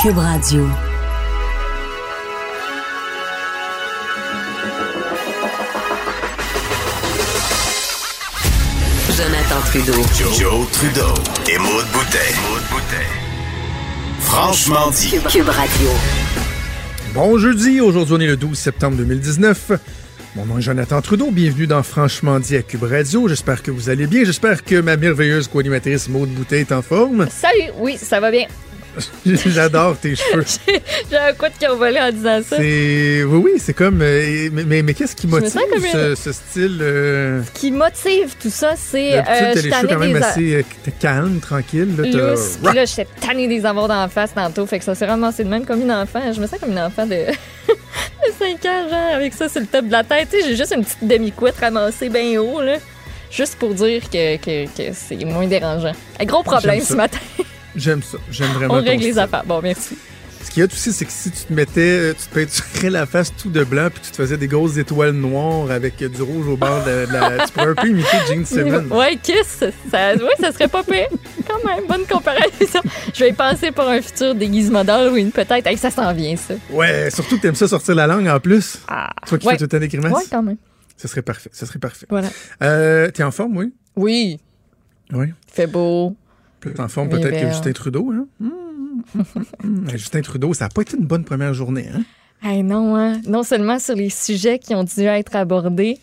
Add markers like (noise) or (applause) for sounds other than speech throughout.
Cube Radio. Jonathan Trudeau. Joe, Trudeau. Et Maude Boutet. Franchement dit. Cube Radio. Bon jeudi, aujourd'hui on est le 12 septembre 2019. Mon nom est Jonathan Trudeau, bienvenue dans Franchement dit à Cube Radio. J'espère que vous allez bien, j'espère que ma merveilleuse co-animatrice Maude Boutet est en forme. Salut, oui, ça va bien. (laughs) J'adore tes cheveux. (laughs) J'ai un coup de cœur volé en disant ça. C'est oui oui, c'est comme euh, mais mais, mais qu'est-ce qui motive comme ce, une- ce style euh, Ce qui motive tout ça, c'est. euh, je les cheveux quand même des assez euh, t'es calme, tranquille là. Puis là, j'étais tannée des avoir d'en face tantôt. Fait que ça s'est ramassé de même comme une enfant. Je me sens comme une enfant de, (laughs) de 5 ans, genre, avec ça sur le top de la tête. Tu j'ai juste une petite demi-couette ramassée bien haut, là. Juste pour dire que, que, que c'est moins dérangeant. Un gros problème J'aime ça. ce matin. J'aime ça, j'aime vraiment On règle les affaires. Bon, merci. Ce qu'il y a aussi, c'est que si tu te mettais, euh, tu te peinturais la face tout de blanc, puis tu te faisais des grosses étoiles noires avec euh, du rouge au bord de, de la. (laughs) tu pourrais un peu imiter Gene Simmons. Ouais, Kiss, ça, ouais, ça serait pas pire. Quand même, bonne comparaison. Je vais y penser pour un futur déguisement d'Halloween, peut-être. Hey, ça s'en vient, ça. Ouais, surtout que t'aimes ça sortir la langue en plus. Ah, Toi qui ouais. fais tout temps des grimaces. Ouais, quand même. Ce serait parfait, ce serait parfait. Voilà. Euh, T'es en forme, oui? Oui, Oui. fait beau. En forme peut-être que ben, Justin Trudeau, hein? (laughs) Hum, hum, hum. Justin Trudeau, ça n'a pas été une bonne première journée, hein? Hey, non, hein? Non seulement sur les sujets qui ont dû être abordés,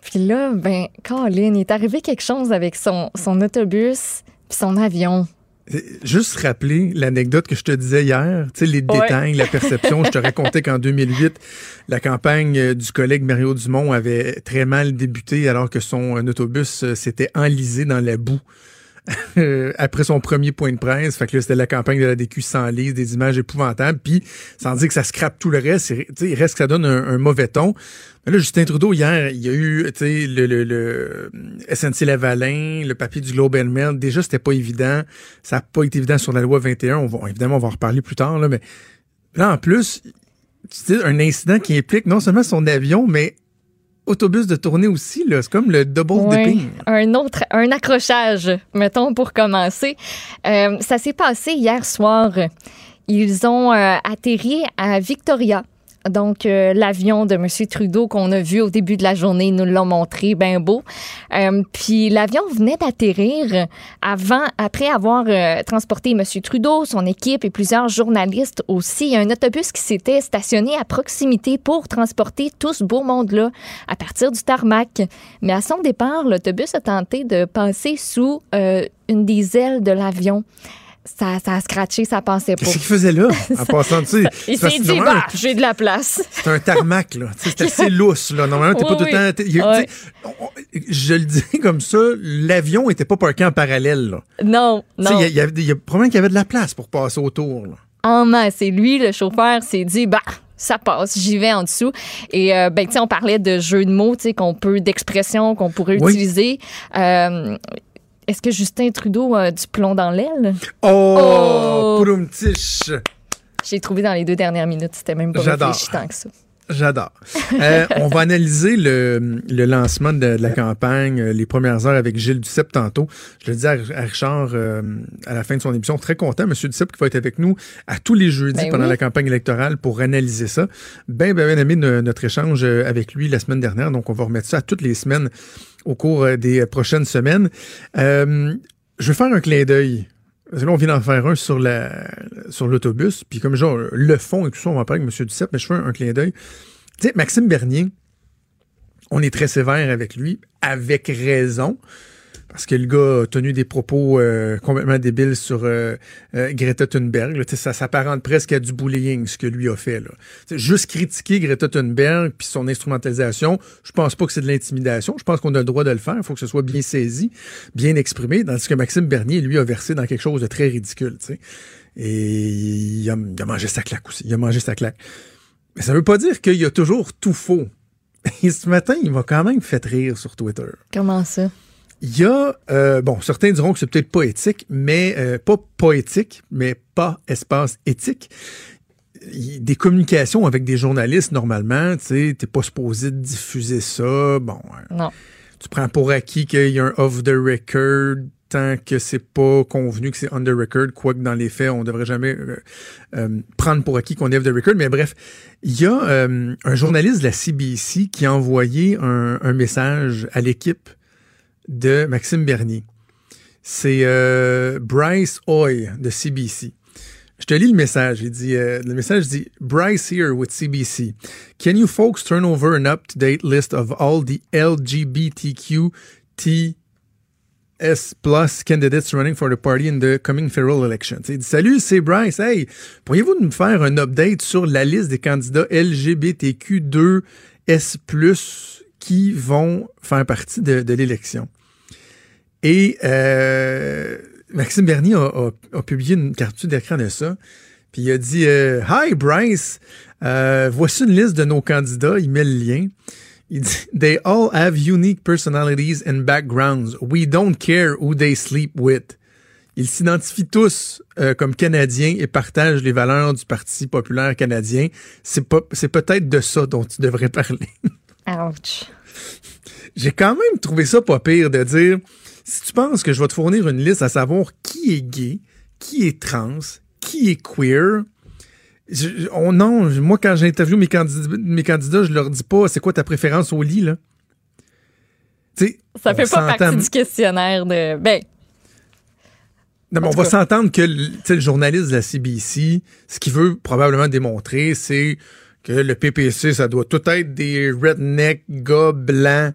puis là, ben, Colin, il est arrivé quelque chose avec son, son autobus puis son avion. Euh, Juste rappeler l'anecdote que je te disais hier, tu sais, les Ouais. détails, la perception. je te (laughs) racontais qu'en 2008, la campagne euh, du collègue Mario Dumont avait très mal débuté alors que son euh, autobus euh, s'était enlisé dans la boue. (laughs) euh, après son premier point de presse. Fait que là, c'était la campagne de la DQ sans lise, des images épouvantables. Puis, sans dire que ça scrape tout le reste, il reste que ça donne un, mauvais ton. Mais là, Justin Trudeau, hier, il y a eu, le, le, le SNC Lavalin, le papier du Globe and Mail. Déjà, c'était pas évident. Ça n'a pas été évident sur la loi 21. On va, évidemment, on va en reparler plus tard, là, mais là, en plus, tu sais, un incident qui implique non seulement son avion, mais autobus de tournée aussi, là. C'est comme le double Ouais, dipping. un autre, un accrochage, mettons, pour commencer. Euh, ça s'est passé hier soir. Ils ont euh, atterri à Victoria. Donc, euh, l'avion de M. Trudeau qu'on a vu au début de la journée, nous l'ont montré, bien beau. Euh, puis l'avion venait d'atterrir avant, après avoir euh, transporté M. Trudeau, son équipe et plusieurs journalistes aussi. Il y a un autobus qui s'était stationné à proximité pour transporter tout ce beau monde-là à partir du tarmac. Mais à son départ, l'autobus a tenté de passer sous une des ailes de l'avion. Ça, ça a scratché, ça passait pas. Qu'est-ce qu'il faisait là, (laughs) en passant, sais? Il s'est dit, bah, j'ai de la place. C'est un tarmac, là. C'est assez (laughs) lousse, là. Normalement, t'es Oui, pas tout le temps. y on- Je le dis (laughs) comme ça, l'avion était pas parqué en parallèle, là. Non, non. Il y, y y a probablement qu'il y avait de la place pour passer autour, là. en masse. Et lui, le chauffeur, s'est dit, bah, ça passe, j'y vais en dessous. Et euh, ben, tu sais, on parlait de jeux de mots, tu sais, qu'on peut, d'expressions qu'on pourrait Oui. utiliser. Euh, Est-ce que Justin Trudeau a du plomb dans l'aile? Oh! Oh! J'ai trouvé dans les deux dernières minutes, c'était même pas réfléchi tant que ça. J'adore. Euh, on va analyser le, le lancement de, de la campagne, euh, les premières heures avec Gilles Duceppe tantôt. Je le dis à, à Richard euh, à la fin de son émission. Très content, Monsieur Duceppe, qui va être avec nous à tous les jeudis Ben pendant oui. la campagne électorale pour analyser ça. Ben, ben, ben aimé no- notre échange avec lui la semaine dernière. Donc, on va remettre ça à toutes les semaines au cours des prochaines semaines. Euh, je vais faire un clin d'œil. Parce que là, on vient d'en faire un sur la sur l'autobus. Puis comme genre, le fond et tout ça, on va parler avec M. Duceppe, mais je fais un, un clin d'œil. Tu sais, Maxime Bernier, on est très sévère avec lui, avec raison. Parce que le gars a tenu des propos euh, complètement débiles sur euh, euh, Greta Thunberg. Ça s'apparente presque à du bullying, ce que lui a fait. Juste critiquer Greta Thunberg puis son instrumentalisation, je pense pas que c'est de l'intimidation. Je pense qu'on a le droit de le faire. Il faut que ce soit bien saisi, bien exprimé, tandis que Maxime Bernier, lui, a versé dans quelque chose de très ridicule. Et il a, mangé sa claque aussi. Il a mangé sa claque. Mais ça veut pas dire qu'il a toujours tout faux. (laughs) Et ce matin, il m'a quand même fait rire sur Twitter. Comment ça? Il y a, euh, bon, certains diront que c'est peut-être pas éthique, mais euh, pas poétique, mais pas espace éthique. Des communications avec des journalistes, normalement, tu sais, t'es pas supposé diffuser ça. Bon, non. tu prends pour acquis qu'il y a un off the record tant que c'est pas convenu que c'est on the record, quoique dans les faits, on devrait jamais euh, euh, prendre pour acquis qu'on est off the record. Mais bref, il y a euh, un journaliste de la CBC qui a envoyé un, un message à l'équipe de Maxime Bernier. C'est euh, Bryce Hoy de CBC. Je te lis le message. Il dit, euh, le message dit Bryce here with CBC. Can you folks turn over an up-to-date list of all the LGBTQT S plus candidates running for the party in the coming federal election? Il dit Salut, c'est Bryce. Hey, pourriez-vous nous faire un update sur la liste des candidats LGBTQ2 S qui vont faire partie de, l'élection? Et euh, Maxime Bernier a, publié une capture d'écran de ça. Puis il a dit euh, Hi Bryce, euh, voici une liste de nos candidats. Il met le lien. Il dit They all have unique personalities and backgrounds. We don't care who they sleep with. Ils s'identifient tous comme Canadiens et partagent les valeurs du Parti populaire canadien. C'est c'est peut-être de ça dont tu devrais parler. (laughs) Ouch. J'ai quand même trouvé ça pas pire de dire si tu penses que je vais te fournir une liste à savoir qui est gay, qui est trans, qui est queer, je, on, non, moi, quand j'interviewe mes candidats, mes candidats, je leur dis pas c'est quoi ta préférence au lit, là? T'sais, ça fait pas partie du questionnaire de. Ben. Non, mais on va s'entendre que le journaliste de la CBC, ce qu'il veut probablement démontrer, c'est que le PPC, ça doit tout être des redneck gars blancs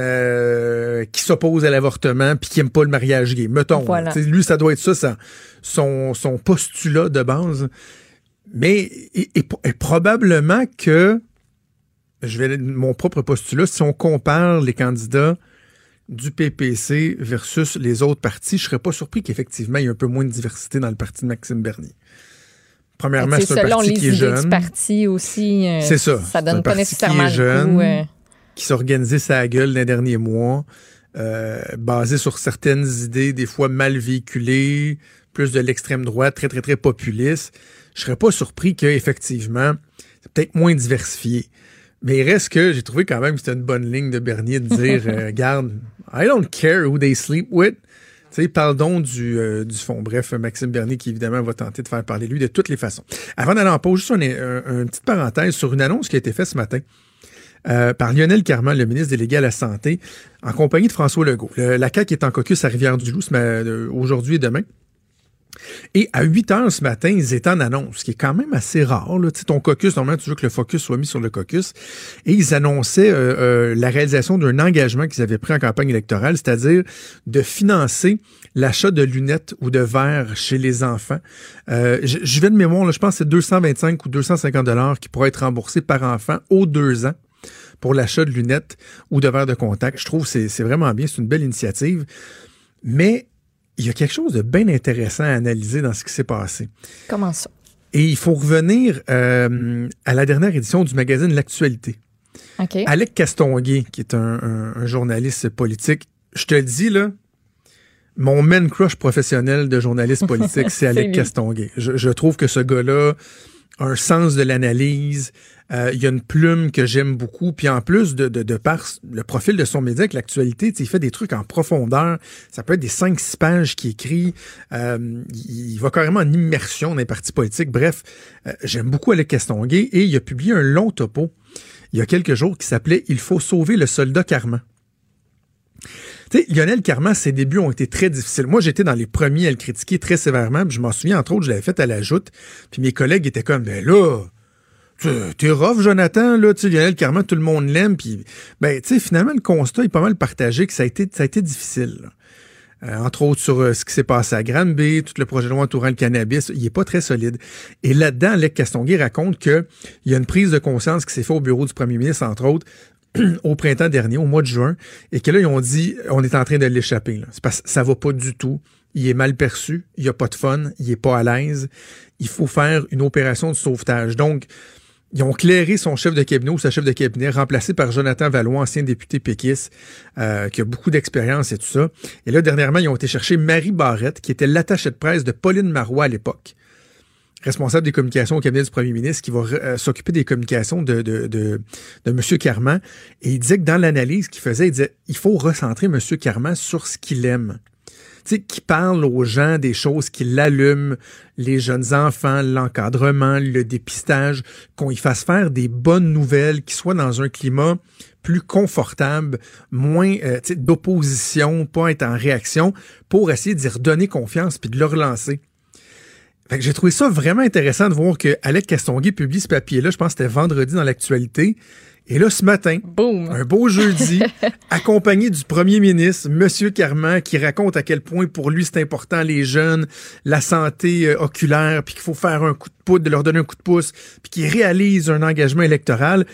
euh, qui s'opposent à l'avortement puis qui n'aiment pas le mariage gay. Mettons. Voilà. Lui, ça doit être ça, ça son, son postulat de base. Mais et, et, et, probablement que, je vais mon propre postulat, si on compare les candidats du PPC versus les autres partis, je serais pas surpris qu'effectivement il y ait un peu moins de diversité dans le parti de Maxime Bernier. Premièrement, c'est un parti qui est jeune. Parti aussi. Euh, c'est ça. Ça donne pas nécessairement qui est jeune, coup, euh... qui s'est organisé sa gueule les derniers mois, euh, basé sur certaines idées des fois mal véhiculées, plus de l'extrême droite, très très très populiste je serais pas surpris qu'effectivement, c'est peut-être moins diversifié. Mais il reste que j'ai trouvé quand même que c'était une bonne ligne de Bernier de dire (laughs) euh, Regarde, I don't care who they sleep with. Tu sais, parle donc du, euh, du fond. Bref, Maxime Bernier qui évidemment va tenter de faire parler lui de toutes les façons. Avant d'aller en pause, juste une, petite parenthèse sur une annonce qui a été faite ce matin. Euh, par Lionel Carman, le ministre délégué à la Santé, en compagnie de François Legault. Le, la CAQ est en caucus à Rivière-du-Loup aujourd'hui et demain. Et à 8 heures ce matin, ils étaient en annonce, ce qui est quand même assez rare. Là. Tu sais, ton caucus, normalement, tu veux que le focus soit mis sur le caucus. Et ils annonçaient euh, euh, la réalisation d'un engagement qu'ils avaient pris en campagne électorale, c'est-à-dire de financer l'achat de lunettes ou de verres chez les enfants. Euh, je, vais de mémoire, je pense que c'est 225 ou 250 dollars qui pourraient être remboursés par enfant aux deux ans pour l'achat de lunettes ou de verres de contact. Je trouve que c'est vraiment bien, c'est une belle initiative. Mais il y a quelque chose de bien intéressant à analyser dans ce qui s'est passé. Comment ça? Et il faut revenir euh, à la dernière édition du magazine L'Actualité. Okay. Alec Castonguay, qui est un, un, un, journaliste politique, je te le dis, là, mon man crush professionnel de journaliste politique, (laughs) c'est Alec Castonguay. Je, je, trouve que ce gars-là un sens de l'analyse, euh, il y a une plume que j'aime beaucoup. Puis en plus de, de, de, par le profil de son média avec l'actualité, il fait des trucs en profondeur. Ça peut être des 5-6 pages qu'il écrit. Euh, il va carrément en immersion dans les partis politiques. Bref, euh, j'aime beaucoup Alec Castonguay et il a publié un long topo il y a quelques jours qui s'appelait Il faut sauver le soldat Carman. Sais, Lionel Carman, ses débuts ont été très difficiles. Moi, j'étais dans les premiers à le critiquer très sévèrement. je m'en souviens, entre autres, je l'avais fait à la joute. Puis mes collègues étaient comme, ben là, T'es rough, Jonathan, là, tu Lionel Carman, tout le monde l'aime, puis ben, tu sais, finalement, le constat est pas mal partagé que ça a été, ça a été difficile. Euh, entre autres sur euh, ce qui s'est passé à Granby, tout le projet de loi entourant le cannabis. Il est pas très solide. Et là-dedans, Alec Castonguay raconte qu'il y a une prise de conscience qui s'est faite au bureau du premier ministre, entre autres, (clears throat) au printemps dernier, au mois de juin, et que là, ils ont dit, on est en train de l'échapper. C'est parce que ça va pas du tout. Il est mal perçu, il a pas de fun, il est pas à l'aise. Il faut faire une opération de sauvetage. Donc, ils ont clairé son chef de cabinet ou sa chef de cabinet, remplacé par Jonathan Valois, ancien député péquiste, euh, qui a beaucoup d'expérience et tout ça. Et là, dernièrement, ils ont été chercher Marie Barrette, qui était l'attachée de presse de Pauline Marois à l'époque responsable des communications au cabinet du premier ministre, qui va euh, s'occuper des communications de, de, de, de M. Carman. Et il disait que dans l'analyse qu'il faisait, il disait il faut recentrer M. Carman sur ce qu'il aime. Tu sais, qui parle aux gens des choses qui l'allument, les jeunes enfants, l'encadrement, le dépistage, qu'on y fasse faire des bonnes nouvelles, qui soient dans un climat plus confortable, moins euh, d'opposition, pas être en réaction, pour essayer d'y redonner confiance puis de le relancer. Fait que j'ai trouvé ça vraiment intéressant de voir que Alec Castonguay publie ce papier-là, je pense que c'était vendredi dans l'actualité. Et là, ce matin, un beau jeudi, (laughs) accompagné du premier ministre, M. Carman, qui raconte à quel point pour lui c'est important les jeunes, la santé euh, oculaire, puis qu'il faut faire un coup de poudre, de leur donner un coup de pouce, puis qui réalise un engagement électoral.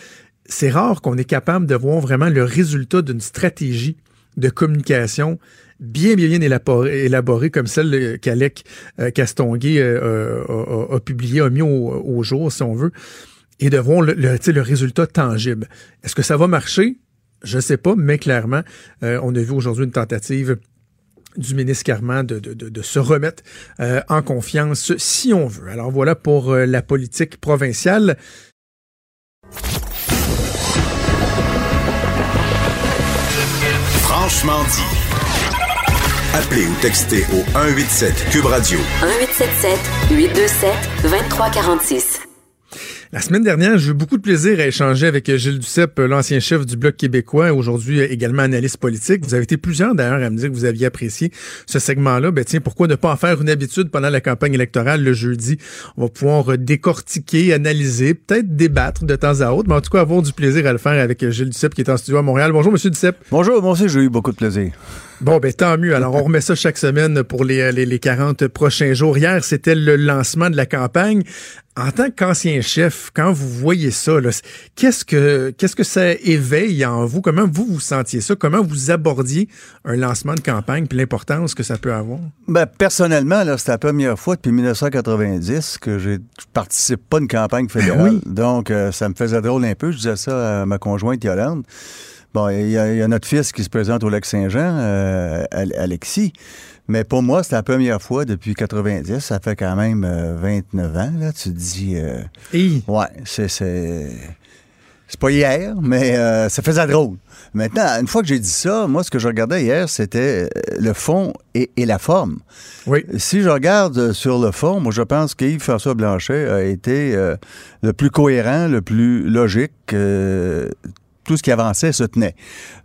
C'est rare qu'on est capable de voir vraiment le résultat d'une stratégie de communication bien, bien, bien comme celle qu'Alec euh, Castonguay euh, a, publié, a mis au jour, si on veut et de voir le, le, résultat tangible. Est-ce que ça va marcher? Je ne sais pas, mais clairement, euh, on a vu aujourd'hui une tentative du ministre Carman de, se remettre en confiance si on veut. Alors voilà pour la politique provinciale. Franchement dit. Appelez ou textez au 187 Cube Radio. 1877 827 2346. La semaine dernière, j'ai eu beaucoup de plaisir à échanger avec Gilles Duceppe, l'ancien chef du Bloc québécois, aujourd'hui également analyste politique. Vous avez été plusieurs d'ailleurs à me dire que vous aviez apprécié ce segment-là. Ben tiens, pourquoi ne pas en faire une habitude pendant la campagne électorale le jeudi? On va pouvoir décortiquer, analyser, peut-être débattre de temps à autre, mais en tout cas avoir du plaisir à le faire avec Gilles Duceppe qui est en studio à Montréal. Bonjour, Monsieur Duceppe. Bonjour, moi aussi j'ai eu beaucoup de plaisir. Bon, ben tant mieux. Alors, on remet ça chaque semaine pour les, les, les 40 prochains jours. Hier, c'était le lancement de la campagne. En tant qu'ancien chef, quand vous voyez ça, qu'est-ce que qu'est-ce que ça éveille en vous? Comment vous vous sentiez ça? Comment vous abordiez un lancement de campagne puis l'importance que ça peut avoir? Ben, personnellement, là, c'est la première fois depuis 1990 que je participe pas à une campagne ben fédérale. Donc, euh, ça me faisait drôle un peu. Je disais ça à ma conjointe Yolande. Bon, il y, a notre fils qui se présente au Lac-Saint-Jean, euh, Alexis. Mais pour moi, c'est la première fois depuis 90. Ça fait quand même 29 euh, ans, là. Tu te dis... Euh, ouais, c'est... C'est pas hier, mais ça faisait drôle. Maintenant, une fois que j'ai dit ça, moi, ce que je regardais hier, c'était le fond et, la forme. Oui. Si je regarde sur le fond, moi, je pense qu'Yves-François Blanchet a été le plus cohérent, le plus logique tout ce qui avançait se tenait.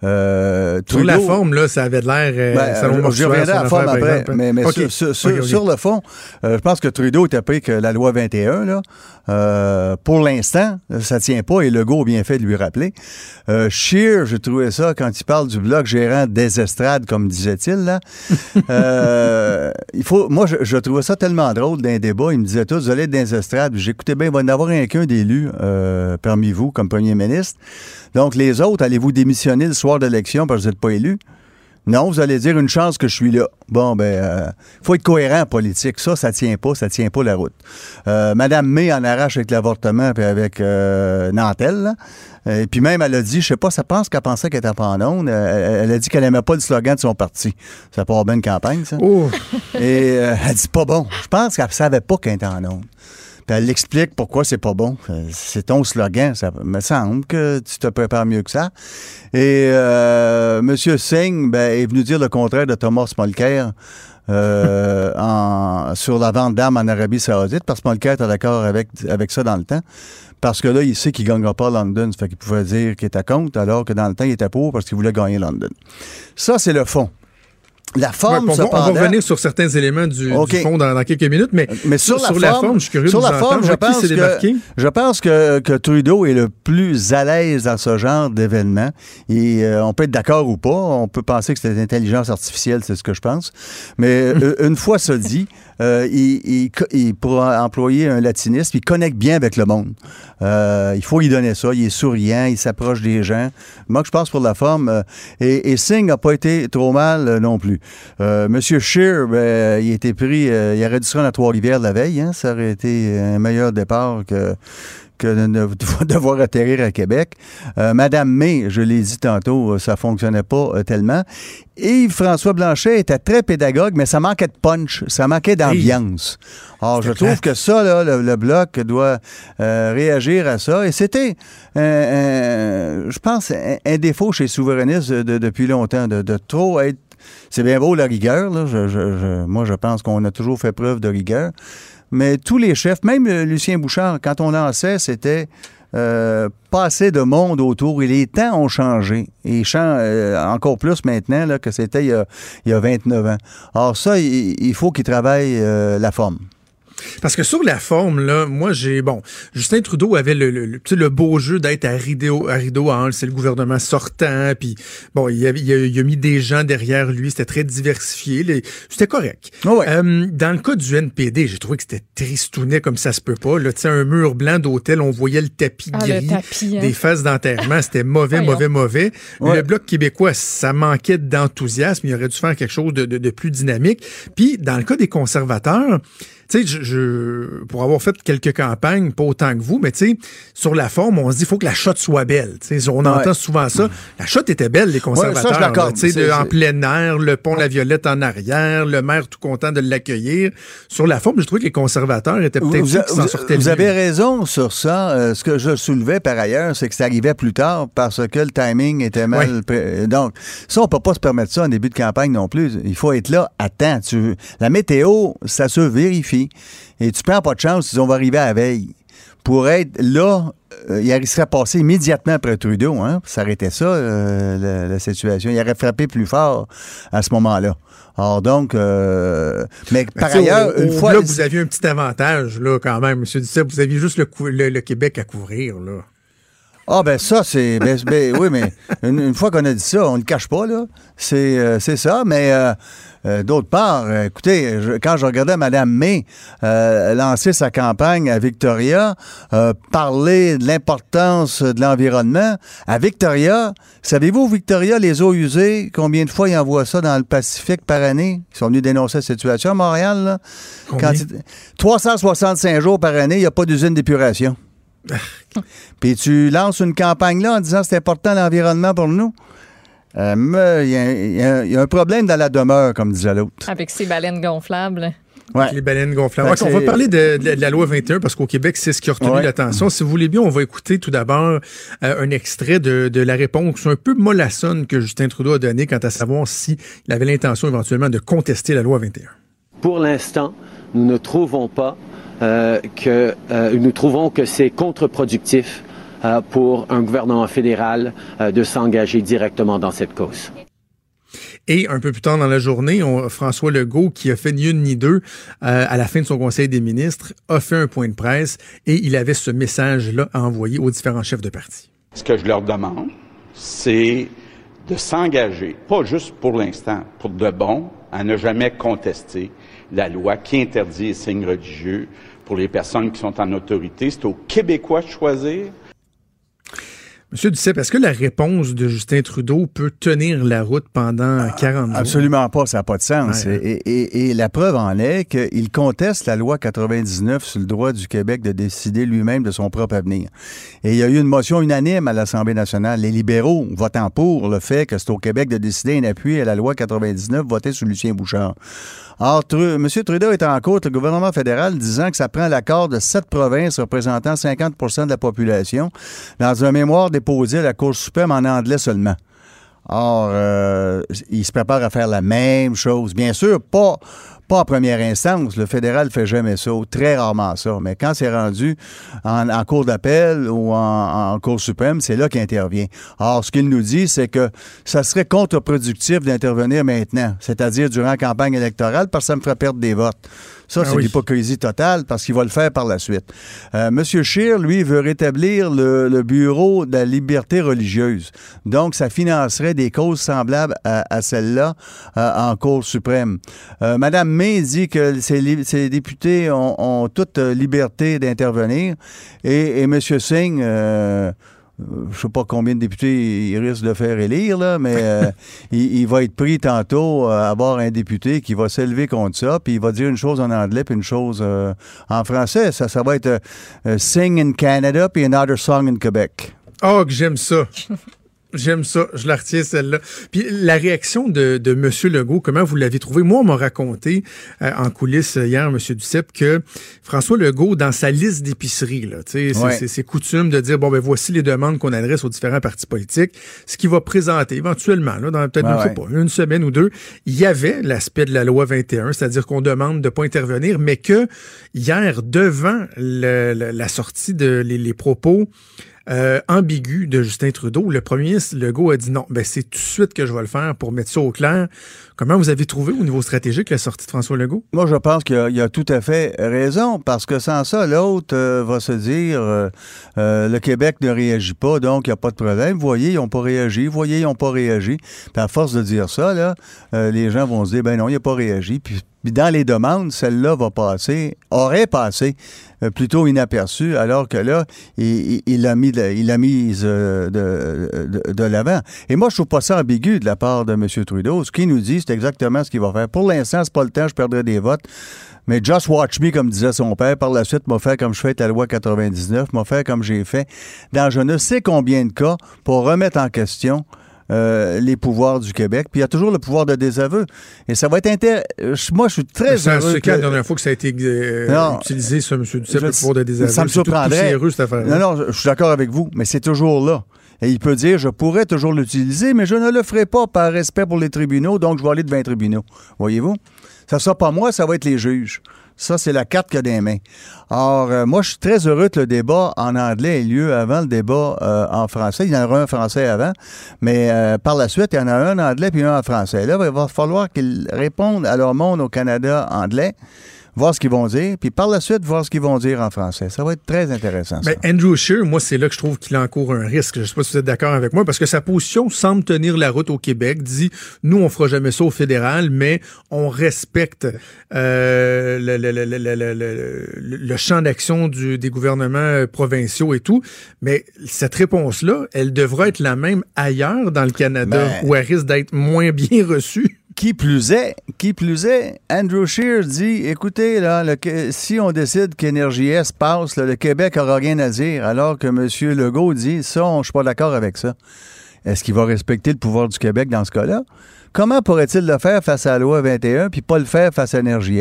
Euh, sur la forme, là, ça avait de l'air. Euh, ben, je reviendrai à la forme après. Mais, sur, le fond, euh, je pense que Trudeau est appris que la loi 21, là, euh, pour l'instant, ça tient pas et Legault a bien fait de lui rappeler. Euh, Scheer, j'ai trouvé ça quand il parle du bloc gérant des estrades, comme disait-il là. (laughs) il faut, moi, je, je, trouvais ça tellement drôle d'un débat. Il me disait tous, vous allez être dans les estrades. J'écoutais bien, il va y en avoir un qu'un d'élu parmi vous comme premier ministre. Donc les autres, allez-vous démissionner le soir de l'élection parce que vous n'êtes pas élu? Non, vous allez dire une chance que je suis là. Bon, ben, euh, faut être cohérent en politique. Ça, ça tient pas, ça tient pas la route. Euh, Madame May en arrache avec l'avortement puis avec euh, Nantel. Et puis même, elle a dit, je sais pas, ça pense qu'elle pensait qu'elle était pas en onde. Elle, a dit qu'elle aimait pas le slogan de son parti. Ça part bien une campagne, ça. Et elle dit pas bon. Je pense qu'elle savait pas qu'elle était en onde. Elle explique pourquoi c'est pas bon. C'est ton slogan. Ça me semble que tu te prépares mieux que ça. Et euh, M. Singh ben, est venu dire le contraire de Thomas Mulcair. Euh, (laughs) en, sur la vente d'armes en Arabie Saoudite, parce que Mulcair est d'accord avec, avec ça dans le temps. Parce que là, il sait qu'il ne gagnera pas London. Ça fait qu'il pouvait dire qu'il était contre, alors que dans le temps, il était pour parce qu'il voulait gagner London. Ça, c'est le fond. La forme, on, va, on, va, revenir sur certains éléments du, fond dans, quelques minutes, mais, mais sur, la, forme, je suis curieux sur de la forme, je pense, que, je pense que, que, Trudeau est le plus à l'aise dans ce genre d'événement. Et euh, on peut être d'accord ou pas, on peut penser que c'est l'intelligence artificielle, c'est ce que je pense. Mais (laughs) euh, une fois ça dit, euh, il, il, pour employer un latinisme, il connecte bien avec le monde. il faut lui donner ça. Il est souriant, il s'approche des gens. Moi, je pense pour la forme. et, et Singh n'a pas été trop mal non plus. Euh, Monsieur Scheer, ben, il a été pris, euh, il aurait dû se rendre à Trois-Rivières la veille. Hein. ça aurait été un meilleur départ que que de (laughs) devoir atterrir à Québec. Euh, Madame May, je l'ai dit tantôt, ça fonctionnait pas tellement. Et François Blanchet était très pédagogue, mais ça manquait de punch, ça manquait d'ambiance. Alors, je trouve que ça, là, le, bloc doit réagir à ça. Et c'était, je pense, un, défaut chez les souverainistes depuis longtemps, de, de trop être c'est bien beau la rigueur. moi, je pense qu'on a toujours fait preuve de rigueur. Mais tous les chefs, même Lucien Bouchard, quand on lançait, c'était euh, pas assez de monde autour et les temps ont changé. Et euh, encore plus maintenant que c'était il, y a 29 ans. Alors ça, il, faut qu'il travaille euh, la forme. Parce que sur la forme, là, moi, j'ai. Bon, Justin Trudeau avait le, le, le beau jeu d'être à rideau, à rideau c'est le gouvernement sortant, puis bon, il a, il, a, mis des gens derrière lui, c'était très diversifié, c'était correct. Oh euh, dans le cas du NPD, j'ai trouvé que c'était tristounet comme ça se peut pas. Là, un mur blanc d'hôtel, on voyait le tapis ah, gris, hein. des phases d'enterrement, c'était mauvais, mauvais, mauvais. Le Bloc québécois, ça manquait d'enthousiasme, il aurait dû faire quelque chose de, de, de plus dynamique. Puis, dans le cas des conservateurs, tu sais, je, pour avoir fait quelques campagnes, pas autant que vous, mais tu sais, sur la forme, on se dit, faut que la shot soit belle. On entend souvent ça. La shot était belle, les conservateurs. tu sais, en plein air, le pont La Violette en arrière, le maire tout content de l'accueillir. Sur la forme, je trouvais que les conservateurs étaient peut-être qui s'en sortaient Vous avez raison sur ça. Euh, ce que je soulevais par ailleurs, c'est que ça arrivait plus tard parce que le timing était mal. Donc, ça, on peut pas se permettre ça en début de campagne non plus. Il faut être là à temps. Tu... La météo, ça se vérifie. Et tu prends pas de chance, ils vont arriver à la veille. Pour être là, euh, il serait passé immédiatement après Trudeau, hein, ça arrêtait ça, euh, la, situation. Il aurait frappé plus fort à ce moment-là. Alors donc, euh, mais par ailleurs, une fois... Là, vous aviez un petit avantage, là, quand même, M. Duceppe. Vous aviez juste le, le, Québec à couvrir, là. Ah ben ça, c'est... Ben, ben, oui, mais une, fois qu'on a dit ça, on ne le cache pas, là. C'est ça, mais euh, d'autre part, euh, écoutez, quand je regardais Mme May euh, lancer sa campagne à Victoria, parler de l'importance de l'environnement, à Victoria, savez-vous, Victoria, les eaux usées, combien de fois ils envoient ça dans le Pacifique par année? Ils sont venus dénoncer la situation à Montréal. Là. Quand 365 jours par année, il n'y a pas d'usine d'épuration. (laughs) Puis tu lances une campagne là en disant c'est important l'environnement pour nous. Euh, il y, a un problème dans la demeure, comme disait l'autre. Avec ces baleines gonflables. Ouais. Les baleines gonflables. on va parler de, la loi 21 parce qu'au Québec, c'est ce qui a retenu l'attention. Si vous voulez bien, on va écouter tout d'abord euh, un extrait de, la réponse un peu mollassonne que Justin Trudeau a donnée quant à savoir s'il avait l'intention éventuellement de contester la loi 21. Pour l'instant, nous ne trouvons pas euh, que nous trouvons que c'est contre-productif euh, pour un gouvernement fédéral euh, de s'engager directement dans cette cause. Et un peu plus tard dans la journée, François Legault, qui a fait ni une ni deux euh, à la fin de son Conseil des ministres, a fait un point de presse et il avait ce message-là à envoyer aux différents chefs de parti. Ce que je leur demande, c'est de s'engager, pas juste pour l'instant, pour de bon, à ne jamais contester la loi qui interdit les signes religieux pour les personnes qui sont en autorité. C'est aux Québécois de choisir Monsieur Duceppe, est-ce que la réponse de Justin Trudeau peut tenir la route pendant 40 jours? Absolument pas, ça n'a pas de sens. Et, la preuve en est qu'il conteste la loi 99 sur le droit du Québec de décider lui-même de son propre avenir. Et il y a eu une motion unanime à l'Assemblée nationale. Les libéraux votant pour le fait que c'est au Québec de décider un appui à la loi 99 votée sous Lucien Bouchard. Or, M. Trudeau est en cours le gouvernement fédéral disant que ça prend l'accord de sept provinces représentant 50% de la population dans un mémoire déposé à la Cour suprême en anglais seulement. Or, euh, il se prépare à faire la même chose. Bien sûr, pas, pas en première instance. Le fédéral fait jamais ça, ou très rarement ça. Mais quand c'est rendu en, cour d'appel ou en, en, cour suprême, c'est là qu'il intervient. Or, ce qu'il nous dit, c'est que ça serait contre-productif d'intervenir maintenant, c'est-à-dire durant la campagne électorale, parce que ça me ferait perdre des votes. Ça, ah c'est l'hypocrisie totale parce qu'il va le faire par la suite. Euh, Monsieur Scheer, lui, veut rétablir le, bureau de la liberté religieuse. Donc, ça financerait des causes semblables à, celle-là euh, en Cour suprême. Euh, Madame May dit que ces, députés ont, toute liberté d'intervenir et, et M. Singh euh, je sais pas combien de députés il risque de faire élire, là, mais euh, (laughs) il, va être pris tantôt à avoir un député qui va s'élever contre ça, puis il va dire une chose en anglais, puis une chose euh, en français. Ça, ça va être Sing in Canada, puis Another Song in Quebec. Oh, que j'aime ça. (laughs) J'aime ça, je la retiens celle-là. Puis la réaction de, de M. Legault, comment vous l'avez trouvé? Moi, on m'a raconté euh, en coulisses hier, M. Duceppe, que François Legault, dans sa liste d'épicerie, c'est coutume de dire, bon, ben voici les demandes qu'on adresse aux différents partis politiques, ce qu'il va présenter éventuellement, là, dans peut-être, pas, une semaine ou deux, il y avait l'aspect de la loi 21, c'est-à-dire qu'on demande de pas intervenir, mais que hier, devant la sortie de les propos euh, ambigu de Justin Trudeau. Le premier ministre Legault a dit non, ben c'est tout de suite que je vais le faire pour mettre ça au clair. Comment vous avez trouvé au niveau stratégique la sortie de François Legault? Moi, je pense qu'il a, a, tout à fait raison, parce que sans ça, l'autre euh, va se dire euh, le Québec ne réagit pas, donc il n'y a pas de problème. Voyez, ils n'ont pas réagi. Voyez, ils n'ont pas réagi. Puis à force de dire ça, là, les gens vont se dire ben non, il n'a pas réagi. Puis dans les demandes, celle-là va passer, aurait passé plutôt inaperçue, alors que là, il, a mis, il a mise euh, de, l'avant. Et moi, je trouve pas ça ambigu de la part de M. Trudeau. Ce qu'il nous dit, c'est exactement ce qu'il va faire. Pour l'instant, c'est pas le temps, je perdrai des votes. Mais just watch me, comme disait son père, par la suite, m'a fait comme je fais la loi 99, m'a fait comme j'ai fait dans je ne sais combien de cas pour remettre en question euh, les pouvoirs du Québec. Puis il y a toujours le pouvoir de désaveu. Et ça va être inter... Moi, je suis très heureux. C'est la dernière fois que ça a été euh, utilisé, ça, M. Duceppe, le pouvoir de désaveu. Ça me surprendrait. non, non, je, suis d'accord avec vous, mais c'est toujours là. Et il peut dire, je pourrais toujours l'utiliser, mais je ne le ferai pas par respect pour les tribunaux, donc je vais aller devant les tribunaux. Voyez-vous? Ça sera pas moi, ça va être les juges. Ça, c'est la carte a des mains. Or, euh, moi, je suis très heureux que le débat en anglais ait lieu avant le débat euh, en français. Il y en aura un français avant, mais euh, par la suite, il y en a un en anglais puis un en français. Là, il va falloir qu'ils répondent à leur monde au Canada anglais voir ce qu'ils vont dire, puis par la suite, voir ce qu'ils vont dire en français. Ça va être très intéressant. Mais Andrew Scheer, moi, c'est là que je trouve qu'il encourt un risque. Je ne sais pas si vous êtes d'accord avec moi, parce que sa position semble tenir la route au Québec. Dit, nous, on fera jamais ça au fédéral, mais on respecte euh, le, le, le, le, champ d'action des gouvernements provinciaux et tout. Mais cette réponse-là, elle devra être la même ailleurs dans le Canada, ben où elle risque d'être moins bien reçue. Qui plus est, qui plus est, Andrew Scheer dit, écoutez, là, si on décide qu'Énergie S passe, le Québec aura rien à dire, alors que M. Legault dit, ça, je suis pas d'accord avec ça. Est-ce qu'il va respecter le pouvoir du Québec dans ce cas-là? Comment pourrait-il le faire face à la loi 21 puis pas le faire face à Énergie?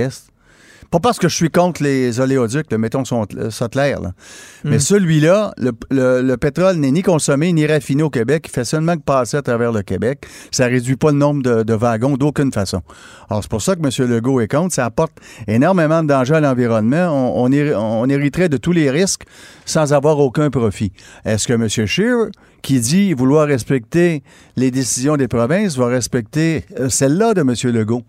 Pas parce que je suis contre les oléoducs, mettons ça clair. Là. Mais hmm. celui-là, le, pétrole n'est ni consommé ni raffiné au Québec. Il fait seulement que passer à travers le Québec. Ça réduit pas le nombre de, wagons d'aucune façon. Alors, c'est pour ça que M. Legault est contre. Ça apporte énormément de danger à l'environnement. On, on, hériterait de tous les risques sans avoir aucun profit. Est-ce que M. Scheer, qui dit vouloir respecter les décisions des provinces, va respecter euh, celle-là de M. Legault?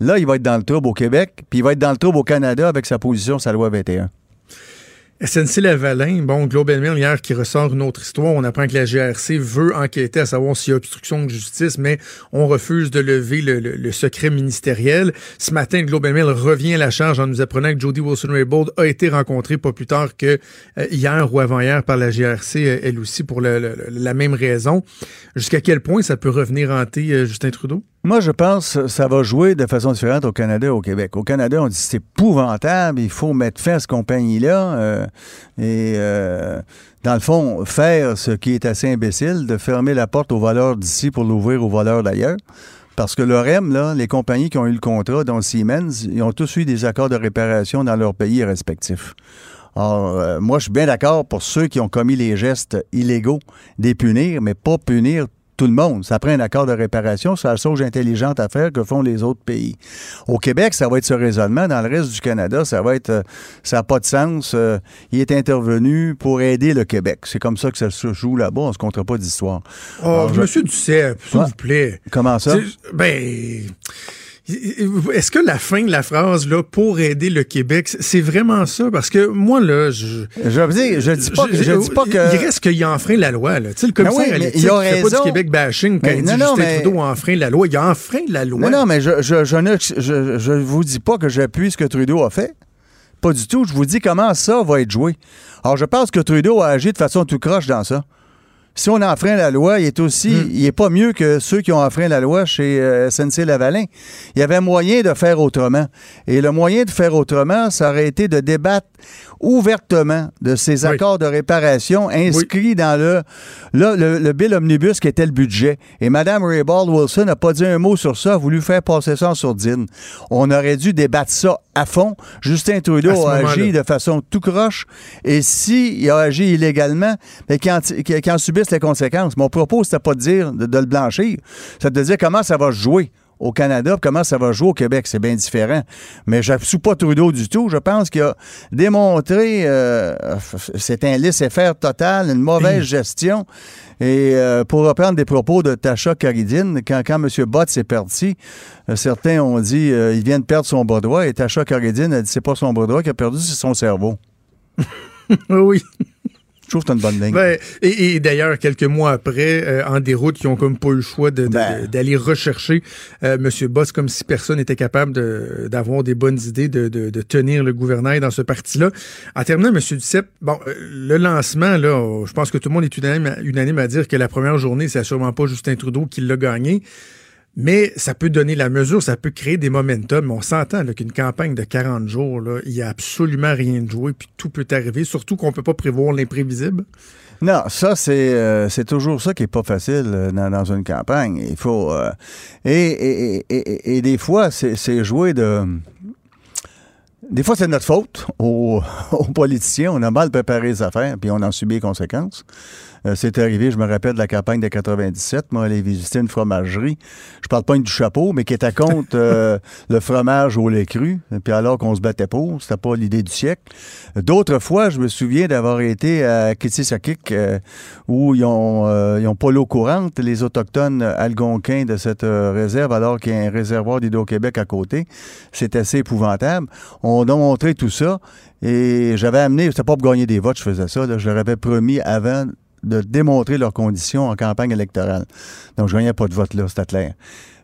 Là, il va être dans le trouble au Québec, puis il va être dans le trouble au Canada avec sa position sa loi 21. SNC-Lavalin, bon, Global Mail hier qui ressort une autre histoire. On apprend que la GRC veut enquêter à savoir s'il y a obstruction de justice, mais on refuse de lever le, secret ministériel. Ce matin, Global Mail revient à la charge en nous apprenant que Jody Wilson-Raybould a été rencontrée pas plus tard que euh, hier ou avant-hier par la GRC, euh, elle aussi, pour la même raison. Jusqu'à quel point ça peut revenir hanter euh, Justin Trudeau? Moi, je pense que ça va jouer de façon différente au Canada et au Québec. Au Canada, on dit c'est épouvantable, il faut mettre fin à cette compagnie-là. Euh, et euh, dans le fond, faire ce qui est assez imbécile, de fermer la porte aux valeurs d'ici pour l'ouvrir aux valeurs d'ailleurs. Parce que l'OREM, là, les compagnies qui ont eu le contrat, dont Siemens, ils ont tous eu des accords de réparation dans leurs pays respectifs. Alors, euh, moi, je suis bien d'accord pour ceux qui ont commis les gestes illégaux, des punir, mais pas punir tout le monde. Ça prend un accord de réparation. C'est la sauge intelligente à faire que font les autres pays. Au Québec, ça va être ce raisonnement. Dans le reste du Canada, ça va être, euh, ça n'a pas de sens. Euh, il est intervenu pour aider le Québec. C'est comme ça que ça se joue là-bas. On se compte pas d'histoire. Oh, Monsieur Duceppe, s'il vous plaît. Comment ça? Ben, est-ce que la fin de la phrase, là, pour aider le Québec, c'est vraiment ça? Parce que moi, là, je. Je veux dire, je dis pas, je, dis pas que. Il reste qu'il enfreint la loi, là. Tu sais, le ben commissaire ben oui, il a pas du Québec bashing quand il dit non, Justin Trudeau enfreint la loi. Il a enfreint la loi. Non, non, mais je, je, je ne je, vous dis pas que j'appuie ce que Trudeau a fait. Pas du tout. Je vous dis comment ça va être joué. Alors, je pense que Trudeau a agi de façon tout croche dans ça si on enfreint la loi, il est aussi, hmm. il est pas mieux que ceux qui ont enfreint la loi chez euh, SNC-Lavalin. Il y avait moyen de faire autrement. Et le moyen de faire autrement, ça aurait été de débattre ouvertement de ces accords de réparation inscrits dans le, le, le, bill omnibus qui était le budget. Et Mme Raybald Wilson n'a pas dit un mot sur ça, a voulu faire passer ça en sourdine. On aurait dû débattre ça à fond. Justin Trudeau a agi de façon tout croche. Et s'il a agi illégalement, mais qu'il en, subisse les conséquences. Mon propos, c'était pas de dire de, le blanchir, c'est de dire comment ça va jouer au Canada, comment ça va jouer au Québec, c'est bien différent. Mais je ne pas Trudeau du tout. Je pense qu'il a démontré, euh, c'est un laisser-faire total, une mauvaise gestion. Et euh, pour reprendre des propos de Tasha Caridine, quand, quand M. Bott s'est parti, euh, certains ont dit il vient de perdre son bras droit. Et Tasha Caridine a dit c'est pas son bras droit qui a perdu, c'est son cerveau. (laughs) oui. Je trouve que c'est une bonne ligne. Ben, et, d'ailleurs, quelques mois après, euh, en déroute, ils ont comme pas eu le choix ben. d'aller rechercher euh, M. Boss comme si personne n'était capable d'avoir des bonnes idées de, tenir le gouvernail dans ce parti-là. En terminant, M. Duceppe, bon, euh, le lancement, là, je pense que tout le monde est unanime, unanime à dire que la première journée, c'est sûrement pas Justin Trudeau qui l'a gagné. Mais ça peut donner la mesure, ça peut créer des momentum. On s'entend qu'une campagne de 40 jours, il n'y a absolument rien de joué, puis tout peut arriver, surtout qu'on ne peut pas prévoir l'imprévisible. Non, ça, c'est euh, toujours ça qui est pas facile euh, dans, une campagne. Il faut. Euh, et, et, des fois, c'est jouer de. Des fois, c'est notre faute aux, (laughs) aux, politiciens. On a mal préparé les affaires, puis on en subit les conséquences. Euh, c'est arrivé, je me rappelle de la campagne de 97. Moi, aller visiter une fromagerie. Je parle pas du chapeau, mais qui était contre (laughs) euh, le fromage au lait cru. Puis alors qu'on se battait pour, c'était pas l'idée du siècle. D'autres fois, je me souviens d'avoir été à Kitsisakik, euh, où ils ont, ils ont pas l'eau courante, les autochtones algonquins de cette réserve, alors qu'il y a un réservoir d'Hydro-Québec à côté. C'est assez épouvantable. On a montré tout ça. Et j'avais amené, c'était pas pour gagner des votes, je faisais ça. je leur avais promis avant de démontrer leurs conditions en campagne électorale. Donc, je gagnais pas de vote là, c'était clair.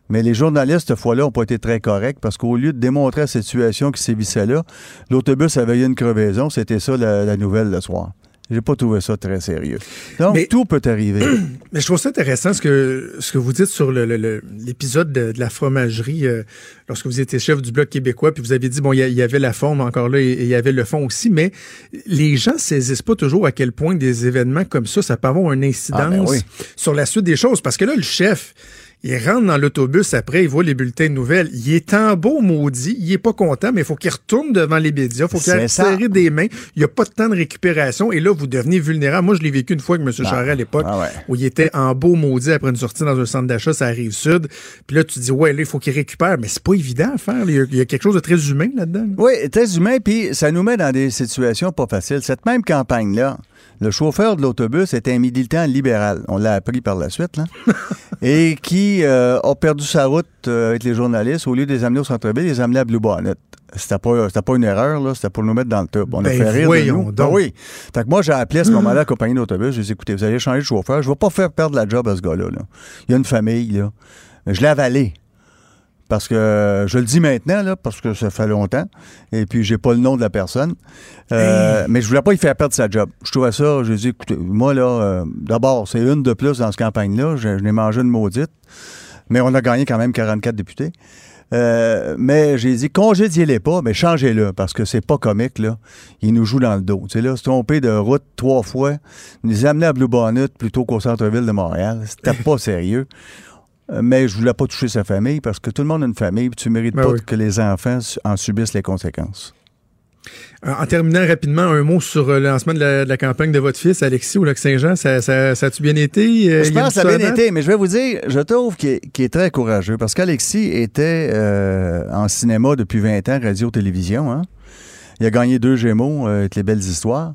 Mais les journalistes, cette fois-là, n'ont pas été très corrects parce qu'au lieu de démontrer la situation qui sévissait là, l'autobus avait eu une crevaison. C'était ça la, nouvelle le soir. J'ai pas trouvé ça très sérieux. Donc, tout peut arriver. (clears throat) Mais je trouve ça intéressant ce que, ce que vous dites sur l'épisode de, la fromagerie euh, lorsque vous étiez chef du Bloc québécois, puis vous avez dit, bon, il y, avait la forme encore là et il y avait le fond aussi, mais les gens saisissent pas toujours à quel point des événements comme ça, ça peut avoir une ah, ben incidence sur la suite des choses. Parce que là, le chef, il rentre dans l'autobus après, il voit les bulletins de nouvelles. Il est en beau maudit, il est pas content, mais il faut qu'il retourne devant les médias, il faut qu'il serre des mains. Il n'y a pas de temps de récupération et là, vous devenez vulnérable. Moi, je l'ai vécu une fois avec M. Ah, Charest à l'époque, ah où il était en beau maudit après une sortie dans un centre d'achat, ça arrive sud. Puis là, tu dis, ouais, là, il faut qu'il récupère, mais c'est pas évident à faire. Il y, a, quelque chose de très humain là-dedans. Oui, très humain, puis ça nous met dans des situations pas faciles. Cette même campagne-là, le chauffeur de l'autobus était un militant libéral. On l'a appris par la suite, là. (laughs) et qui euh, a perdu sa route euh, avec les journalistes. Au lieu de les amener au centre-ville, il les a amenés à Blue Bonnet. C'était pas, pas une erreur, là. C'était pour nous mettre dans le top. On a ben, fait rire de nous. Ben oui. Fait que moi, j'ai appelé à ce moment-là la compagnie d'autobus. J'ai dit, écoutez, vous allez changer de chauffeur. Je ne vais pas faire perdre la job à ce gars-là, là. Il y a une famille, là. Je l'ai avalé. Parce que je le dis maintenant, là, parce que ça fait longtemps. Et puis, j'ai pas le nom de la personne. Euh, mais je voulais pas y faire perdre sa job. Je trouvais ça, j'ai dit, écoutez, moi, là, euh, d'abord, c'est une de plus dans cette campagne-là. Je, n'ai mangé une maudite. Mais on a gagné quand même 44 députés. Euh, mais j'ai dit, congédiez-les pas, mais changez-le, parce que c'est pas comique, là. Il nous joue dans le dos. Tu sais, là, se tromper de route trois fois, nous amener à Blue Bonnet plutôt qu'au centre-ville de Montréal. C'était (laughs) pas sérieux. Euh, mais je voulais pas toucher sa famille parce que tout le monde a une famille, puis tu mérites ben pas que les enfants en subissent les conséquences. En terminant rapidement, un mot sur le lancement de la, campagne de votre fils, Alexis, au Lac-Saint-Jean. Ça, ça, a-tu bien été? Je pense que ça a bien été, mais je vais vous dire, je trouve qu'il est, très courageux parce qu'Alexis était en cinéma depuis 20 ans, radio-télévision. Hein? Il a gagné deux Gémeaux avec les belles histoires.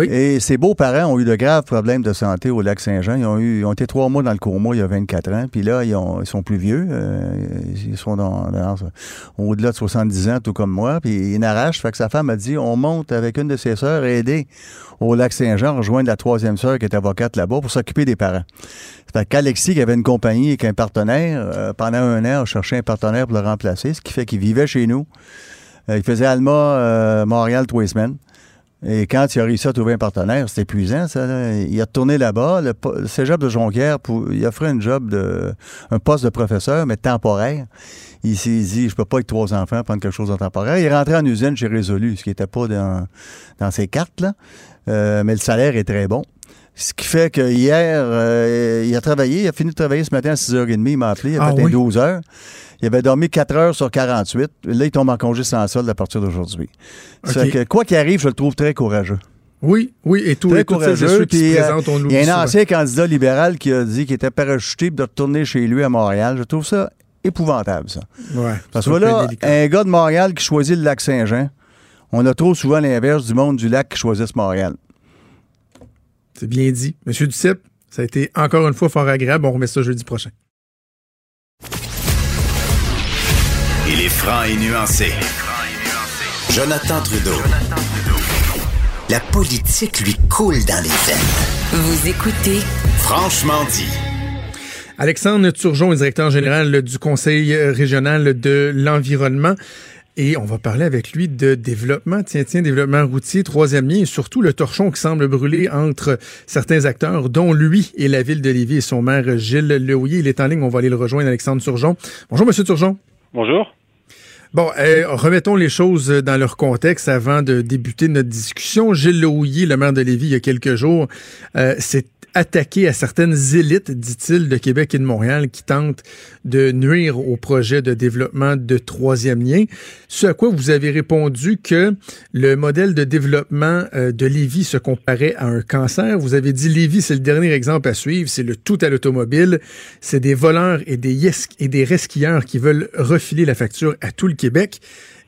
Et ses beaux-parents ont eu de graves problèmes de santé au lac Saint-Jean. Ils ont, eu, ils ont été trois mois dans le coma il y a 24 ans. Puis là, ils, ont, ils sont plus vieux. Euh, ils sont dans, au-delà de 70 ans, tout comme moi. Puis ils n'arrachent. Fait que sa femme a dit on monte avec une de ses sœurs et aider au lac Saint-Jean, rejoindre la troisième sœur qui est avocate là-bas pour s'occuper des parents. Fait qu'Alexis, qui avait une compagnie avec un partenaire, euh, pendant un an, a cherché un partenaire pour le remplacer, ce qui fait qu'il vivait chez nous. Euh, il faisait Alma, Montréal, trois semaines. Et quand il a réussi à trouver un partenaire, c'était épuisant, ça. Il a tourné là-bas. Le, cégep de Jonquière, pour, il offrait un job de, un poste de professeur, mais temporaire. Il s'est dit, je peux pas avec trois enfants prendre quelque chose de temporaire. Il est rentré en usine chez Résolu, ce qui n'était pas dans, dans ses cartes, là. Euh, mais le salaire est très bon. Ce qui fait que hier, euh, il a travaillé, il a fini de travailler ce matin à 6h30, il m'a appelé, il a ah fait 12 heures. Il avait dormi 4 heures sur 48. Là, il tombe en congé sans solde à partir d'aujourd'hui. que, quoi qu'il arrive, je le trouve très courageux. Oui, oui, et tout, très courageux. Euh, il y a un ancien candidat libéral qui a dit qu'il était parachuté de retourner chez lui à Montréal. Je trouve ça épouvantable, ça. Ouais, Parce que voilà, un gars de Montréal qui choisit le lac Saint-Jean, on a trop souvent l'inverse du monde du lac qui choisit Montréal. C'est bien dit. Monsieur Duceppe, ça a été encore une fois fort agréable. On remet ça jeudi prochain. Il est franc et nuancé. Jonathan Trudeau. La politique lui coule dans les veines. Vous écoutez Franchement dit. Alexandre Turgeon est directeur général du Conseil régional de l'environnement. Et on va parler avec lui de développement, tiens, tiens, développement routier, troisième lien, et surtout le torchon qui semble brûler entre certains acteurs, dont lui et la ville de Lévis et son maire Gilles Lehouillier. Il est en ligne, on va aller le rejoindre, Alexandre Turgeon. Bonjour, Monsieur Turgeon. Bonjour. Bon, euh, remettons les choses dans leur contexte avant de débuter notre discussion. Gilles Lehouillier, le maire de Lévis, il y a quelques jours, euh, s'est attaqué à certaines élites, dit-il, de Québec et de Montréal qui tentent de nuire au projet de développement de troisième lien. Ce à quoi vous avez répondu que le modèle de développement euh, de Lévis se comparait à un cancer. Vous avez dit Lévis, c'est le dernier exemple à suivre, c'est le tout à l'automobile. C'est des voleurs et des, et des resquilleurs qui veulent refiler la facture à tout le Québec.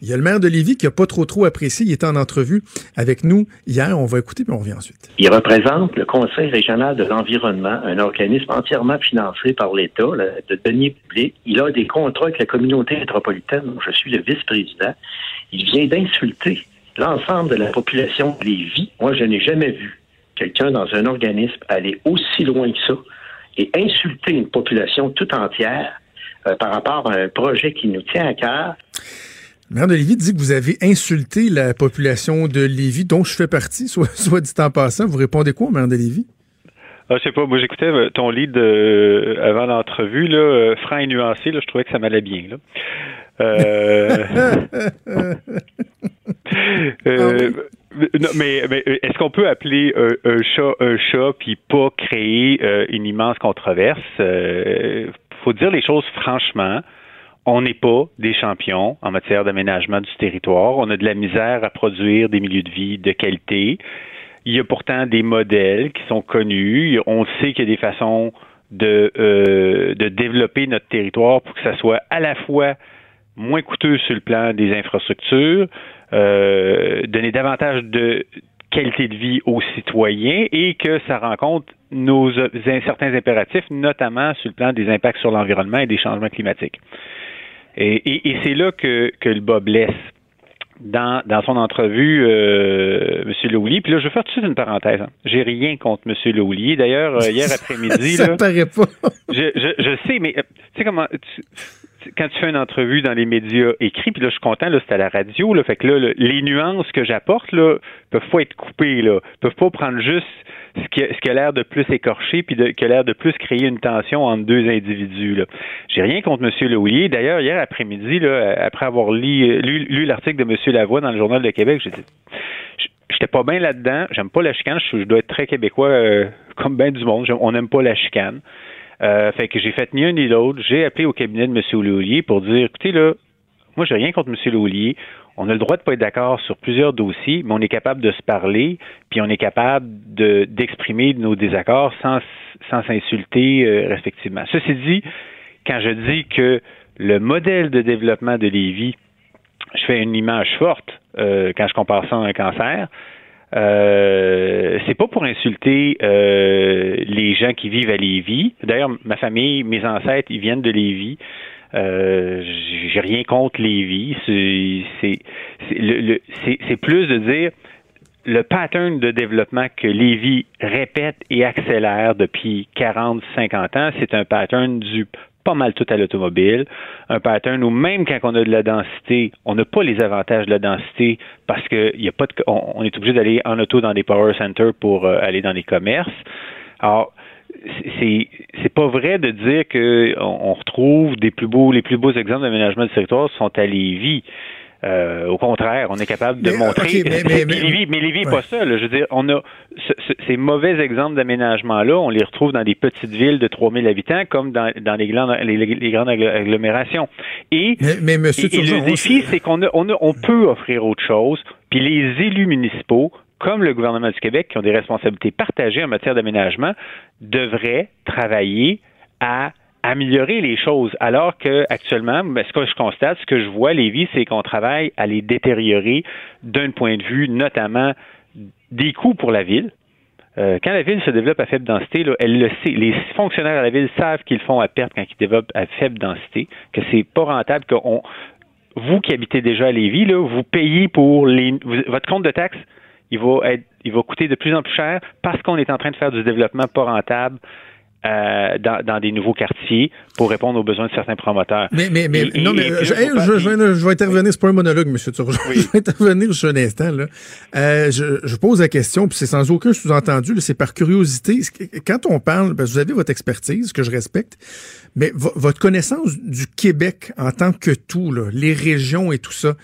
Il y a le maire de Lévis qui n'a pas trop trop apprécié. Il était en entrevue avec nous hier. On va écouter, puis on revient ensuite. Il représente le Conseil régional de l'environnement, un organisme entièrement financé par l'État, de deniers publics. Il a des contrats avec la communauté métropolitaine, dont je suis le vice-président. Il vient d'insulter l'ensemble de la population de Lévis. Moi, je n'ai jamais vu quelqu'un dans un organisme aller aussi loin que ça et insulter une population tout entière euh, par rapport à un projet qui nous tient à cœur. Le maire de Lévis dit que vous avez insulté la population de Lévis, dont je fais partie, (laughs) soit, soit dit en passant. Vous répondez quoi au maire de Lévis? Ah, je sais pas, moi j'écoutais euh, ton lead euh, avant l'entrevue, là, euh, franc et nuancé, là, je trouvais que ça m'allait bien. Là. (laughs) Ah mais, mais est-ce qu'on peut appeler un chat un chat puis pas créer une immense controverse? faut dire les choses franchement on n'est pas des champions en matière d'aménagement du territoire. On a de la misère à produire des milieux de vie de qualité. Il y a pourtant des modèles qui sont connus. On sait qu'il y a des façons de, euh, développer notre territoire pour que ça soit à la fois moins coûteux sur le plan des infrastructures, euh, donner davantage de qualité de vie aux citoyens et que ça rencontre nos certains impératifs, notamment sur le plan des impacts sur l'environnement et des changements climatiques. Et, c'est là que, le bas blesse. Dans, son entrevue, euh, M. Lehoulier, puis là, je vais faire tout de suite une parenthèse. Hein. J'ai rien contre M. Lehoulier. D'ailleurs, euh, hier (laughs) après-midi... Ça paraît pas. je, sais, mais euh, tu sais comment... quand tu fais une entrevue dans les médias écrits, puis là, je suis content, là, c'est à la radio, là, fait que là, les nuances que j'apporte, là, peuvent pas être coupées, là. peuvent pas prendre juste ce qui, a l'air de plus écorché, puis de, qui a l'air de plus créer une tension entre deux individus. J'ai rien contre M. Lehouillier. D'ailleurs, hier après-midi, après avoir lu, l'article de M. Lavoie dans le Journal de Québec, j'ai dit j'étais pas bien là-dedans. J'aime pas la chicane. Je, dois être très québécois euh, comme bien du monde. on n'aime pas la chicane. Euh, fait que j'ai fait ni un ni l'autre. J'ai appelé au cabinet de M. Lehouillier pour dire écoutez, là, moi, j'ai rien contre M. Lehouillier. On a le droit de pas être d'accord sur plusieurs dossiers, mais on est capable de se parler, puis on est capable d'exprimer nos désaccords sans sans s'insulter euh, respectivement. Ceci dit, quand je dis que le modèle de développement de Lévis, je fais une image forte euh, quand je compare ça à un cancer. Euh, c'est pas pour insulter euh, les gens qui vivent à Lévis. D'ailleurs, ma famille, mes ancêtres, ils viennent de Lévis. Euh, j'ai rien contre Lévis. C'est plus de dire le pattern de développement que Lévis répète et accélère depuis 40, 50 ans, c'est un pattern du pas mal tout à l'automobile, un pattern où même quand on a de la densité, on n'a pas les avantages de la densité parce que y a pas de, on, est obligé d'aller en auto dans des power centers pour euh, aller dans les commerces. Alors, c'est c'est pas vrai de dire que on, retrouve des plus beaux les plus beaux exemples d'aménagement du territoire sont à Lévis. Euh, au contraire, on est capable de montrer. mais, mais, mais, Lévis, mais n'est pas ça. Je veux dire, on a ces mauvais exemples d'aménagement-là, on les retrouve dans des petites villes de 3000 habitants comme dans, les, grandes, les, grandes agglomérations. Et, mais, monsieur le défi, c'est qu'on on, on peut offrir autre chose. Puis les élus municipaux, comme le gouvernement du Québec, qui ont des responsabilités partagées en matière d'aménagement, devraient travailler à améliorer les choses, alors que actuellement, ben, ce que je constate, ce que je vois, Lévis, c'est qu'on travaille à les détériorer d'un point de vue notamment des coûts pour la ville. Euh, quand la ville se développe à faible densité, elle le sait. Les fonctionnaires à la ville savent qu'ils font à perte quand ils développent à faible densité, que c'est pas rentable, que vous qui habitez déjà à Lévis, vous payez pour les, votre compte de taxes, il va être, il va coûter de plus en plus cher parce qu'on est en train de faire du développement pas rentable euh, dans, des nouveaux quartiers pour répondre aux besoins de certains promoteurs. Mais, mais, mais non, mais je, je, vais intervenir, c'est pas un monologue, M. Turgeon. (laughs) Je vais intervenir sur un instant. Là. Euh, je, pose la question, puis c'est sans aucun sous-entendu, c'est par curiosité. Quand on parle, ben, vous avez votre expertise, que je respecte, mais votre connaissance du Québec en tant que tout, là, les régions et tout ça,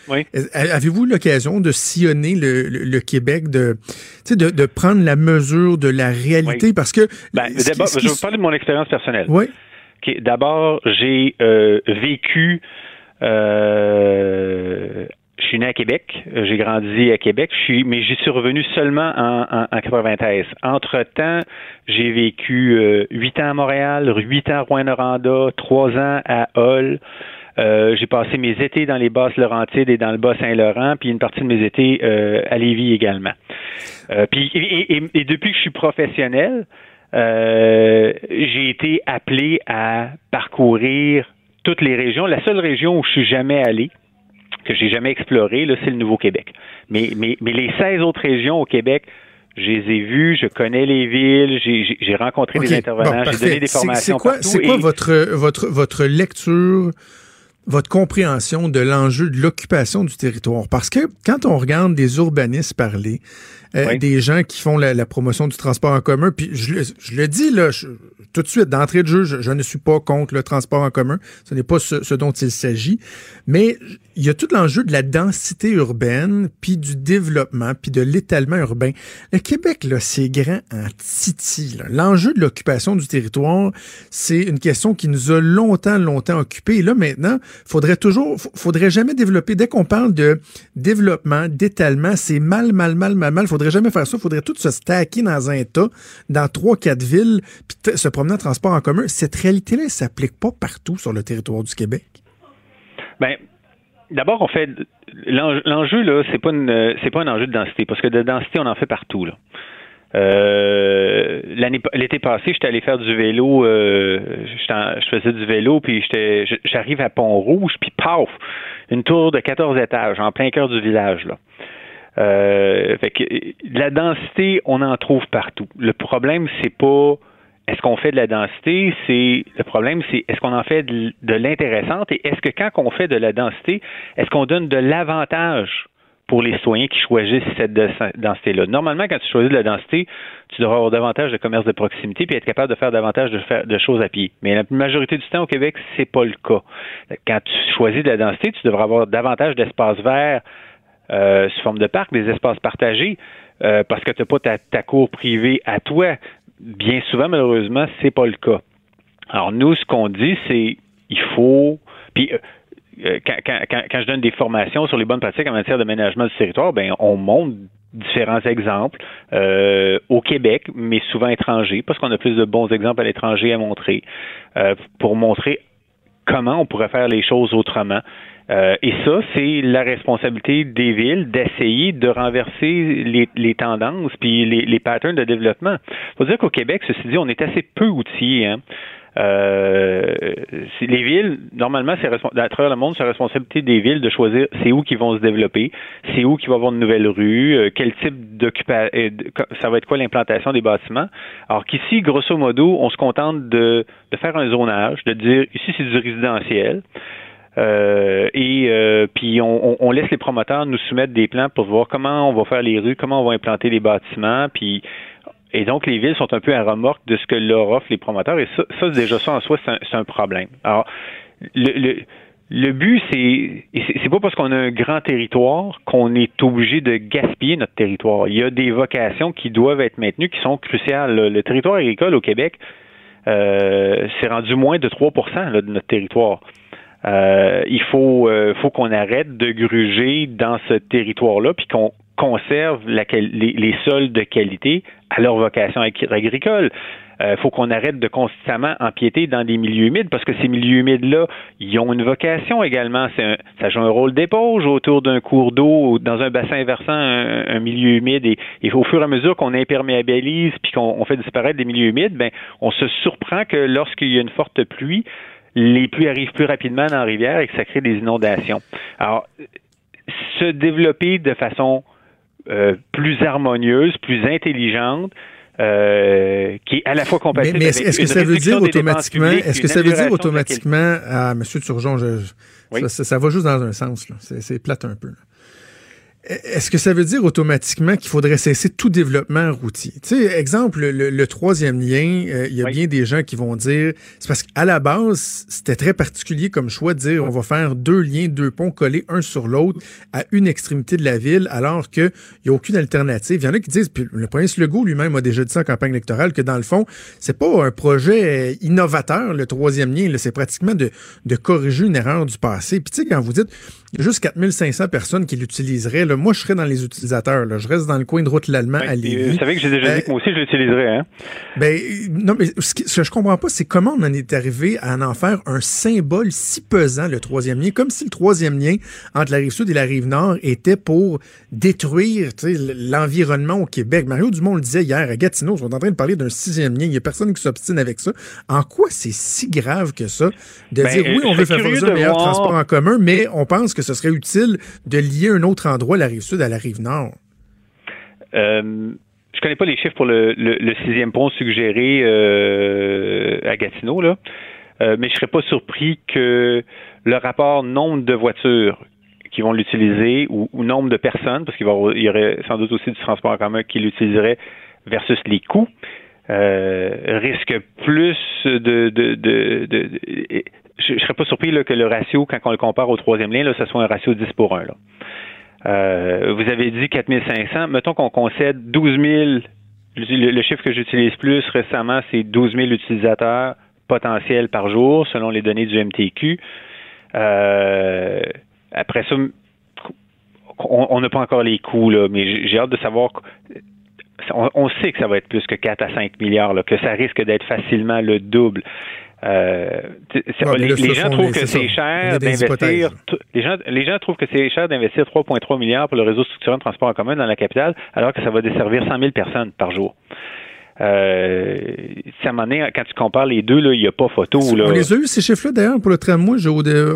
avez-vous l'occasion de sillonner le, Québec, de, de, de prendre la mesure de la réalité? Parce que... Ben, je vais parler de mon expérience personnelle. Oui. D'abord, j'ai euh, vécu euh, je suis né à Québec, j'ai grandi à Québec, je suis, mais j'y suis revenu seulement en, en, 93. Entre-temps, j'ai vécu euh, huit ans à Montréal, huit ans à Rouen-Noranda, trois ans à Hull. Euh, j'ai passé mes étés dans les basses Laurentides et dans le Bas-Saint-Laurent, puis une partie de mes étés euh, à Lévis également. puis et, depuis que je suis professionnel, j'ai été appelé à parcourir toutes les régions. La seule région où je suis jamais allé, que j'ai jamais exploré, là, c'est le Nouveau-Québec. Mais, mais, mais les 16 autres régions au Québec, je les ai vues, je connais les villes, j'ai rencontré des intervenants, j'ai donné des formations. C'est quoi, c'est quoi votre, votre, votre lecture, votre compréhension de l'enjeu de l'occupation du territoire? Parce que quand on regarde des urbanistes parler, euh, des gens qui font la, promotion du transport en commun. Puis je, le dis là, tout de suite, d'entrée de jeu, je, ne suis pas contre le transport en commun. Ce n'est pas ce, dont il s'agit. Mais il y a tout l'enjeu de la densité urbaine, puis du développement, puis de l'étalement urbain. Le Québec, là, c'est grand en titi. L'enjeu de l'occupation du territoire, c'est une question qui nous a longtemps, longtemps occupés. Et là, maintenant, faudrait toujours, faudrait jamais développer. Dès qu'on parle de développement, d'étalement, c'est mal, mal, mal, mal, mal. Faudrait faudrait jamais faire ça. Il faudrait tout se stacker dans un tas, dans trois, quatre villes, puis se promener en transport en commun. Cette réalité-là, elle s'applique pas partout sur le territoire du Québec. Bien, d'abord, on fait l'enjeu là, c'est pas pas un enjeu de densité parce que de densité, on en fait partout. Euh, l'été passé, j'étais allé faire du vélo. Euh, je faisais du vélo, puis j'arrive à Pont-Rouge, puis paf, une tour de 14 étages en plein cœur du village là. Euh, fait que la densité, on en trouve partout. Le problème, c'est pas est-ce qu'on fait de la densité, c'est le problème, c'est est-ce qu'on en fait de, l'intéressante et est-ce que quand on fait de la densité, est-ce qu'on donne de l'avantage pour les citoyens qui choisissent cette densité-là? Normalement, quand tu choisis de la densité, tu devras avoir davantage de commerce de proximité puis être capable de faire davantage de, de choses à pied. Mais la majorité du temps au Québec, c'est pas le cas. Quand tu choisis de la densité, tu devras avoir davantage d'espace vert euh, sous forme de parc, des espaces partagés, euh, parce que tu n'as pas ta, cour privée à toi. Bien souvent, malheureusement, c'est pas le cas. Alors nous, ce qu'on dit, c'est il faut. Puis euh, quand, je donne des formations sur les bonnes pratiques en matière de management du territoire, ben on montre différents exemples euh, au Québec, mais souvent étrangers, parce qu'on a plus de bons exemples à l'étranger à montrer, euh, pour montrer comment on pourrait faire les choses autrement. Euh, et ça, c'est la responsabilité des villes d'essayer de renverser les, tendances puis les, patterns de développement. Faut dire qu'au Québec, ceci dit, on est assez peu outillés. Hein? Euh, les villes, normalement, c'est à travers le monde, c'est la responsabilité des villes de choisir c'est où qu'ils vont se développer, c'est où qu'il va avoir de nouvelles rues, euh, quel type d'occupation, euh, ça va être quoi l'implantation des bâtiments. Alors qu'ici, grosso modo, on se contente de faire un zonage, de dire ici c'est du résidentiel. Euh, et euh, puis on, on, laisse les promoteurs nous soumettre des plans pour voir comment on va faire les rues, comment on va implanter les bâtiments, puis et donc, les villes sont un peu à remorque de ce que leur offrent les promoteurs. Et ça, ça déjà, ça en soi, c'est un, problème. Alors, le, le, le but, c'est c'est pas parce qu'on a un grand territoire qu'on est obligé de gaspiller notre territoire. Il y a des vocations qui doivent être maintenues, qui sont cruciales. Le territoire agricole au Québec, euh, c'est rendu moins de 3% de notre territoire. Euh, il faut, euh, faut qu'on arrête de gruger dans ce territoire-là, puis qu'on conserve les, sols de qualité à leur vocation agricole. Il euh, faut qu'on arrête de constamment empiéter dans des milieux humides parce que ces milieux humides-là, ils ont une vocation également. Un, ça joue un rôle d'éponge autour d'un cours d'eau, dans un bassin versant, un, milieu humide. Et, et, au fur et à mesure qu'on imperméabilise puis qu'on fait disparaître des milieux humides, ben, on se surprend que lorsqu'il y a une forte pluie, les pluies arrivent plus rapidement dans la rivière et que ça crée des inondations. Alors, se développer de façon euh, plus harmonieuse, plus intelligente, euh, qui est à la fois compatible mais, mais est-ce que ça veut dire automatiquement, est-ce que ça veut dire automatiquement, ah, Monsieur Turgeon, je, ça, ça, va juste dans un sens, c'est plate un peu. Là. Est-ce que ça veut dire automatiquement qu'il faudrait cesser tout développement routier? Tu sais, exemple, le, troisième lien, euh, il y a bien des gens qui vont dire, c'est parce qu'à la base, c'était très particulier comme choix de dire, on va faire deux liens, deux ponts collés un sur l'autre à une extrémité de la ville, alors qu'il n'y a aucune alternative. Il y en a qui disent, puis le prince Legault lui-même a déjà dit ça en campagne électorale, que dans le fond, c'est pas un projet innovateur, le troisième lien, c'est pratiquement de, de corriger une erreur du passé. Puis tu sais, quand vous dites, juste 4500 personnes qui l'utiliseraient. Moi, je serais dans les utilisateurs. Là. Je reste dans le coin de route l'allemand à Lévis. Vous savez que j'ai déjà dit euh, que moi aussi, je l'utiliserais. Hein? Ben, non, mais ce que je comprends pas, c'est comment on en est arrivé à en faire un symbole si pesant, le troisième lien, comme si le troisième lien entre la rive sud et la rive nord était pour détruire l'environnement au Québec. Mario Dumont le disait hier à Gatineau, on est en train de parler d'un sixième lien. Il n'y a personne qui s'obstine avec ça. En quoi c'est si grave que ça de ben, dire, oui, on veut favoriser un meilleur transport en commun, mais on pense que ce serait utile de lier un autre endroit, la rive sud, à la rive nord? Euh, je connais pas les chiffres pour le, sixième pont suggéré euh, à Gatineau, là. Euh, mais je serais pas surpris que le rapport nombre de voitures qui vont l'utiliser ou, nombre de personnes, parce qu'il y aurait sans doute aussi du transport en commun qui l'utiliserait versus les coûts, risque plus de, de, je ne serais pas surpris que le ratio, quand on le compare au troisième lien, là, ce soit un ratio 10 pour 1. Là. Euh, vous avez dit 4500. Mettons qu'on concède 12 000. Le, chiffre que j'utilise plus récemment, c'est 12 000 utilisateurs potentiels par jour, selon les données du MTQ. Euh, après ça, on n'a pas encore les coûts, là, mais j'ai hâte de savoir. On, sait que ça va être plus que 4 à 5 milliards, là, que ça risque d'être facilement le double. Euh, les, gens trouvent que c'est cher d'investir. Les gens, les gens trouvent que c'est cher d'investir 3,3 milliards pour le réseau structurant de transport en commun dans la capitale, alors que ça va desservir 100 000 personnes par jour. Euh, à un moment donné, quand tu compares les deux, il n'y a pas photo. Là. On les a eu, ces chiffres-là, d'ailleurs, pour le tramway.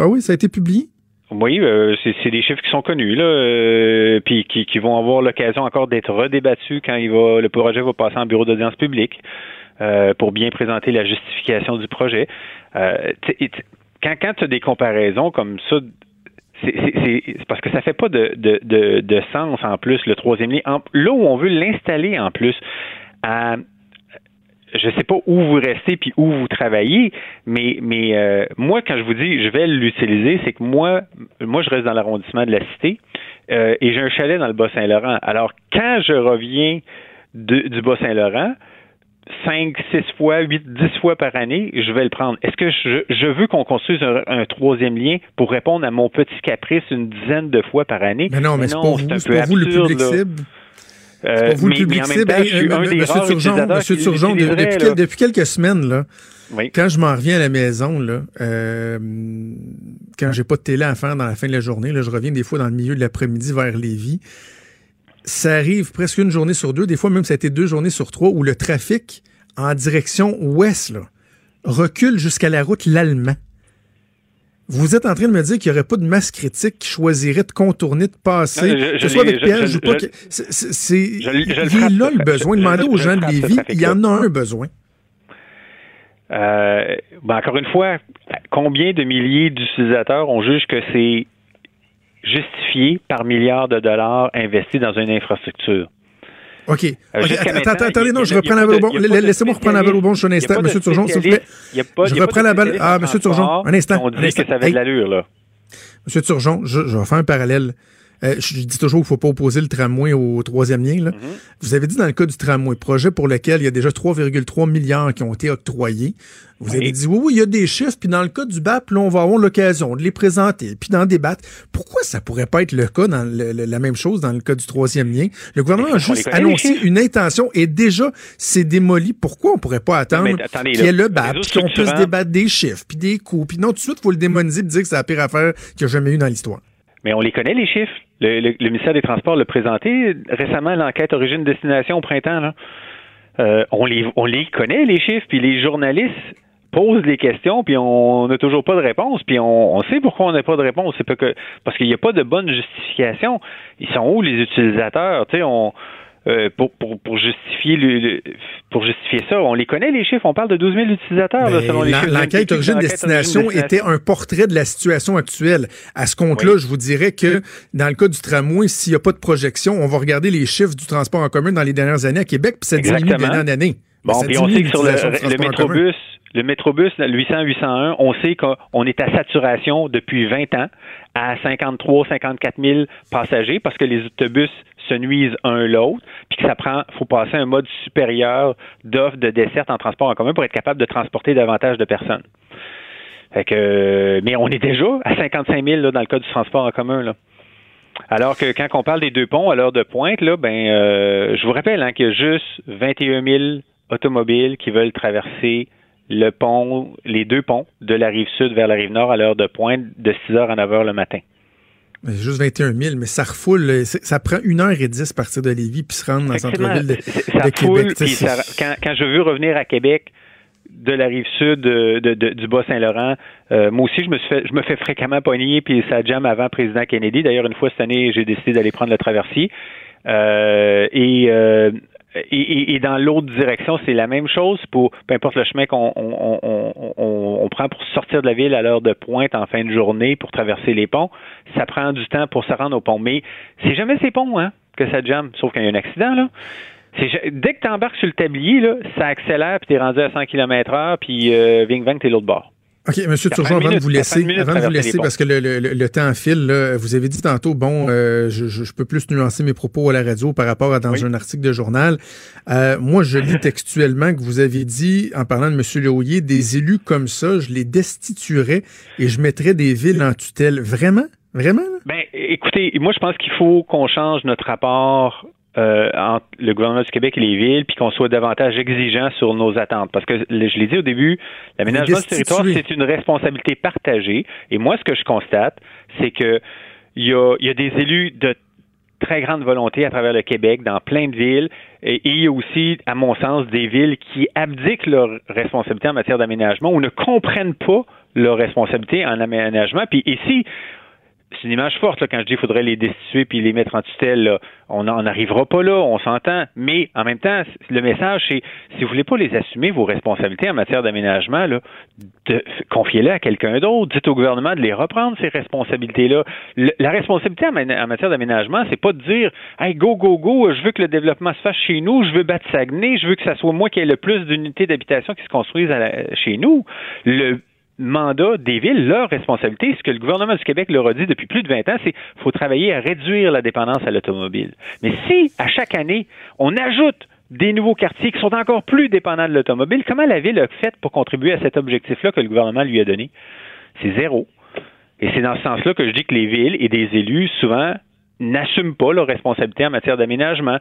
Ah oui, ça a été publié? Oui, euh, c'est des chiffres qui sont connus, là, euh, puis qui, qui, vont avoir l'occasion encore d'être redébattus quand il va, le projet va passer en bureau d'audience publique. Euh, pour bien présenter la justification du projet. Euh, quand, tu as des comparaisons comme ça, c'est parce que ça fait pas de, de, de, sens en plus, le troisième lien. là où on veut l'installer en plus, à, je sais pas où vous restez puis où vous travaillez, mais mais euh, moi quand je vous dis je vais l'utiliser, c'est que moi moi je reste dans l'arrondissement de la cité et j'ai un chalet dans le Bas-Saint-Laurent. Alors quand je reviens du Bas-Saint-Laurent, 5, 6 fois, 8, 10 fois par année, je vais le prendre. Est-ce que je, veux qu'on construise un, troisième lien pour répondre à mon petit caprice une dizaine de fois par année? Mais non, mais, c'est pas vous, c'est pas vous le public cible. Euh, vous le public cible. Monsieur Turgeon, Monsieur Turgeon depuis, quelques semaines, là, quand je m'en reviens à la maison, là, euh, quand j'ai pas de télé à faire dans la fin de la journée, là, je reviens des fois dans le milieu de l'après-midi vers Lévis ça arrive presque une journée sur deux, des fois même ça a été deux journées sur trois, où le trafic en direction ouest recule jusqu'à la route L'Allemand. Vous êtes en train de me dire qu'il n'y aurait pas de masse critique qui choisirait de contourner, de passer, que ce soit avec piège ou pas. C'est il y a le besoin. Demandez aux gens de Lévis, il y en a un besoin. Euh, ben encore une fois, combien de milliers d'utilisateurs on juge que c'est justifié par milliards de dollars investis dans une infrastructure. OK. Euh, attendez, non, je reprends la balle au bon. Laissez-moi reprendre la balle au bon un instant, M. Turgeon, s'il vous plaît. je reprends la balle. Ah, M. Turgeon, un instant. On dit que ça avait de l'allure, là. M. Turgeon, je, vais faire un parallèle. Euh, je dis toujours qu'il ne faut pas opposer le tramway au troisième lien. Là. Mm-hmm. Vous avez dit dans le cas du tramway, projet pour lequel il y a déjà 3,3 milliards qui ont été octroyés. Vous avez dit oui, oui, il y a des chiffres, puis dans le cas du BAP, là, on va avoir l'occasion de les présenter, puis d'en débattre. Pourquoi ça pourrait pas être le cas dans la même chose dans le cas du troisième lien? Le gouvernement a juste annoncé une intention et déjà c'est démoli. Pourquoi on pourrait pas attendre qu'il y ait le BAP, puis qu'on puisse débattre des chiffres, puis des coûts, puis non, tout de suite, il faut le démoniser et dire que c'est la pire affaire qu'il y a jamais eu dans l'histoire. Mais on les connaît, les chiffres. Le, ministère des Transports l'a présenté récemment, l'enquête origine-destination au printemps. Là. Euh, on, les, on les connaît, les chiffres, puis les journalistes posent les questions, puis on n'a toujours pas de réponse, puis on, sait pourquoi on n'a pas de réponse. C'est parce qu'il n'y a pas de bonne justification. Ils sont où les utilisateurs? Tu sais, on euh, pour, pour, pour, justifier le, pour justifier ça. On les connaît, les chiffres. On parle de 12 000 utilisateurs, là, selon les L'enquête origine-destination était un portrait de la situation actuelle. À ce compte-là, je vous dirais que dans le cas du tramway, s'il n'y a pas de projection, on va regarder les chiffres du transport en commun dans les dernières années à Québec, puis ça diminue d'année en année. Bon, puis on sait que sur le, le métrobus, le métrobus, le 800-801, on sait qu'on est à saturation depuis 20 ans à 53 54 000 passagers parce que les autobus se nuisent un l'autre, puis que ça prend, faut passer un mode supérieur d'offre de desserte en transport en commun pour être capable de transporter davantage de personnes. Fait que, mais on est déjà à 55 000 dans le cas du transport en commun. Là. Alors que quand on parle des deux ponts à l'heure de pointe, là, ben, euh, je vous rappelle hein, qu'il y a juste 21 000 automobiles qui veulent traverser le pont, les deux ponts de la rive sud vers la rive nord à l'heure de pointe de 6 h à 9 h le matin. Juste 21 000, mais ça refoule. Ça prend une heure et dix à partir de Lévis puis se rendre dans le centre-ville de, ça Québec. quand, je veux revenir à Québec de la rive sud de, du Bas-Saint-Laurent, euh, moi aussi, je me, suis fait, je me fais fréquemment pogner, puis ça jam avant président Kennedy. D'ailleurs, une fois cette année, j'ai décidé d'aller prendre le traversier. Euh, et euh, et, dans l'autre direction, c'est la même chose pour peu importe le chemin qu'on on, prend pour sortir de la ville à l'heure de pointe en fin de journée pour traverser les ponts. Ça prend du temps pour se rendre au pont. Mais c'est jamais ces ponts hein, que ça jamme, sauf qu'il y a un accident. là. Dès que tu embarques sur le tablier, là, ça accélère, puis tu es rendu à 100 km h puis euh, ving vang, t'es l'autre bord. OK, M. Turgeon, avant de vous laisser, avant de vous laisser parce que le, le, le temps file, là, vous avez dit tantôt, bon, euh, je, je, peux plus nuancer mes propos à la radio par rapport à dans un article de journal. Euh, moi, je lis textuellement que vous avez dit, en parlant de M. Lehoyer, des élus comme ça, je les destituerais et je mettrais des villes en tutelle. Vraiment? Vraiment? Ben, écoutez, moi, je pense qu'il faut qu'on change notre rapport euh, entre le gouvernement du Québec et les villes, puis qu'on soit davantage exigeant sur nos attentes. Parce que, je l'ai dit au début, l'aménagement du territoire, c'est une responsabilité partagée. Et moi, ce que je constate, c'est que il y a, y a des élus de très grande volonté à travers le Québec, dans plein de villes, et, il y a aussi, à mon sens, des villes qui abdiquent leur responsabilité en matière d'aménagement ou ne comprennent pas leur responsabilité en aménagement. Puis ici, c'est une image forte là, quand je dis qu'il faudrait les destituer puis les mettre en tutelle. On n'arrivera pas là, on s'entend. Mais en même temps, le message, c'est si vous voulez pas les assumer, vos responsabilités en matière d'aménagement, confiez-les à quelqu'un d'autre. Dites au gouvernement de les reprendre, ces responsabilités-là. La responsabilité en matière d'aménagement, c'est pas de dire Hey, go, go, go, je veux que le développement se fasse chez nous, je veux battre Saguenay, je veux que ça soit moi qui ai le plus d'unités d'habitation qui se construisent chez nous. Le mandat des villes, leur responsabilité, ce que le gouvernement du Québec leur a dit depuis plus de 20 ans, c'est qu'il faut travailler à réduire la dépendance à l'automobile. Mais si, à chaque année, on ajoute des nouveaux quartiers qui sont encore plus dépendants de l'automobile. Comment la ville a fait pour contribuer à cet objectif-là que le gouvernement lui a donné? C'est zéro. Et c'est dans ce sens-là que je dis que les villes et des élus, souvent, n'assument pas leurs responsabilités en matière d'aménagement.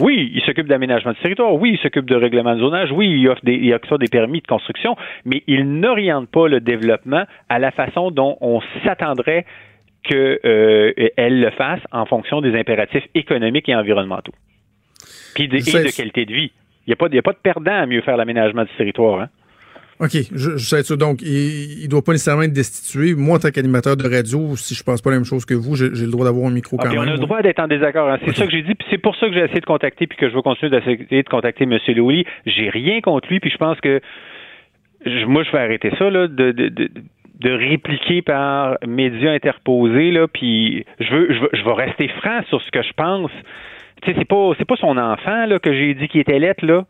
oui, ils s'occupent d'aménagement du territoire, oui, ils s'occupent de règlement de zonage, oui, ils offrent des, ils offrent des permis de construction, mais ils n'orientent pas le développement à la façon dont on s'attendrait qu'elle euh, le fasse en fonction des impératifs économiques et environnementaux. Puis de, et de qualité de vie. Il n'y a, pas, a pas de perdant à mieux faire l'aménagement du territoire. Hein? OK, je, je sais. Donc, il ne doit pas nécessairement être destitué. Moi, en tant qu'animateur de radio, si je pense pas la même chose que vous, j'ai le droit d'avoir un micro quand même. On a le droit d'être en désaccord. Hein. C'est ça que j'ai dit. Puis c'est pour ça que j'ai essayé de contacter, puis que je vais continuer d'essayer de contacter M. Louis. J'ai rien contre lui, puis je pense que moi, je vais arrêter ça, là, de, de, de de répliquer par médias interposés là puis je veux je veux je vais rester franc sur ce que je pense tu sais c'est pas c'est pas son enfant là que j'ai dit qui était lettre là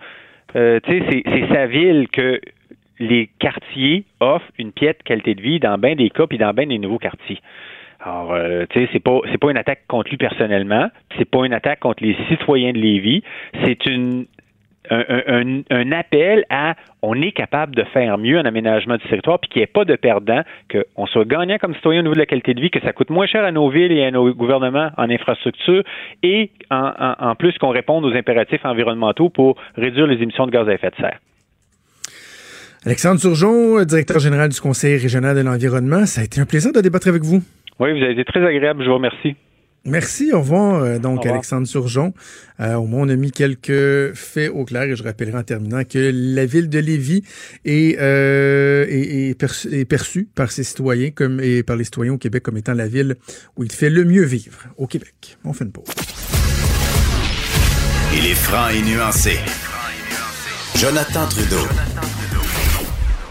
euh, tu sais c'est sa ville que les quartiers offrent une piètre qualité de vie dans bien des cas puis dans bien des nouveaux quartiers. Alors, euh, tu sais, c'est pas c'est pas une attaque contre lui personnellement, c'est pas une attaque contre les citoyens de Lévis, c'est une un, un, appel à on est capable de faire mieux en aménagement du territoire, puis qu'il n'y ait pas de perdant, qu'on soit gagnant comme citoyen au niveau de la qualité de vie, que ça coûte moins cher à nos villes et à nos gouvernements en infrastructure, et en, en plus qu'on réponde aux impératifs environnementaux pour réduire les émissions de gaz à effet de serre. Alexandre Surgeon, directeur général du Conseil régional de l'environnement, ça a été un plaisir de débattre avec vous. Oui, vous avez été très agréable, je vous remercie. Merci, au revoir. Euh, donc, Alexandre Surgeon. Euh, au moins, on a mis quelques faits au clair et je rappellerai en terminant que la ville de Lévis est, euh, est, perçue par ses citoyens comme, et par les citoyens au Québec comme étant la ville où il fait le mieux vivre au Québec. On fait une pause. Il est franc et nuancé. Jonathan Trudeau.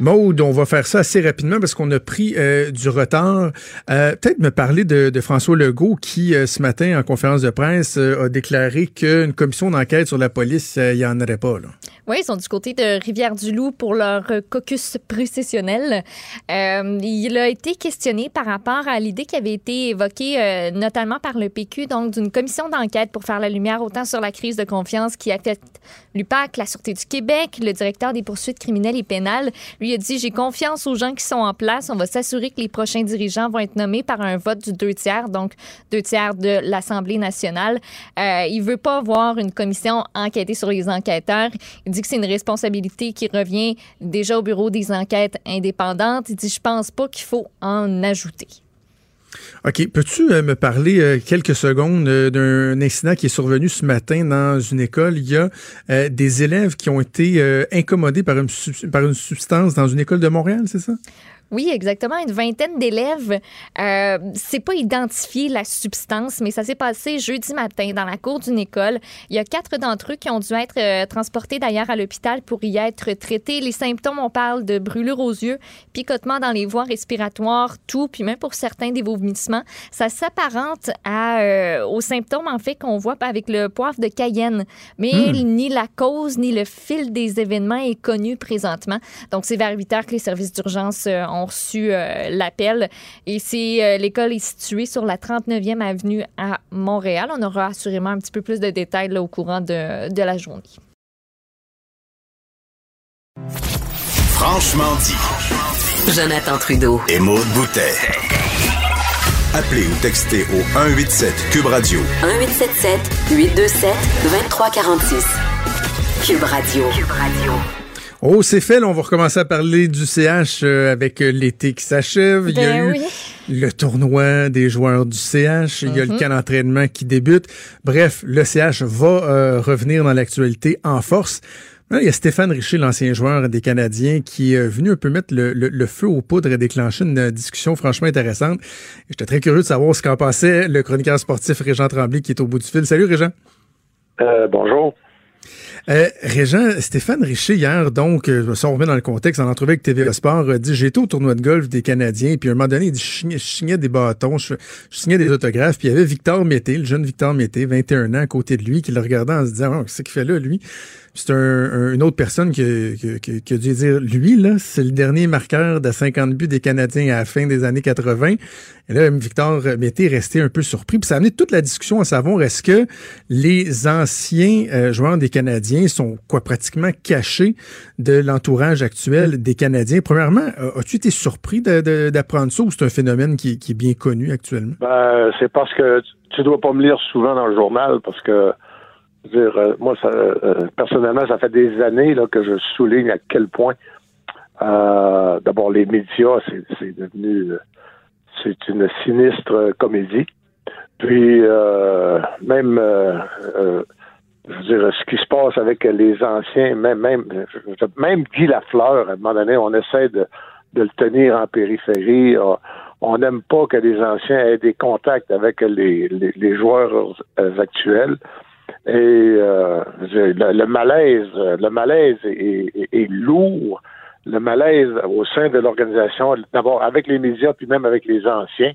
Maude, on va faire ça assez rapidement parce qu'on a pris euh, du retard. Euh, peut-être me parler de, François Legault qui, euh, ce matin, en conférence de presse, a déclaré qu'une commission d'enquête sur la police, il n'y en aurait pas. Oui, ils sont du côté de Rivière-du-Loup pour leur caucus précessionnel. Il a été questionné par rapport à l'idée qui avait été évoquée notamment par le PQ, donc d'une commission d'enquête pour faire la lumière autant sur la crise de confiance qui affecte l'UPAC, la Sûreté du Québec, le directeur des poursuites criminelles et pénales. Lui a dit J'ai confiance aux gens qui sont en place. On va s'assurer que les prochains dirigeants vont être nommés par un vote du deux tiers, donc deux tiers de l'Assemblée nationale. Euh, il veut pas voir une commission enquêter sur les enquêteurs dit que c'est une responsabilité qui revient déjà au bureau des enquêtes indépendantes. Il dit, je pense pas qu'il faut en ajouter. OK. Peux-tu euh, me parler euh, quelques secondes euh, d'un incident qui est survenu ce matin dans une école? Il y a des élèves qui ont été incommodés par une, par une substance dans une école de Montréal, c'est ça? Oui, exactement. Une vingtaine d'élèves. Euh, c'est pas identifié la substance, mais ça s'est passé jeudi matin dans la cour d'une école. Il y a quatre d'entre eux qui ont dû être euh, transportés d'ailleurs à l'hôpital pour y être traités. Les symptômes, on parle de brûlure aux yeux, picotement dans les voies respiratoires, tout, puis même pour certains des vomissements. Ça s'apparente à, euh, aux symptômes en fait qu'on voit avec le poivre de Cayenne, mais hmm. ni la cause ni le fil des événements est connu présentement. Donc c'est vers 8 heures que les services d'urgence euh, ont reçu euh, l'appel. Et c'est euh, l'école est située sur la 39e avenue à Montréal. On aura assurément un petit peu plus de détails là, au courant de, de la journée. Franchement dit. Jonathan Trudeau. Et Maude Boutet. Appelez ou textez au 187 Cube Radio. 1877 827 2346. Cube Radio. Cube Radio. Oh, c'est fait. on va recommencer à parler du CH euh, avec euh, l'été qui s'achève. Il y a ben eu le tournoi des joueurs du CH. Il y a le mhm. camp d'entraînement qui débute. Bref, le CH va euh, revenir dans l'actualité en force. il y a Stéphane Richer, l'ancien joueur des Canadiens, qui est venu un peu mettre le, feu aux poudres et déclencher une discussion franchement intéressante. J'étais très curieux de savoir ce qu'en pensait le chroniqueur sportif Régent Tremblay qui est au bout du fil. Salut Régent. bonjour. Euh, Régent, Stéphane Richer, hier, donc, euh, si on remet dans le contexte, en entrevue avec TV Sport, a dit J'étais au tournoi de golf des Canadiens, puis à un moment donné, il dit Je signais, des bâtons, je, signais des autographes, puis il y avait Victor Mété, le jeune Victor Mété, 21 ans, à côté de lui, qui le regardait en se disant oh, Qu'est-ce qu'il fait là, lui? C'est une autre personne qui, a dû dire, lui, là, c'est le dernier marqueur de 50 buts des Canadiens à la fin des années 80. Et là, Victor Mété est resté un peu surpris. Puis ça a amené toute la discussion à savoir est-ce que les anciens euh, joueurs des Canadiens sont quoi pratiquement cachés de l'entourage actuel des Canadiens? Premièrement, as-tu été surpris d'apprendre ça ou c'est un phénomène qui, est bien connu actuellement? Ben, c'est parce que tu dois pas me lire souvent dans le journal parce que dire, euh, moi, ça, euh, personnellement, ça fait des années là, que je souligne à quel point, euh, d'abord, les médias, c'est devenu, c'est une sinistre comédie. Puis, même, je veux dire, ce qui se passe avec les anciens, même, même, même Guy Lafleur, à un moment donné, on essaie de, de le tenir en périphérie. On n'aime pas que les anciens aient des contacts avec les, les, les joueurs actuels. Et euh, le, malaise, le malaise est, lourd. Le malaise au sein de l'organisation, d'abord avec les médias, puis même avec les anciens.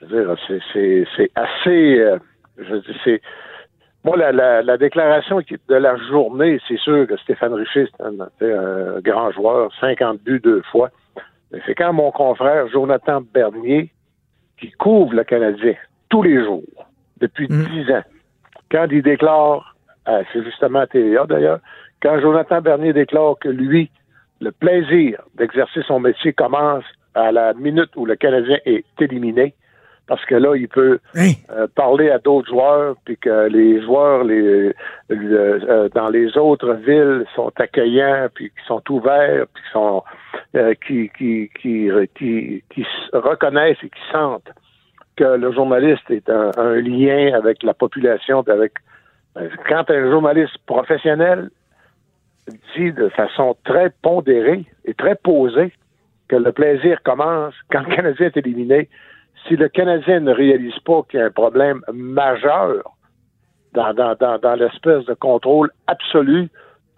Je veux dire, c'est assez. Euh, je dis, c'est. Moi, la, la, la, déclaration de la journée, c'est sûr que Stéphane Richer, c'est un, grand joueur, 50 buts deux fois. C'est quand mon confrère Jonathan Bernier, qui couvre le Canadien tous les jours, depuis mm. dix ans, quand il déclare, euh, c'est justement à TVA d'ailleurs, quand Jonathan Bernier déclare que lui, le plaisir d'exercer son métier commence à la minute où le Canadien est éliminé, parce que là, il peut euh, parler à d'autres joueurs, puis que les joueurs les, euh, dans les autres villes sont accueillants, puis qui sont ouverts, puis sont qui, qui, qui, qui, qui reconnaissent et qui sentent que le journaliste est un, lien avec la population, avec ben, quand un journaliste professionnel dit de façon très pondérée et très posée que le plaisir commence quand le Canadien est éliminé, si le Canadien ne réalise pas qu'il y a un problème majeur dans, dans, dans, l'espèce de contrôle absolu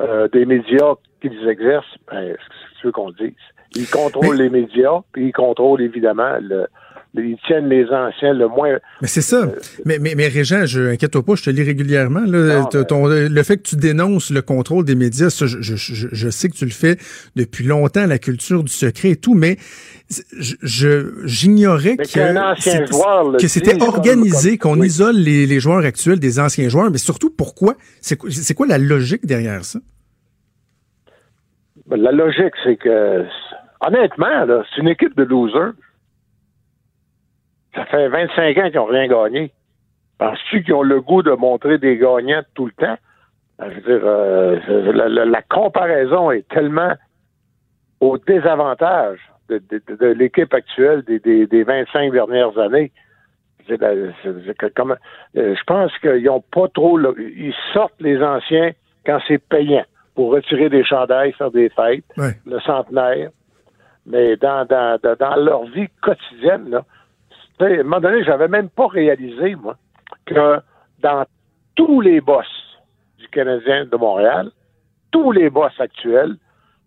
euh, des médias qu'ils exercent, ben, c'est ce qu'on dise. Ils contrôlent les médias, puis ils contrôlent évidemment le, ils tiennent les anciens le moins. Mais c'est ça. Euh, mais, mais, mais Régent, je inquiète pas, je te lis régulièrement. Là, le fait que tu dénonces le contrôle des médias, ça, je, je, je, sais que tu le fais depuis longtemps, la culture du secret et tout, mais je j'ignorais que, que c'était organisé, qu'on isole les, les, joueurs actuels des anciens joueurs, mais surtout pourquoi? C'est quoi la logique derrière ça? Ben, la logique, c'est que honnêtement, c'est une équipe de losers. Ça fait 25 ans qu'ils n'ont rien gagné. Penses-tu qu'ils ont le goût de montrer des gagnants tout le temps? Ben, je veux dire, euh, la, comparaison est tellement au désavantage de, l'équipe actuelle des, 25 dernières années. Je, euh, je pense qu'ils n'ont pas trop. ils sortent les anciens quand c'est payant pour retirer des chandails, faire des fêtes, le centenaire. Mais dans, dans, dans leur vie quotidienne, là, à un moment donné, j'avais même pas réalisé, moi, que dans tous les boss du Canadien de Montréal, tous les boss actuels,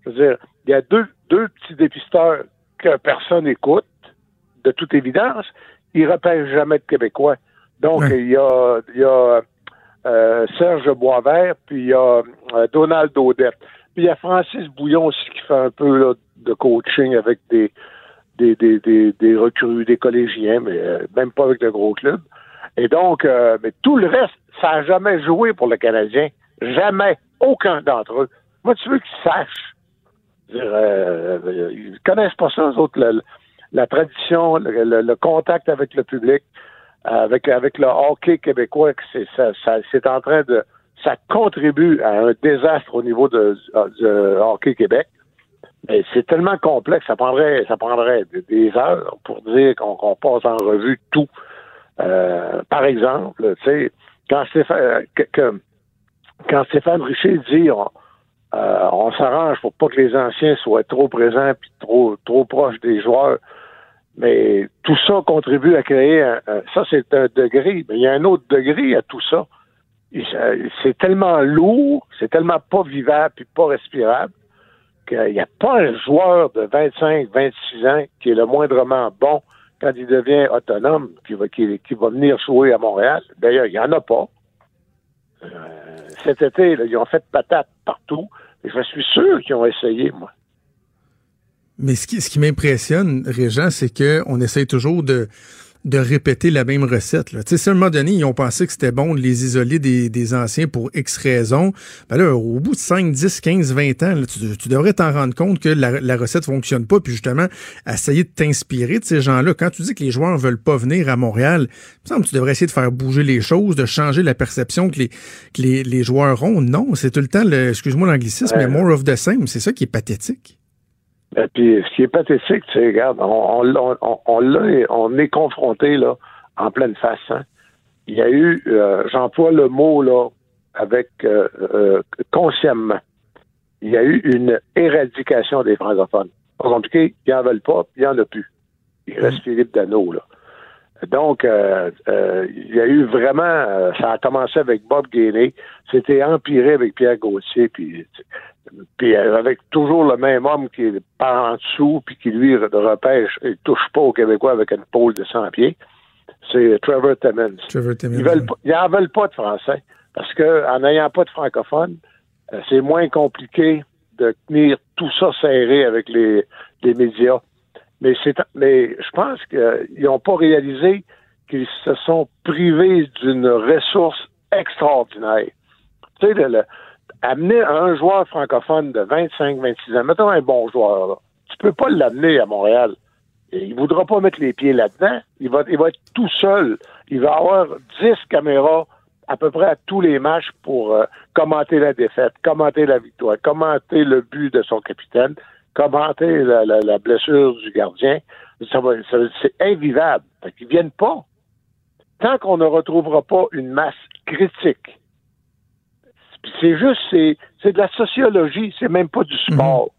je veux dire, il y a deux, deux petits dépisteurs que personne n'écoute, de toute évidence, ils repèrent jamais de Québécois. Donc, il y a, il y a euh, Serge Boisvert, puis il y a euh, Donald Odette. Puis il y a Francis Bouillon aussi qui fait un peu là, de coaching avec des, des, des, recrues, des collégiens, mais euh, même pas avec le gros club. Et donc, euh, mais tout le reste, ça n'a jamais joué pour le Canadien. Jamais. Aucun d'entre eux. Moi, tu veux qu'ils sachent. Euh, ils connaissent pas ça, eux autres, la, tradition, le, contact avec le public, avec, avec le hockey québécois, c'est ça, c'est en train de. Ça contribue à un désastre au niveau de, de hockey Québec c'est tellement complexe, ça prendrait, ça prendrait des heures pour dire qu'on passe en revue tout. Euh, par exemple, tu sais, quand Stéphane, que, quand Stéphane Richer dit on, euh, on s'arrange pour pas que les anciens soient trop présents puis trop trop proches des joueurs, mais tout ça contribue à créer un, ça c'est un degré, mais il y a un autre degré à tout ça. C'est tellement lourd, c'est tellement pas vivable puis pas respirable il n'y a pas un joueur de 25, 26 ans qui est le moindrement bon quand il devient autonome, qui va, venir jouer à Montréal. D'ailleurs, il n'y en a pas. cet été, ils ont fait patate partout. Et je suis sûr qu'ils ont essayé, moi. Mais ce qui, ce qui m'impressionne, Régent, c'est qu'on essaye toujours de, de répéter la même recette. Là. Tu sais, à un moment donné, ils ont pensé que c'était bon de les isoler des, des anciens pour X raisons, ben là, au bout de 5, 10, 15, 20 ans, tu, devrais t'en rendre compte que la, la recette fonctionne pas, puis justement, essayer de t'inspirer de ces gens-là. Quand tu dis que les joueurs veulent pas venir à Montréal, il me semble que tu devrais essayer de faire bouger les choses, de changer la perception que les, que les, les joueurs ont. Non, c'est tout le temps, le, excuse-moi l'anglicisme, mais more of the same. C'est ça qui est pathétique. Et puis, ce qui est pathétique, tu sais, regarde, on, on, on, on, on est confronté là, en pleine face. Hein. Il y a eu, euh, j'emploie le mot là, avec euh, euh, consciemment, il y a eu une éradication des francophones. Pas compliqué, ils n'en veulent pas, il n'y en a plus. Il reste mmh. Philippe Dano, là. Donc, euh, euh, il y a eu vraiment, euh, ça a commencé avec Bob Gainey, c'était empiré avec Pierre Gauthier, puis, puis avec toujours le même homme qui est par en dessous, puis qui lui repêche, il touche pas aux Québécois avec une pôle de 100 pieds. C'est Trevor Timmons. Trevor Timmons. Ils, veulent, n'en veulent pas de français, parce que en n'ayant pas de francophone, c'est moins compliqué de tenir tout ça serré avec les, les médias. Mais c'est mais je pense qu'ils n'ont pas réalisé qu'ils se sont privés d'une ressource extraordinaire. Tu sais, le, amener un joueur francophone de 25-26 ans, mettons un bon joueur, là, tu peux pas l'amener à Montréal. Il voudra pas mettre les pieds là-dedans. Il va, il va être tout seul. Il va avoir 10 caméras à peu près à tous les matchs pour euh, commenter la défaite, commenter la victoire, commenter le but de son capitaine commenter la, blessure du gardien, ça c'est invivable. Fait qu'ils viennent pas. Tant qu'on ne retrouvera pas une masse critique, c'est juste, c'est, de la sociologie, c'est même pas du mhm. sport.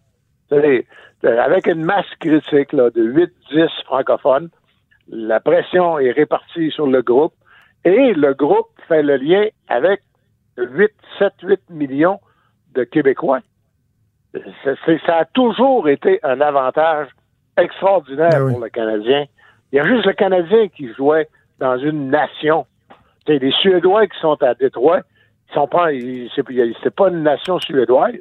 Avec une masse critique là, de 8-10 francophones, la pression est répartie sur le groupe et le groupe fait le lien avec 8, 7, 8 millions de Québécois ça a toujours été un avantage extraordinaire ben pour le Canadien. Il y a juste le Canadien qui jouait dans une nation. C'est les Suédois qui sont à Détroit, c'est pas une nation suédoise.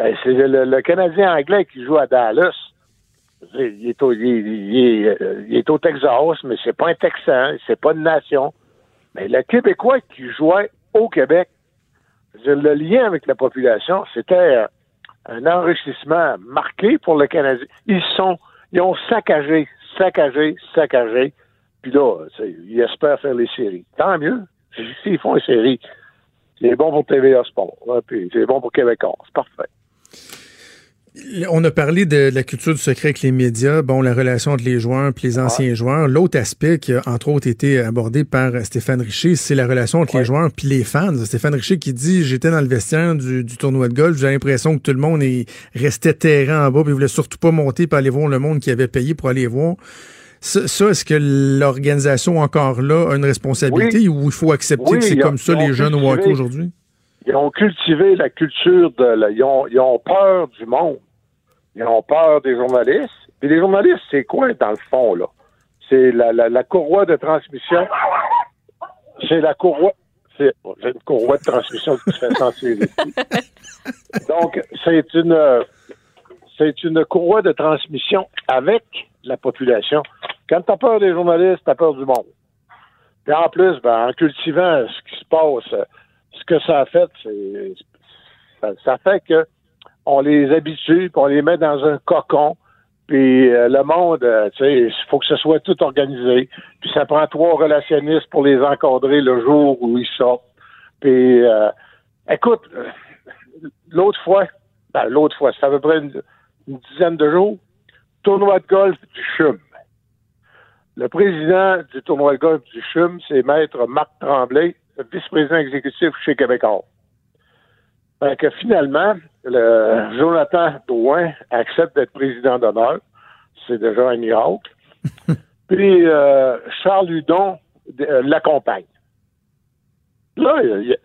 Euh, c'est le, Canadien anglais qui joue à Dallas. Il est au, il, est, au Texas, mais c'est pas un Texan, c'est pas une nation. Mais le Québécois qui jouait au Québec, le lien avec la population, c'était un enrichissement marqué pour le Canadien. Ils sont, ils ont saccagé, saccagé, saccagé. Puis là, ils espèrent faire les séries. Tant mieux. S'ils font les séries, c'est bon pour TVA Sport. puis c'est bon pour Québécois. C'est parfait. On a parlé de la culture du secret avec les médias, bon, la relation entre les joueurs et les anciens joueurs. L'autre aspect qui a entre autres été abordé par Stéphane Richer, c'est la relation entre les joueurs puis les fans. Stéphane Richer qui dit j'étais dans le vestiaire du, tournoi de golf, j'ai l'impression que tout le monde est, restait terrain en bas, puis voulait surtout pas monter pour aller voir le monde qui avait payé pour aller voir. Ça, est-ce que l'organisation encore là a une responsabilité ou il faut accepter que c'est comme ça les jeunes au hockey aujourd'hui? Ils ont cultivé la culture de. ils, ont, ils ont peur du monde. Ils ont peur des journalistes. Puis les journalistes, c'est quoi dans le fond, là? C'est la, la, la, courroie de transmission. C'est la courroie. C'est une courroie de transmission qui fait sensibiliser. (laughs) Donc, c'est une c'est une courroie de transmission avec la population. Quand tu as peur des journalistes, tu as peur du monde. Puis en plus, ben, en cultivant ce qui se passe, ce que ça a fait, c'est ça, fait que on les habitue, puis on les met dans un cocon, puis euh, le monde, euh, tu sais, il faut que ce soit tout organisé. Puis ça prend trois relationnistes pour les encadrer le jour où ils sortent. Puis, euh, écoute, l'autre fois, ben, l'autre fois, c'est à peu près une, dizaine de jours, tournoi de golf du CHUM. Le président du tournoi de golf du CHUM, c'est Maître Marc Tremblay, vice-président exécutif chez Québécois. Fait que finalement, le Jonathan Drouin accepte d'être président d'honneur. C'est déjà un miracle. (laughs) Puis euh, Charles Hudon euh, l'accompagne. Là, il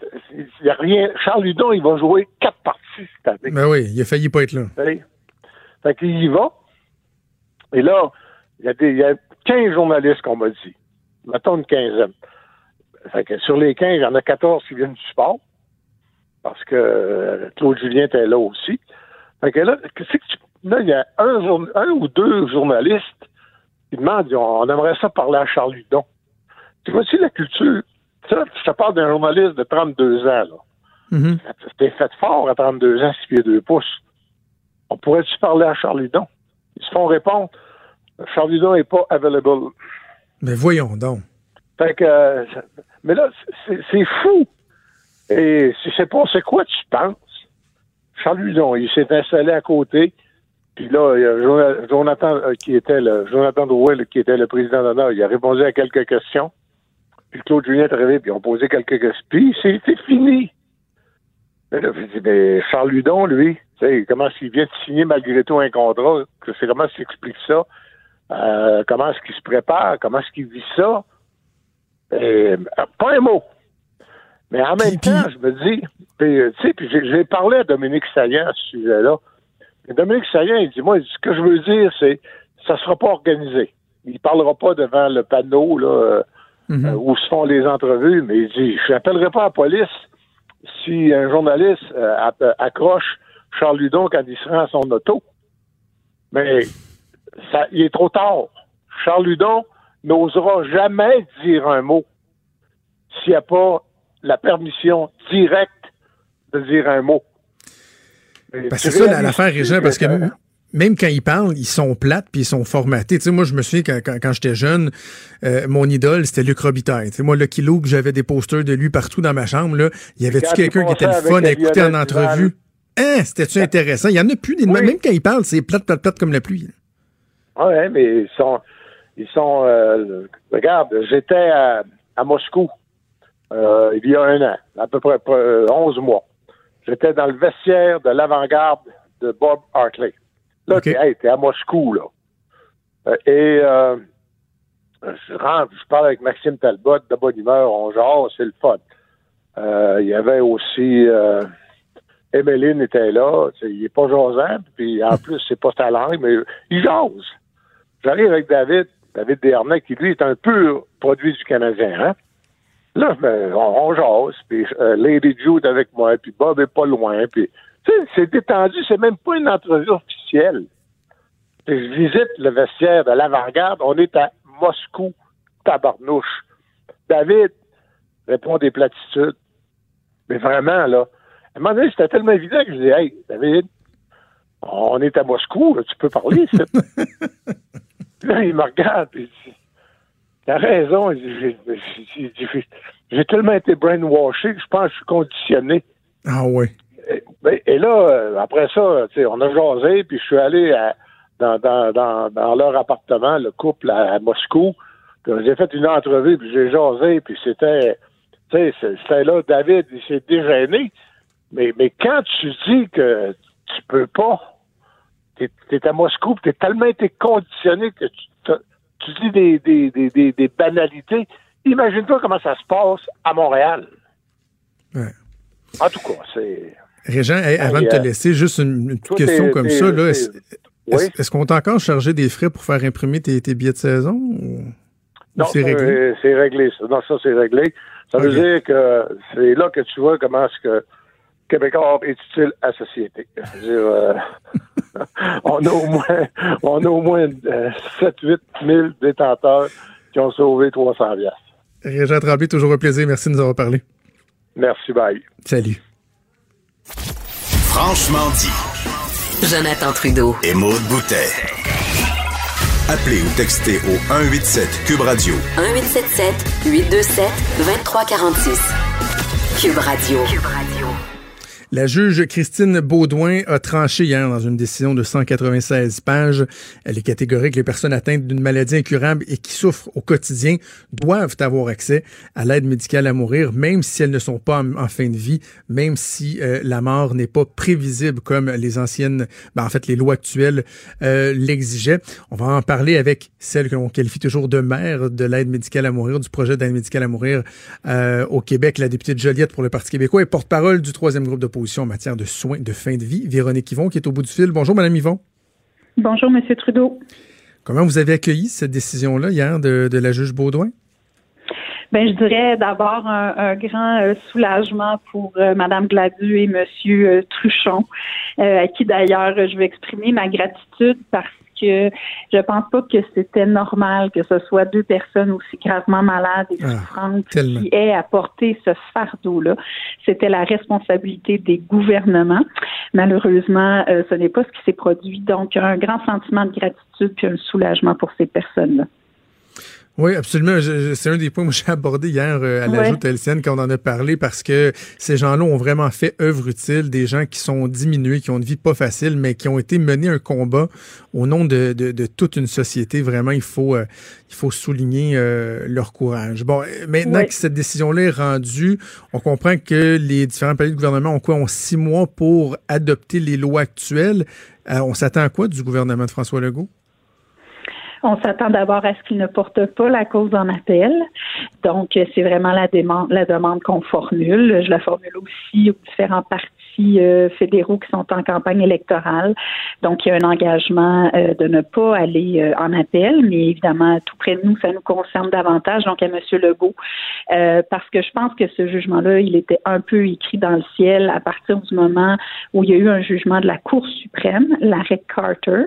n'y a, rien. Charles Hudon, il va jouer quatre parties cette année. Ben oui, il a failli pas être là. Fait qu'il y va. Et là, il y, a des, il y a 15 journalistes qu'on m'a dit. Mettons une quinzaine. sur les 15, il y en a 14 qui viennent du sport. Parce que euh, Claude Julien était là aussi. Fait que là, là, il y a un, un ou deux journalistes qui demandent on, aimerait ça parler à Charles Ludon. Tu vois aussi la culture? Ça, je te parle d'un journaliste de 32 ans, là. Mm C'était fait fort à 32 ans, 6 pieds 2 pouces. On pourrait-tu parler à Charles Ludon? Ils se font répondre Charles Ludon n'est pas available. Mais voyons donc. Fait que, mais là, c'est fou. Et si c'est pas, c'est quoi tu penses? Charles Ludon, il s'est installé à côté. Puis là, il y a Jonathan, euh, qui était le, Jonathan Drouet, qui était le président d'honneur, il a répondu à quelques questions. Puis Claude Julien est arrivé, puis ils ont posé quelques questions. Puis c'était fini. Mais là, je dis, mais Charles Ludon, lui, comment qu'il vient de signer malgré tout un contrat? C'est comment s'explique ça? Euh, comment est-ce qu'il se prépare? Comment est-ce qu'il vit ça? Euh, pas un mot. Mais en même temps, je me dis, tu sais, puis j'ai parlé à Dominique Saillant à ce sujet-là. Dominique Saillant, il dit, moi, ce que je veux dire, c'est, ça sera pas organisé. Il parlera pas devant le panneau, là, mm-hmm. où se font les entrevues, mais il dit, je n'appellerai pas la police si un journaliste euh, accroche Charles Ludon quand il se rend à son auto. Mais ça, il est trop tard. Charles Ludon n'osera jamais dire un mot s'il n'y a pas la permission directe de dire un mot. c'est ça l'affaire, Régent, parce que même quand ils parlent, ils sont plates puis ils sont formatés. Tu sais, moi, je me souviens quand, quand, j'étais jeune, euh, mon idole, c'était Luc Robitaille. Tu sais, moi, Lucky Luke, j'avais des posters de lui partout dans ma chambre. Là. Y avait-tu quelqu'un qui était le fun à écouter en entrevue? Hein, c'était-tu intéressant? Il y en a plus des... Même quand ils parlent, c'est plate, plate, plate comme la pluie. Oui, mais ils sont... Ils sont... Euh, regarde, j'étais à, Moscou euh, il y a un an, à peu près 11 mois. J'étais dans le vestiaire de l'avant-garde de Bob Hartley. Là, okay. t'es à Moscou, là. Euh, et euh, je rentre, je parle avec Maxime Talbot, de bonne humeur, on genre, c'est le fun. Euh, il y avait aussi euh, Emeline était là, il est pas jasant, puis en plus, c'est pas sa langue, mais il jase. J'arrive avec David, David Dernay, qui lui est un pur produit du Canadien, hein? Là, ben, on, on jase, puis Lady Jude avec moi, puis Bob est pas loin, puis c'est détendu, c'est même pas une entrevue officielle. Je visite le vestiaire de l'avant-garde, on est à Moscou, tabarnouche. David répond des platitudes. Mais vraiment, là, à un moment donné, c'était tellement évident que je dis Hey, David, on est à Moscou, tu peux parler, (laughs) là, il me regarde, et il dit T'as raison, j'ai tellement été brainwashé que je pense que je suis conditionné. Ah oui. Ben, et, là, euh, après ça, on a jasé, puis je suis allé dans, dans, leur appartement, le couple à, Moscou. J'ai fait une entrevue, puis j'ai jasé, puis c'était, c'était là, David, il s'est dégêné. Mais, mais quand tu dis que tu peux pas, tu es, à Moscou, tu es tellement été conditionné que tu, tu dis des, des, des, des banalités. Imagine-toi comment ça se passe à Montréal. Ouais. En tout cas, c'est. Régent, avant de te laisser, juste une, petite question comme ça. Est-ce qu'on t'a encore chargé des frais pour faire imprimer tes, billets de saison? non, c'est réglé? C'est réglé. Non, ça, c'est réglé. Ça veut dire que c'est là que tu vois comment est-ce que Québécois est utile à la société. Euh, (laughs) on a au moins, on a au moins 7-8 euh, 000 détenteurs qui ont sauvé 300 vias. Régent Tremblay, toujours un plaisir. Merci de nous avoir parlé. Merci, bye. Salut. Franchement dit. Jonathan Trudeau. Et Maude Boutet. Appelez ou textez au 187 Cube Radio. 1877 827 2346. Cube Radio. Cube Radio. La juge Christine Baudouin a tranché hier dans une décision de 196 pages. Elle est catégorique. Les personnes atteintes d'une maladie incurable et qui souffrent au quotidien doivent avoir accès à l'aide médicale à mourir, même si elles ne sont pas en, fin de vie, même si euh, la mort n'est pas prévisible comme les anciennes, ben, en fait, les lois actuelles euh, l'exigeaient. On va en parler avec celle que l'on qualifie toujours de mère de l'aide médicale à mourir, du projet d'aide médicale à mourir euh, au Québec, la députée de Joliette pour le Parti québécois et porte-parole du troisième groupe d'opposition en matière de soins de fin de vie. Véronique Yvon qui est au bout du fil. Bonjour, Madame Yvon. Bonjour, Monsieur Trudeau. Comment vous avez accueilli cette décision-là hier de, la juge Baudouin? Ben, je dirais d'abord un, grand euh, soulagement pour euh, Madame Gladu et Monsieur Truchon, à qui d'ailleurs je veux exprimer ma gratitude parce que je pense pas que c'était normal que ce soit deux personnes aussi gravement malades et ah, souffrantes qui aient à porter ce fardeau-là. C'était la responsabilité des gouvernements. Malheureusement, ce n'est pas ce qui s'est produit. Donc, un grand sentiment de gratitude puis un soulagement pour ces personnes-là. Oui, absolument. C'est un des points que (laughs) j'ai abordé hier euh, à la ouais. LCN quand on en a parlé parce que ces gens-là ont vraiment fait œuvre utile, des gens qui sont diminués, qui ont une vie pas facile, mais qui ont été menés un combat au nom de, de, toute une société. Vraiment, il faut, euh, il faut souligner euh, leur courage. Bon, maintenant que cette décision-là est rendue, on comprend que les différents paliers de gouvernement ont quoi? Ont six mois pour adopter les lois actuelles. on s'attend à quoi du gouvernement de François Legault? On s'attend d'abord à ce qu'il ne porte pas la cause en appel. Donc, c'est vraiment la demande, la demande qu'on formule. Je la formule aussi aux différents partis euh, fédéraux qui sont en campagne électorale. Donc, il y a un engagement euh, de ne pas aller euh, en appel, mais évidemment, tout près de nous, ça nous concerne davantage, donc à M. Legault, parce que je pense que ce jugement-là, il était un peu écrit dans le ciel à partir du moment où il y a eu un jugement de la Cour suprême, l'arrêt Carter,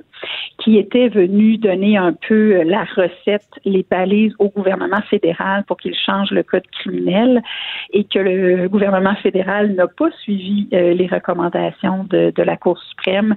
qui était venu donner un peu la recette, les balises au gouvernement fédéral pour qu'il change le code criminel et que le gouvernement fédéral n'a pas suivi les recommandations de, la Cour suprême,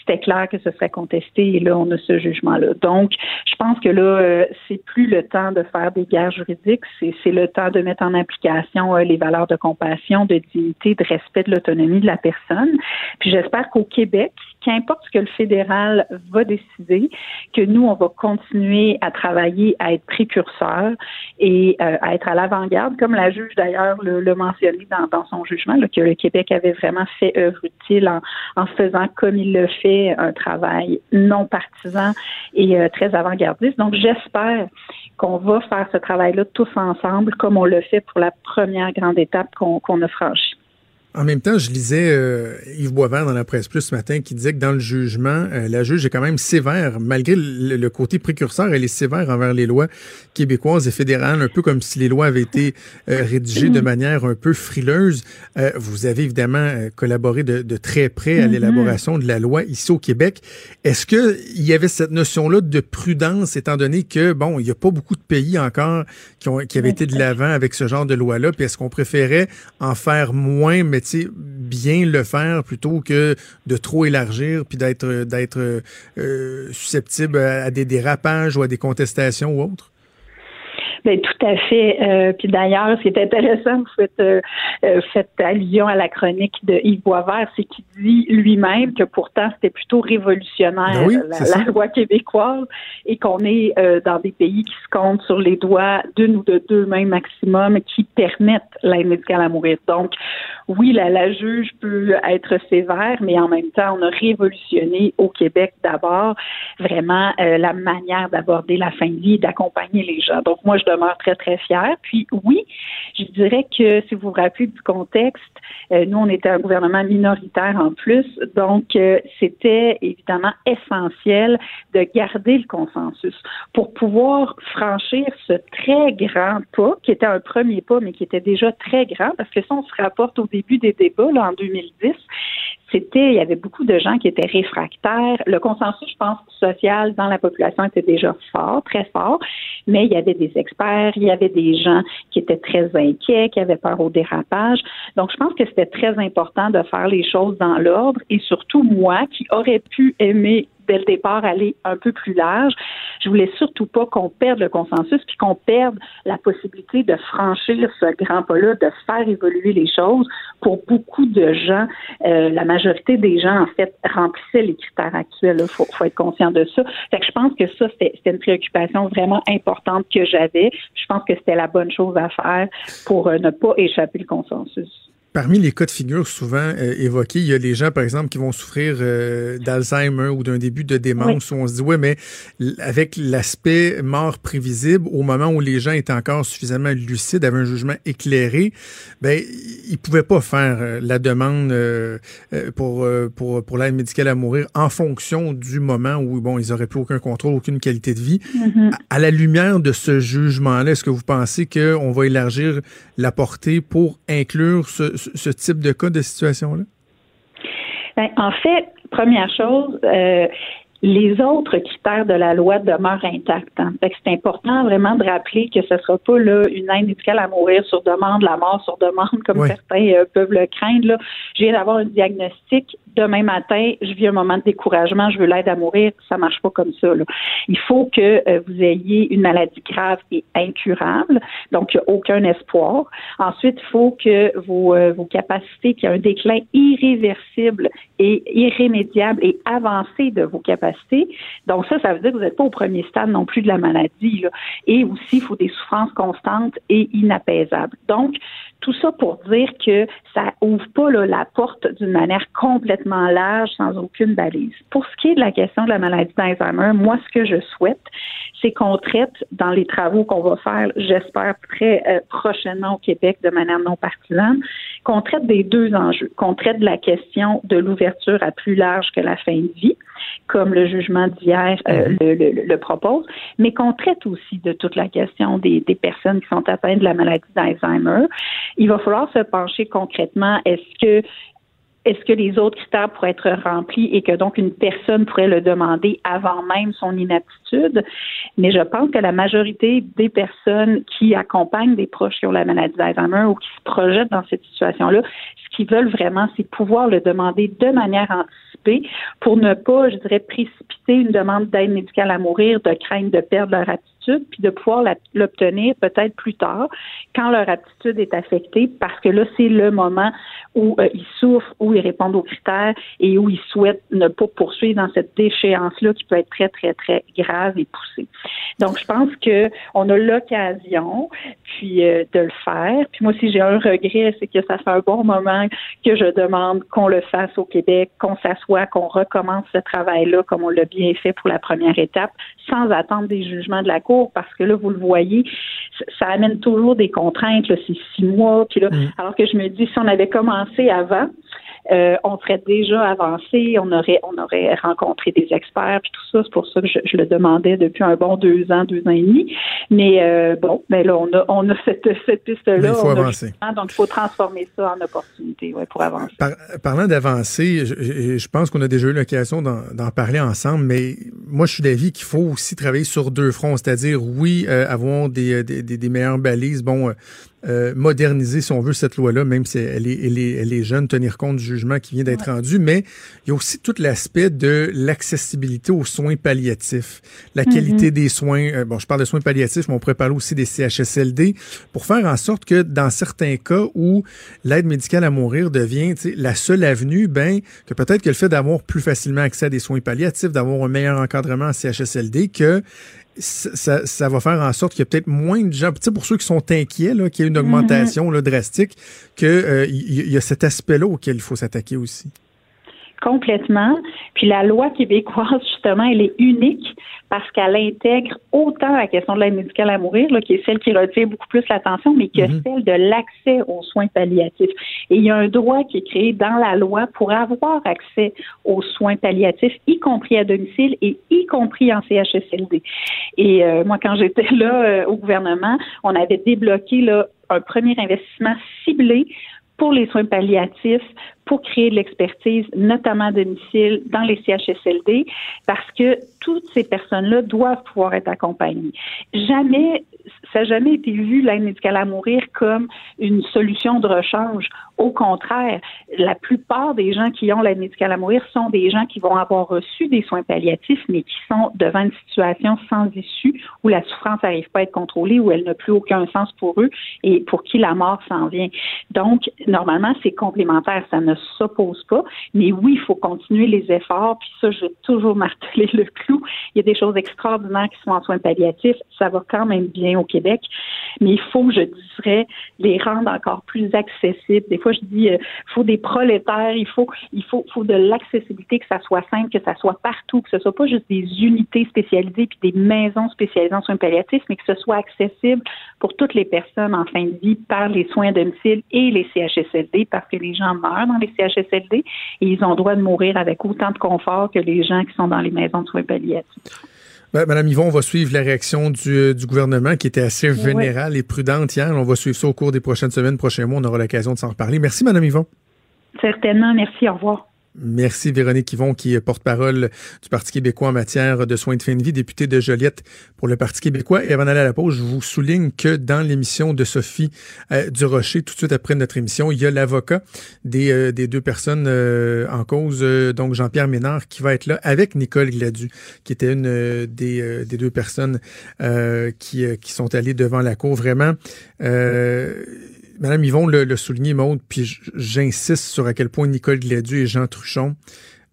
c'était clair que ce serait contesté et là, on a ce jugement-là. Donc, je pense que là, euh, c'est plus le temps de faire des guerres juridiques, c'est le temps de mettre en application euh, les valeurs de compassion, de dignité, de respect de l'autonomie de la personne. Puis j'espère qu'au Québec, qu'importe ce que le fédéral va décider, que nous, on va continuer à travailler, à être précurseurs et euh, à être à l'avant-garde, comme la juge d'ailleurs le, mentionné dans, son jugement, que le Québec avait vraiment fait œuvre utile en, en, faisant comme il le fait un travail non partisan et euh, très avant-gardiste. Donc j'espère qu'on va faire ce travail-là tous ensemble, comme on le fait pour la première grande étape qu'on a franchie. En même temps, je lisais euh, Yves Boisvert dans la presse plus ce matin qui disait que dans le jugement, euh, la juge est quand même sévère, malgré le, côté précurseur, elle est sévère envers les lois québécoises et fédérales, un peu comme si les lois avaient été euh, rédigées de manière un peu frileuse. vous avez évidemment collaboré de, de, très près à mm-hmm. l'élaboration de la loi ici au Québec. Est-ce que il y avait cette notion-là de prudence, étant donné que bon, il n'y a pas beaucoup de pays encore qui ont qui avaient été de l'avant avec ce genre de loi-là, puis est-ce qu'on préférait en faire moins, mais bien le faire plutôt que de trop élargir puis d'être d'être euh, susceptible à des dérapages ou à des contestations ou autres? Ben, tout à fait. Euh, puis d'ailleurs, ce qui est intéressant, vous faites, euh, euh, faites allusion à la chronique de Yves Boisvert, c'est qu'il dit lui-même que pourtant c'était plutôt révolutionnaire ben la, loi québécoise et qu'on est dans des pays qui se comptent sur les doigts d'une ou de deux mains maximum qui permettent l'aide médicale à mourir. Donc, oui, la, la juge peut être sévère, mais en même temps, on a révolutionné au Québec d'abord vraiment la manière d'aborder la fin de vie, d'accompagner les gens. Donc, moi, je demeure très, très fière. Puis oui, je dirais que si vous vous rappelez du contexte, euh, nous, on était un gouvernement minoritaire en plus, donc euh, c'était évidemment essentiel de garder le consensus pour pouvoir franchir ce très grand pas, qui était un premier pas, mais qui était déjà très grand, parce que si on se rapporte au début des débats, là, en 2010, il y avait beaucoup de gens qui étaient réfractaires. Le consensus, je pense, social dans la population était déjà fort, très fort, mais il y avait des experts, il y avait des gens qui étaient très inquiets, qui avaient peur au dérapage. Donc, je pense que c'était très important de faire les choses dans l'ordre et surtout moi qui aurais pu aimer dès le départ aller un peu plus large. Je voulais surtout pas qu'on perde le consensus puis qu'on perde la possibilité de franchir ce grand pas-là, de faire évoluer les choses. Pour beaucoup de gens, euh, la majorité des gens, en fait, remplissaient les critères actuels. Il faut, faut, être conscient de ça. Fait que je pense que ça, c'était une préoccupation vraiment importante que j'avais. Je pense que c'était la bonne chose à faire pour euh, ne pas échapper le consensus. Parmi les cas de figure souvent euh, évoqués, il y a les gens, par exemple, qui vont souffrir euh, d'Alzheimer ou d'un début de démence où on se dit, ouais, mais avec l'aspect mort prévisible, au moment où les gens étaient encore suffisamment lucides, avaient un jugement éclairé, ben, ils pouvaient pas faire euh, la demande pour, pour, pour l'aide médicale à mourir en fonction du moment où, bon, ils auraient plus aucun contrôle, aucune qualité de vie. Mm-hmm. à, la lumière de ce jugement-là, est-ce que vous pensez qu'on va élargir la portée pour inclure ce, ce type de cas, de situation-là? Ben, en fait, première chose, euh, les autres critères de la loi demeurent intacts. Hein. c'est important vraiment de rappeler que ce ne sera pas là, une aide médicale à mourir sur demande, la mort sur demande, comme certains euh, peuvent le craindre. Là. Je viens d'avoir un diagnostic, demain matin, je vis un moment de découragement, je veux l'aide à mourir, ça marche pas comme ça. Là. Il faut que euh, vous ayez une maladie grave et incurable, donc il n'y a aucun espoir. Ensuite, il faut que vos, euh, vos capacités, qu'il y ait un déclin irréversible et irrémédiable et avancé de vos capacités. Donc ça, ça veut dire que vous n'êtes pas au premier stade non plus de la maladie. Et aussi, il faut des souffrances constantes et inapaisables. Donc, tout ça pour dire que ça ouvre pas la porte d'une manière complètement large, sans aucune balise. Pour ce qui est de la question de la maladie d'Alzheimer, moi, ce que je souhaite, c'est qu'on traite dans les travaux qu'on va faire, j'espère très euh, prochainement au Québec de manière non partisane, qu'on traite des deux enjeux, qu'on traite de la question de l'ouverture à plus large que la fin de vie, comme le jugement d'hier euh, mhm. le, propose, mais qu'on traite aussi de toute la question des, des personnes qui sont atteintes de la maladie d'Alzheimer. Il va falloir se pencher concrètement. Est-ce que est-ce que les autres critères pourraient être remplis et que donc une personne pourrait le demander avant même son inaptitude? Mais je pense que la majorité des personnes qui accompagnent des proches qui ont la maladie d'Alzheimer ou qui se projettent dans cette situation-là, ce qu'ils veulent vraiment, c'est pouvoir le demander de manière anticipée pour ne pas, je dirais, précipiter une demande d'aide médicale à mourir de crainte de perdre leur aptitude puis de pouvoir l'obtenir peut-être plus tard, quand leur aptitude est affectée, parce que là, c'est le moment où euh, ils souffrent, où ils répondent aux critères et où ils souhaitent ne pas poursuivre dans cette déchéance-là qui peut être très, très, très grave et poussée. Donc, je pense que on a l'occasion, puis euh, de le faire. Puis moi, si j'ai un regret, c'est que ça fait un bon moment que je demande qu'on le fasse au Québec, qu'on s'assoie, qu'on recommence ce travail-là comme on l'a bien fait pour la première étape, sans attendre des jugements de la Cour parce que là, vous le voyez, ça amène toujours des contraintes, là, c'est six mois, puis là, mm. alors que je me dis, si on avait commencé avant, euh, on serait déjà avancé, on aurait, on aurait rencontré des experts, puis tout ça. C'est pour ça que je, le demandais depuis un bon deux ans, deux ans et demi. Mais euh, bon, ben là, on a, on a cette, cette piste-là. Il faut avancer. donc, il faut transformer ça en opportunité ouais, pour avancer. parlant d'avancer, je, je, pense qu'on a déjà eu l'occasion d'en parler ensemble, mais moi, je suis d'avis qu'il faut aussi travailler sur deux fronts, c'est-à-dire, oui, euh, avoir des, des, des, meilleures balises, bon, euh, moderniser, si on veut, cette loi-là, même si elle est, elle, est, elle est, jeune, tenir compte du jugement qui vient d'être rendu, mais il y a aussi tout l'aspect de l'accessibilité aux soins palliatifs, la qualité mm-hmm. des soins. Euh, bon, je parle de soins palliatifs, mais on pourrait parler aussi des CHSLD, pour faire en sorte que dans certains cas où l'aide médicale à mourir devient la seule avenue, ben que peut-être que le fait d'avoir plus facilement accès à des soins palliatifs, d'avoir un meilleur encadrement en CHSLD, que ça, ça, va faire en sorte qu'il y a peut-être moins de gens, pour ceux qui sont inquiets, qu'il y ait une augmentation là, drastique, qu'il euh, y, a cet aspect-là auquel il faut s'attaquer aussi. Complètement. Puis la loi québécoise, justement, elle est unique parce qu'elle intègre autant la question de l'aide médicale à mourir, là, qui est celle qui retient beaucoup plus l'attention, mais que mhm. celle de l'accès aux soins palliatifs. Et il y a un droit qui est créé dans la loi pour avoir accès aux soins palliatifs, y compris à domicile et y compris en CHSLD. Et euh, moi, quand j'étais là euh, au gouvernement, on avait débloqué là, un premier investissement ciblé pour les soins palliatifs, pour créer de l'expertise, notamment à domicile, dans les CHSLD, parce que toutes ces personnes-là doivent pouvoir être accompagnées. Jamais, ça n'a jamais été vu l'aide médicale à mourir comme une solution de rechange. Au contraire, la plupart des gens qui ont l'aide médicale à mourir sont des gens qui vont avoir reçu des soins palliatifs, mais qui sont devant une situation sans issue où la souffrance n'arrive pas à être contrôlée, où elle n'a plus aucun sens pour eux et pour qui la mort s'en vient. Donc, normalement, c'est complémentaire. Ça ne s'oppose pas. Mais oui, il faut continuer les efforts. Puis ça, je vais toujours (laughs) marteler le clou. Il y a des choses extraordinaires qui sont en soins palliatifs. Ça va quand même bien au Québec mais il faut, je dirais, les rendre encore plus accessibles. Des fois, je dis, il faut des prolétaires, il faut, il faut, faut de l'accessibilité, que ça soit simple, que ça soit partout, que ce soit pas juste des unités spécialisées puis des maisons spécialisées en soins palliatifs, mais que ce soit accessible pour toutes les personnes en fin de vie par les soins à domicile et les CHSLD, parce que les gens meurent dans les CHSLD et ils ont droit de mourir avec autant de confort que les gens qui sont dans les maisons de soins palliatifs. Ben, Madame Yvon, on va suivre la réaction du, euh, gouvernement qui était assez générale et prudente hier. On va suivre ça au cours des prochaines semaines, prochains mois. On aura l'occasion de s'en reparler. Merci, Madame Yvon. Certainement. Merci. Au revoir. Merci Véronique Yvon, qui est porte-parole du Parti québécois en matière de soins de fin de vie, députée de Joliette pour le Parti québécois. Et avant d'aller à la pause, je vous souligne que dans l'émission de Sophie euh, Durocher, tout de suite après notre émission, il y a l'avocat des, euh, des, deux personnes euh, en cause, donc Jean-Pierre Ménard, qui va être là avec Nicole Gladu, qui était une des, des, deux personnes qui, qui sont allées devant la cour. Vraiment, Madame Yvon le, souligné, Maude, puis j'insiste sur à quel point Nicole Gladu et Jean Truchon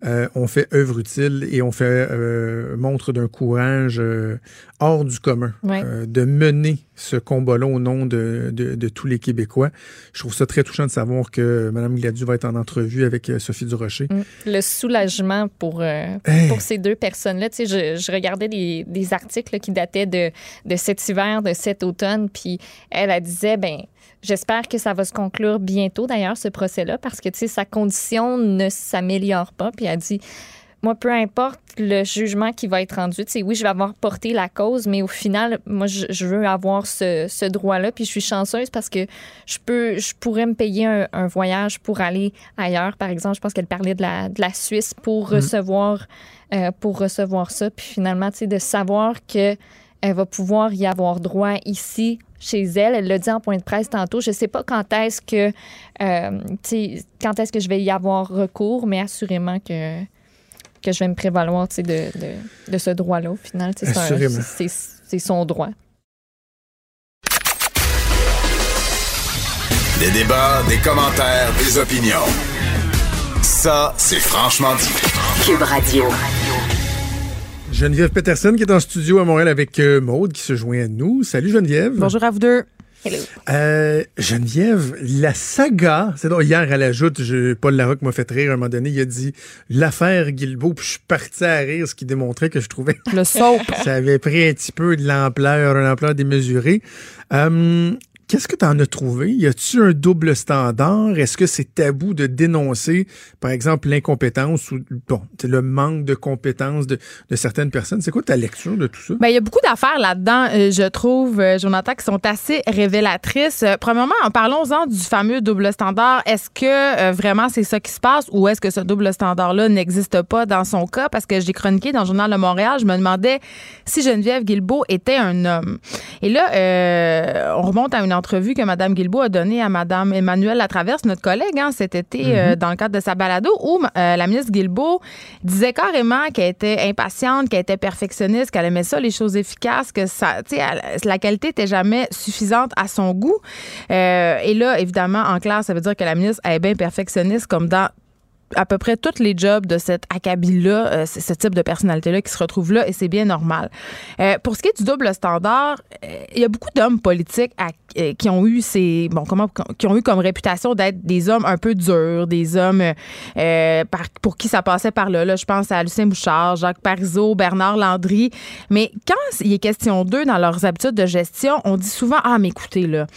euh, ont fait œuvre utile et ont fait euh, montre d'un courage euh, hors du commun de mener ce combat-là au nom de, tous les Québécois. Je trouve ça très touchant de savoir que Mme Gladu va être en entrevue avec Sophie Durocher. Mm. Le soulagement pour, pour ces deux personnes-là. Tu sais, je, regardais des, articles qui dataient de, de cet hiver, de cet automne, puis elle, elle disait, ben J'espère que ça va se conclure bientôt, d'ailleurs, ce procès-là, parce que, tu sais, sa condition ne s'améliore pas. Puis elle dit, moi, peu importe le jugement qui va être rendu, tu sais, oui, je vais avoir porté la cause, mais au final, moi, je, veux avoir ce, droit-là. Puis je suis chanceuse parce que je peux, je pourrais me payer un, voyage pour aller ailleurs. Par exemple, je pense qu'elle parlait de la, de la Suisse pour mm-hmm. recevoir, euh, pour recevoir ça. Puis finalement, tu sais, de savoir que elle va pouvoir y avoir droit ici chez elle. Elle l'a dit en point de presse tantôt. Je ne sais pas quand est-ce que euh, quand est-ce que je vais y avoir recours, mais assurément que, que je vais me prévaloir de, de, de, ce droit-là au final. C'est son droit. Des débats, des commentaires, des opinions. Ça, c'est franchement dit. Cube Radio. Geneviève Peterson qui est en studio à Montréal avec euh, Maude qui se joint à nous. Salut Geneviève. Bonjour à vous deux. Hello. Euh, Geneviève, la saga, c'est donc hier elle ajoute, je, Paul Larocque m'a fait rire à un moment donné, il a dit l'affaire Guilbeault, puis je suis parti à rire, ce qui démontrait que je trouvais le soap. (laughs) ça avait pris un petit peu de l'ampleur, une ampleur démesurée. Euh, Qu'est-ce que tu en as trouvé? Y a-tu un double standard? Est-ce que c'est tabou de dénoncer, par exemple, l'incompétence ou bon, le manque de compétences de, certaines personnes? C'est quoi ta lecture de tout ça? Bien, il y a beaucoup d'affaires là-dedans, euh, je trouve, euh, Jonathan, qui sont assez révélatrices. Euh, premièrement, en parlons-en du fameux double standard. Est-ce que vraiment c'est ça qui se passe ou est-ce que ce double standard-là n'existe pas dans son cas? Parce que j'ai chroniqué dans le Journal de Montréal, je me demandais si Geneviève Guilbeault était un homme. Et là, on remonte à une que Mme Guilbeault a donnée à Mme Emmanuelle Latraverse, notre collègue, hein, cet été, euh, mhm. dans le cadre de sa balado, où euh, la ministre Guilbeault disait carrément qu'elle était impatiente, qu'elle était perfectionniste, qu'elle aimait ça, les choses efficaces, que ça, la qualité n'était jamais suffisante à son goût. Euh, et là, évidemment, en classe, ça veut dire que la ministre est bien perfectionniste, comme dans à peu près tous les jobs de cet acabit-là, euh, ce type de personnalité-là qui se retrouve là, et c'est bien normal. Euh, pour ce qui est du double standard, euh, il y a beaucoup d'hommes politiques qui ont eu ces bon comment qui ont eu comme réputation d'être des hommes un peu durs, des hommes pour qui ça passait par là. Là, je pense à Lucien Bouchard, Jacques Parizeau, Bernard Landry. Mais quand il est question d'eux dans leurs habitudes de gestion, on dit souvent ah mais écoutez là,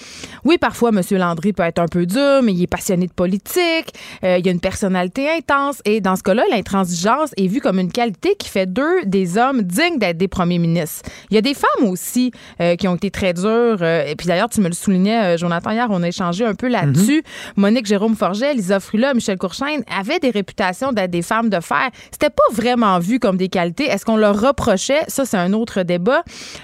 oui parfois Monsieur Landry peut être un peu dur, mais il est passionné de politique, il a une personnalité intense. Et dans ce cas-là, l'intransigeance est vue comme une qualité qui fait d'eux des hommes dignes d'être des premiers ministres. Il y a des femmes aussi euh, qui ont été très dures. Euh, et puis d'ailleurs, tu me le soulignais, euh, Jonathan, hier, on a échangé un peu là-dessus. Mm-hmm. Monique Jérôme Forget, Lisa Frula, Michel Courchaine avaient des réputations d'être des femmes de fer. C'était pas vraiment vu comme des qualités. Est-ce qu'on leur reprochait? Ça, c'est un autre débat.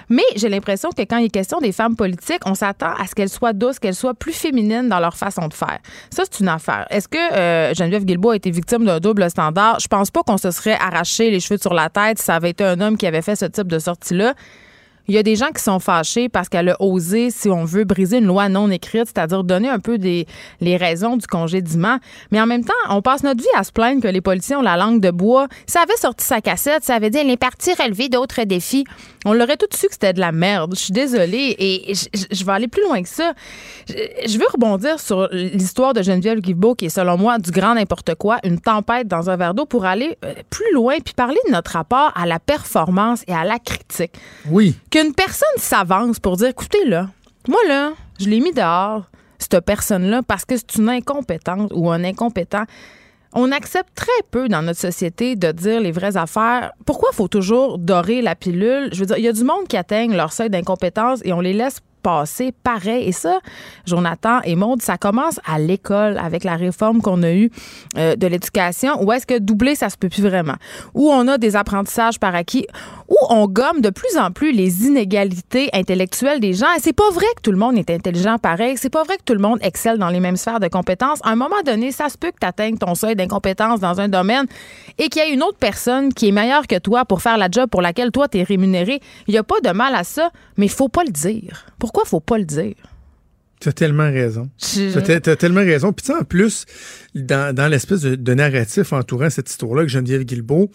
Mais j'ai l'impression que quand il est question des femmes politiques, on s'attend à ce qu'elles soient douces, qu'elles soient plus féminines dans leur façon de faire. Ça, c'est une affaire. Est-ce que Geneviève Guilbault a été victime d'un double standard. Je pense pas qu'on se serait arraché les cheveux sur la tête si ça avait été un homme qui avait fait ce type de sortie-là. Il y a des gens qui sont fâchés parce qu'elle a osé, si on veut, briser une loi non écrite, c'est-à-dire donner un peu des, les raisons du congédiement. Mais en même temps, on passe notre vie à se plaindre que les policiers ont la langue de bois. Ça avait sorti sa cassette, ça avait dit les partis relever d'autres défis. On l'aurait tout su que c'était de la merde. Je suis désolée et je, vais aller plus loin que ça. Je, veux rebondir sur l'histoire de Geneviève Guilbeault qui est selon moi du grand n'importe quoi, une tempête dans un verre d'eau pour aller euh, plus loin puis parler de notre rapport à la performance et à la critique. Oui. Qu'une personne s'avance pour dire écoutez là, moi là, je l'ai mis dehors cette personne-là parce que c'est une incompétente ou un incompétent. On accepte très peu dans notre société de dire les vraies affaires. Pourquoi faut toujours dorer la pilule? Je veux dire, il y a du monde qui atteigne leur seuil d'incompétence et on les laisse passer pareil. Et ça, Jonathan et Maude, ça commence à l'école avec la réforme qu'on a eue euh, de l'éducation. Où est-ce que doubler, ça se peut plus vraiment? Où on a des apprentissages par acquis où on gomme de plus en plus les inégalités intellectuelles des gens. Et c'est pas vrai que tout le monde est intelligent pareil. C'est pas vrai que tout le monde excelle dans les mêmes sphères de compétences. À un moment donné, ça se peut que tu atteignes ton seuil d'incompétence dans un domaine et qu'il y ait une autre personne qui est meilleure que toi pour faire la job pour laquelle toi, tu es rémunéré. Il n'y a pas de mal à ça, mais il faut pas le dire. Pourquoi faut pas le dire? Tu as tellement raison. Tu as, tellement raison. Puis tu sais, en plus, dans, dans l'espèce de, de, narratif entourant cette histoire-là, que Geneviève Guilbeault,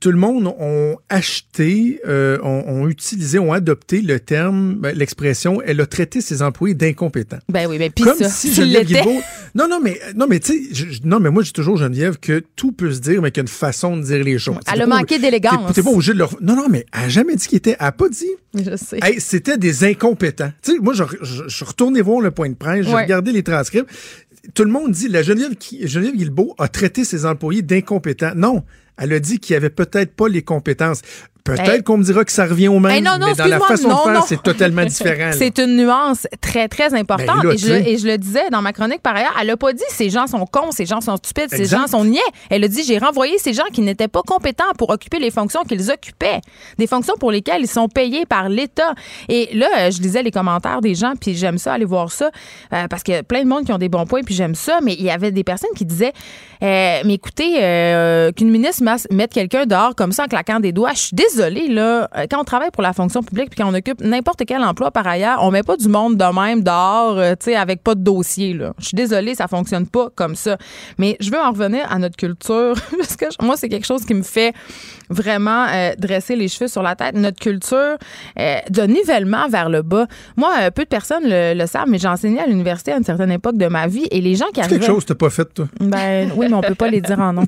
tout le monde ont acheté, euh, ont, utilisé, ont adopté le terme, ben, l'expression, elle a traité ses employés d'incompétents. Ben oui, mais puis Comme si Geneviève Guilbeault... Non, non, mais, non, mais tu sais, non, mais moi, j'ai toujours, Geneviève, que tout peut se dire, mais qu'il y a une façon de dire les choses. Elle a manqué d'élégance. T'es pas obligé de leur... Non, non, mais elle a jamais dit qu'il était... Elle a pas dit... Je sais. c'était des incompétents. Tu sais, moi, je, je, suis retourné voir le point de presse, j'ai regardé les transcripts. Tout le monde dit, la Geneviève, Geneviève Guilbeault a traité ses employés d'incompétents. Non, elle a dit qu'il n'y avait peut-être pas les compétences. Peut-être qu'on me dira que ça revient au même, mais dans la façon de faire, c'est totalement différent. (laughs) c'est une nuance très, très importante. Ben et, je, le disais dans ma chronique par ailleurs, elle n'a pas dit ces gens sont cons, ces gens sont stupides, ces gens sont niais. Elle a dit j'ai renvoyé ces gens qui n'étaient pas compétents pour occuper les fonctions qu'ils occupaient, des fonctions pour lesquelles ils sont payés par l'État. Et là, euh, je lisais les commentaires des gens, puis j'aime ça aller voir ça, euh, parce qu'il y a plein de monde qui ont des bons points, puis j'aime ça, mais il y avait des personnes qui disaient euh, mais écoutez, qu'une ministre mette quelqu'un dehors comme ça en claquant des doigts, je suis désolée désolé, là, euh, quand on travaille pour la fonction publique puis quand on occupe n'importe quel emploi par ailleurs, on met pas du monde de même dehors, euh, tu sais, avec pas de dossier, là. Je suis désolée, ça fonctionne pas comme ça. Mais je veux en revenir à notre culture (laughs) parce que moi, c'est quelque chose qui me fait vraiment euh, dresser les cheveux sur la tête. Notre culture de nivellement vers le bas. Moi, peu de personnes le, savent, mais j'ai enseigné à l'université à une certaine époque de ma vie et les gens qui arrivaient... quelque chose que t'as pas fait, toi. Ben oui, mais on peut pas les dire en nom.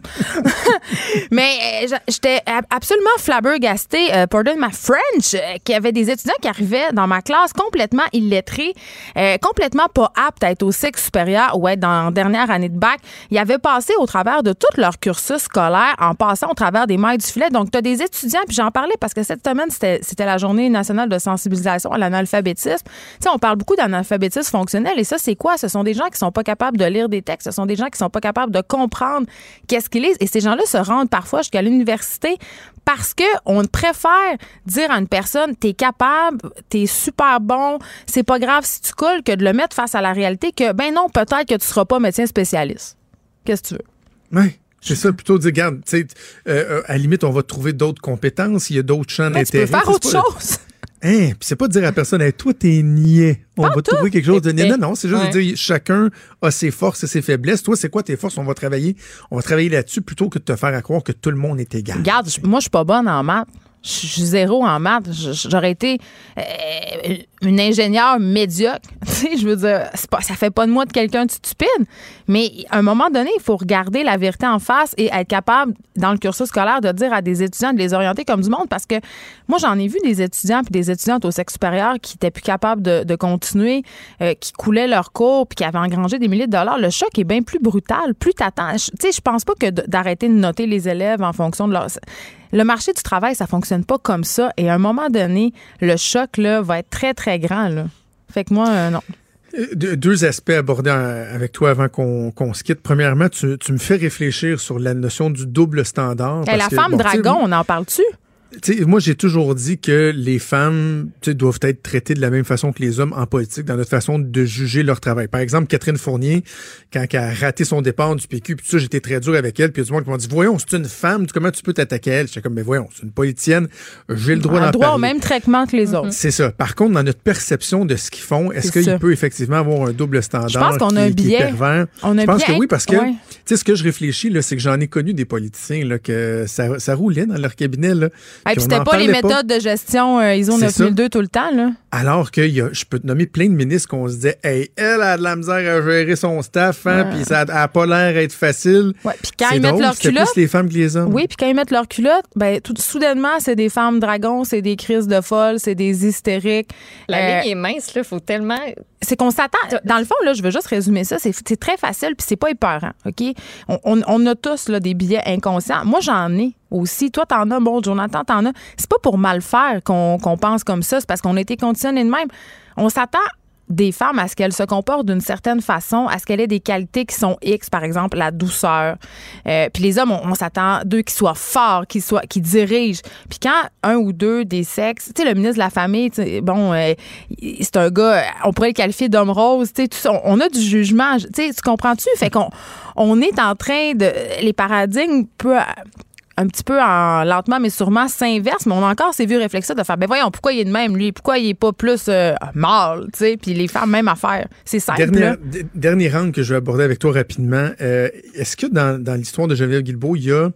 (laughs) mais j'étais absolument flabbergastée euh, pardon ma French, euh, qui avait des étudiants qui arrivaient dans ma classe complètement illettrés, euh, complètement pas aptes à être au sexe supérieur ou être dans la dernière année de bac. Ils avaient passé au travers de tout leur cursus scolaire en passant au travers des mailles du filet. Donc, tu as des étudiants, puis j'en parlais parce que cette semaine, c'était la journée nationale de sensibilisation à l'analphabétisme. Tu sais, on parle beaucoup d'analphabétisme fonctionnel et ça, c'est quoi? Ce sont des gens qui sont pas capables de lire des textes. Ce sont des gens qui sont pas capables de comprendre qu'est-ce qu'ils lisent. Et ces gens-là se rendent parfois jusqu'à l'université parce qu'on préfère dire à une personne, t'es capable, t'es super bon, c'est pas grave si tu coules, que de le mettre face à la réalité que, ben non, peut-être que tu seras pas médecin spécialiste. Qu'est-ce que tu veux? Oui. C'est ça, plutôt dire, regarde, euh, euh, à la limite, on va trouver d'autres compétences, il y a d'autres champs d'intérêt. Tu peux faire autre chose. Hein, puis c'est pas de dire à personne, hey, toi, t'es niais. On va trouver quelque chose de niais. Non, non, c'est juste de dire, chacun a ses forces et ses faiblesses. Toi, c'est quoi tes forces? On va travailler, on va travailler là-dessus plutôt que de te faire croire que tout le monde est égal. Regarde, moi, je suis pas bonne en maths. Je suis zéro en maths. J'aurais été euh, une ingénieure médiocre. (laughs) Je veux dire, pas, ça fait pas de moi de quelqu'un de stupide. Mais à un moment donné, il faut regarder la vérité en face et être capable, dans le cursus scolaire, de dire à des étudiants de les orienter comme du monde. Parce que moi, j'en ai vu des étudiants puis des étudiantes au sexe supérieur qui étaient plus capables de, continuer, euh, qui coulaient leur cours puis qui avaient engrangé des milliers de dollars. Le choc est bien plus brutal. Plus t'attends. Tu sais, je pense pas que d'arrêter de noter les élèves en fonction de leur le marché du travail, ça fonctionne pas comme ça. Et à un moment donné, le choc là, va être très, très grand. Là. Fait que moi, euh, non. Euh, deux aspects abordés avec toi avant qu'on se quitte. Premièrement, tu, me fais réfléchir sur la notion du double standard. la femme dragon, on en parle-tu? Moi, j'ai toujours dit que les femmes doivent être traitées de la même façon que les hommes en politique, dans notre façon de juger leur travail. Par exemple, Catherine Fournier, quand elle a raté son départ du PQ, puis ça, j'étais très dur avec elle, puis il y a du monde qui m'a dit, voyons, c'est une femme, comment tu peux t'attaquer à elle? J'étais comme, mais voyons, c'est une politicienne, j'ai le droit d'en droit au même traitement que les autres. C'est ça. Par contre, dans notre perception de ce qu'ils font, est-ce qu'il peut effectivement avoir un double standard Je pense qu'on a un biais. On a je pense que oui, parce que, tu sais, ce que je réfléchis, c'est que j'en ai connu des politiciens, là, que ça, ça roulait dans leur cabinet, là. Et puis c'était pas les méthodes de gestion euh, ISO 9002 tout le temps, là. Alors que y a, je peux te nommer plein de ministres qu'on se disait, hey, elle a de la misère à gérer son staff, hein, puis ça a pas l'air d'être facile. Ouais, puis quand ils mettent leur culotte. plus les femmes que les hommes. Oui, puis quand ils mettent leur culotte, ben, tout soudainement, c'est des femmes dragons, c'est des crises de folle, c'est des hystériques. La euh, ligne est mince, là, faut tellement. C'est qu'on s'attend. Dans le fond, là, je veux juste résumer ça. C'est très facile, puis c'est pas épeurant, OK? On, on, a tous là, des billets inconscients. Moi, j'en ai aussi. Toi, t'en as, bon, Jonathan, t'en as. C'est pas pour mal faire qu'on pense comme ça, c'est parce qu'on a été On s'attend des femmes à ce qu'elles se comportent d'une certaine façon, à ce qu'elles aient des qualités qui sont X, par exemple la douceur. Euh, puis les hommes, on, s'attend d'eux qu'ils soient forts, qu'ils soient, qu'ils dirigent. Puis quand un ou deux des sexes, tu sais, le ministre de la famille, bon, euh, c'est un gars, on pourrait le qualifier d'homme rose, tu on, a du jugement, tu tu comprends-tu? Fait qu'on on est en train de, les paradigmes peu un petit peu en lentement mais sûrement s'inverse, mais on a encore ces vieux réflexes de faire ben voyons pourquoi il est de même lui, pourquoi il est pas plus euh, mâle, tu sais, puis les femmes même à faire. C'est simple. Dernier, dernier rang que je vais aborder avec toi rapidement. Euh, est-ce que dans, dans l'histoire de Geneviève Guilbeault, il y a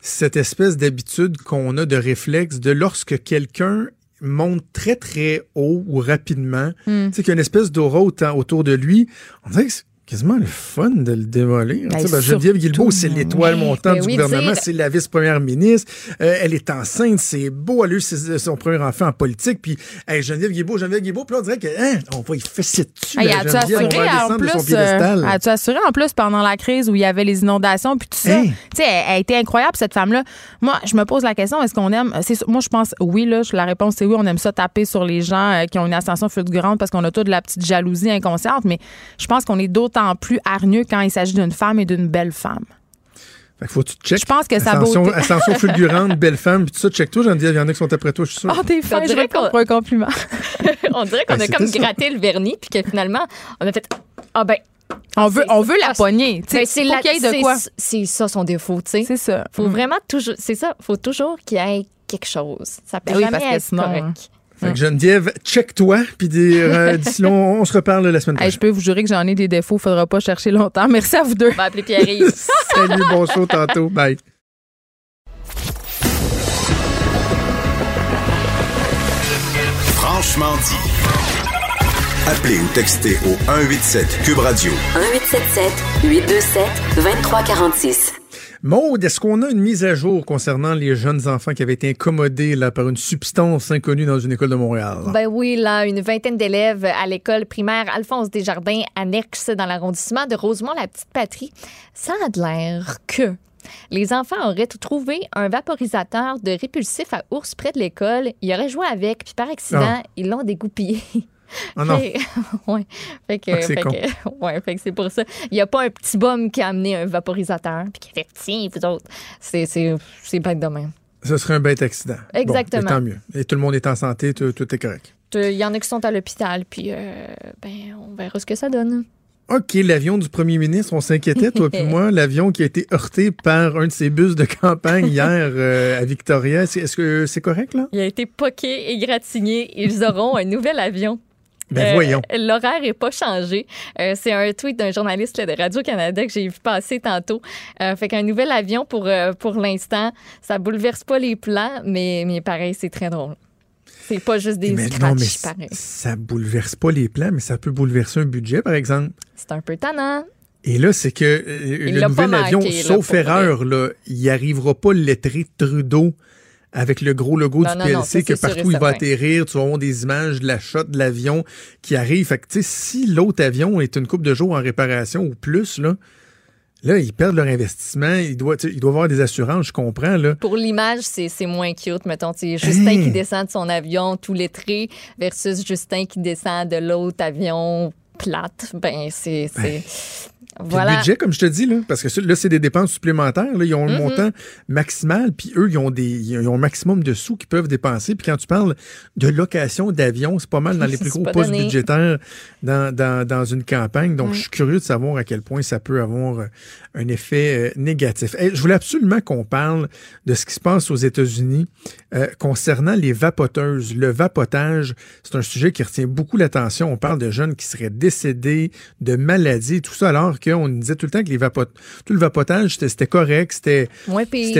cette espèce d'habitude qu'on a de réflexe de lorsque quelqu'un monte très très haut ou rapidement, hmm. tu sais qu'il y a une espèce d'aura autour de lui, on dirait que quasiment le fun de le démolir. Ben, ben, Geneviève Guilbeault, c'est l'étoile montante ben du gouvernement, c'est la vice-première ministre. Euh, elle est enceinte, c'est beau, elle a eu son premier enfant en politique. Puis hey, Geneviève Guilbeault, Geneviève Guilbeault, puis là, on dirait que, hein, on va y fesser dessus. Hey, as-tu assuré, en plus, euh, assuré en plus pendant la crise où il y avait les inondations puis tout ça? Tu sais, elle, a été incroyable, cette femme-là. Moi, je me pose la question, est-ce qu'on aime, moi, je pense oui, là, la réponse c'est oui, on aime ça taper sur les gens euh, qui ont une ascension fulgurante parce qu'on a toute de la petite jalousie inconsciente, mais je pense qu'on est plus hargneux quand il s'agit d'une femme et d'une belle femme. Fait faut que tu checkes. Je pense que ça Ascension, (laughs) ascension fulgurante, belle femme, puis tout ça, check-toi, j'en dis, il y en a qui sont après toi, je suis sûr. Oh, t'es fin, je dirais pour un compliment. (laughs) on dirait qu'on ben, a comme gratté le vernis, puis que finalement, on a fait, ah ben, on veut, on veut la poignée. Ben, c'est la, de quoi? C'est ça son défaut, tu sais. C'est ça. Faut mm. vraiment toujours, c'est ça, faut toujours qu'il y ait quelque chose. Ça peut ben jamais oui, être correct. Fait que Geneviève, check-toi, puis euh, (laughs) d'ici là, on, se reparle la semaine prochaine. je peux vous jurer que j'en ai des défauts, faudra pas chercher longtemps. (laughs) Merci à vous deux. On va appeler Pierre-Yves. (laughs) Salut, bon show tantôt. Bye. Franchement dit. Appelez ou textez au 187 Cube Radio. 1877 827 2346. Maude, est-ce qu'on a une mise à jour concernant les jeunes enfants qui avaient été incommodés là, par une substance inconnue dans une école de Montréal? Ben oui, là, une vingtaine d'élèves à l'école primaire Alphonse Desjardins, annexe dans l'arrondissement de Rosemont-la-Petite-Patrie. Ça a l'air que les enfants auraient trouvé un vaporisateur de répulsif à ours près de l'école. Ils auraient joué avec, puis par accident, ah. ils l'ont dégoupillé. (laughs) Ah non. (laughs) ouais. Fait que, ah, ouais, fait que c'est pour ça. Il n'y a pas un petit bum qui a amené un vaporisateur puis qui a fait tiens, vous autres. C'est, c'est, c'est bête de même. Ce serait un bête accident. Exactement. Bon, tant mieux. Et tout le monde est en santé, tout, tout est correct. Il y en a qui sont à l'hôpital, puis euh, ben, on verra ce que ça donne. OK, l'avion du premier ministre, on s'inquiétait, toi puis moi, (laughs) l'avion qui a été heurté par un de ses bus de campagne hier euh, à Victoria. Est-ce que c'est correct, là? Il a été poqué et gratigné. Ils auront un nouvel avion ben euh. L'horaire n'est pas changé. Euh, c'est un tweet d'un journaliste de Radio-Canada que j'ai vu passer tantôt. Euh, fait qu'un nouvel avion pour, pour l'instant, ça bouleverse pas les plans, mais, mais pareil, c'est très drôle. C'est pas juste des mais non, mais Ça bouleverse pas les plans, mais ça peut bouleverser un budget, par exemple. C'est un peu tannant. Et là, c'est que le nouvel avion, sauf erreur, là, il n'y arrivera pas le lettré Trudeau avec le gros logo du PLC que partout il va atterrir, tu vas avoir des images de la shot de l'avion qui arrive. Fait que, si l'autre avion est une coupe de jours en réparation ou plus, là, Là, ils perdent leur investissement. Ils doivent, ils doivent avoir des assurances, je comprends. Là. Pour l'image, c'est moins cute. Mettons, Justin qui descend de son avion tout lettré versus Justin qui descend de l'autre avion plate. Ben, c'est. Ben, Voilà. Le budget, comme je te dis, là, parce que là, c'est des dépenses supplémentaires. Là, ils ont un mm-hmm. montant maximal, puis eux, ils ont, des, ils ont un maximum de sous qu'ils peuvent dépenser. Puis quand tu parles de location d'avion, c'est pas mal dans (laughs) les plus gros postes budgétaires dans, dans, dans, une campagne. Donc, je suis curieux de savoir à quel point ça peut avoir un effet euh, négatif. je voulais absolument qu'on parle de ce qui se passe aux États-Unis euh, concernant les vapoteuses. Le vapotage, c'est un sujet qui retient beaucoup l'attention. On parle de jeunes qui seraient décédés de maladies, tout ça, alors qu'on disait tout le temps que les vapot tout le vapotage, c'était correct, c'était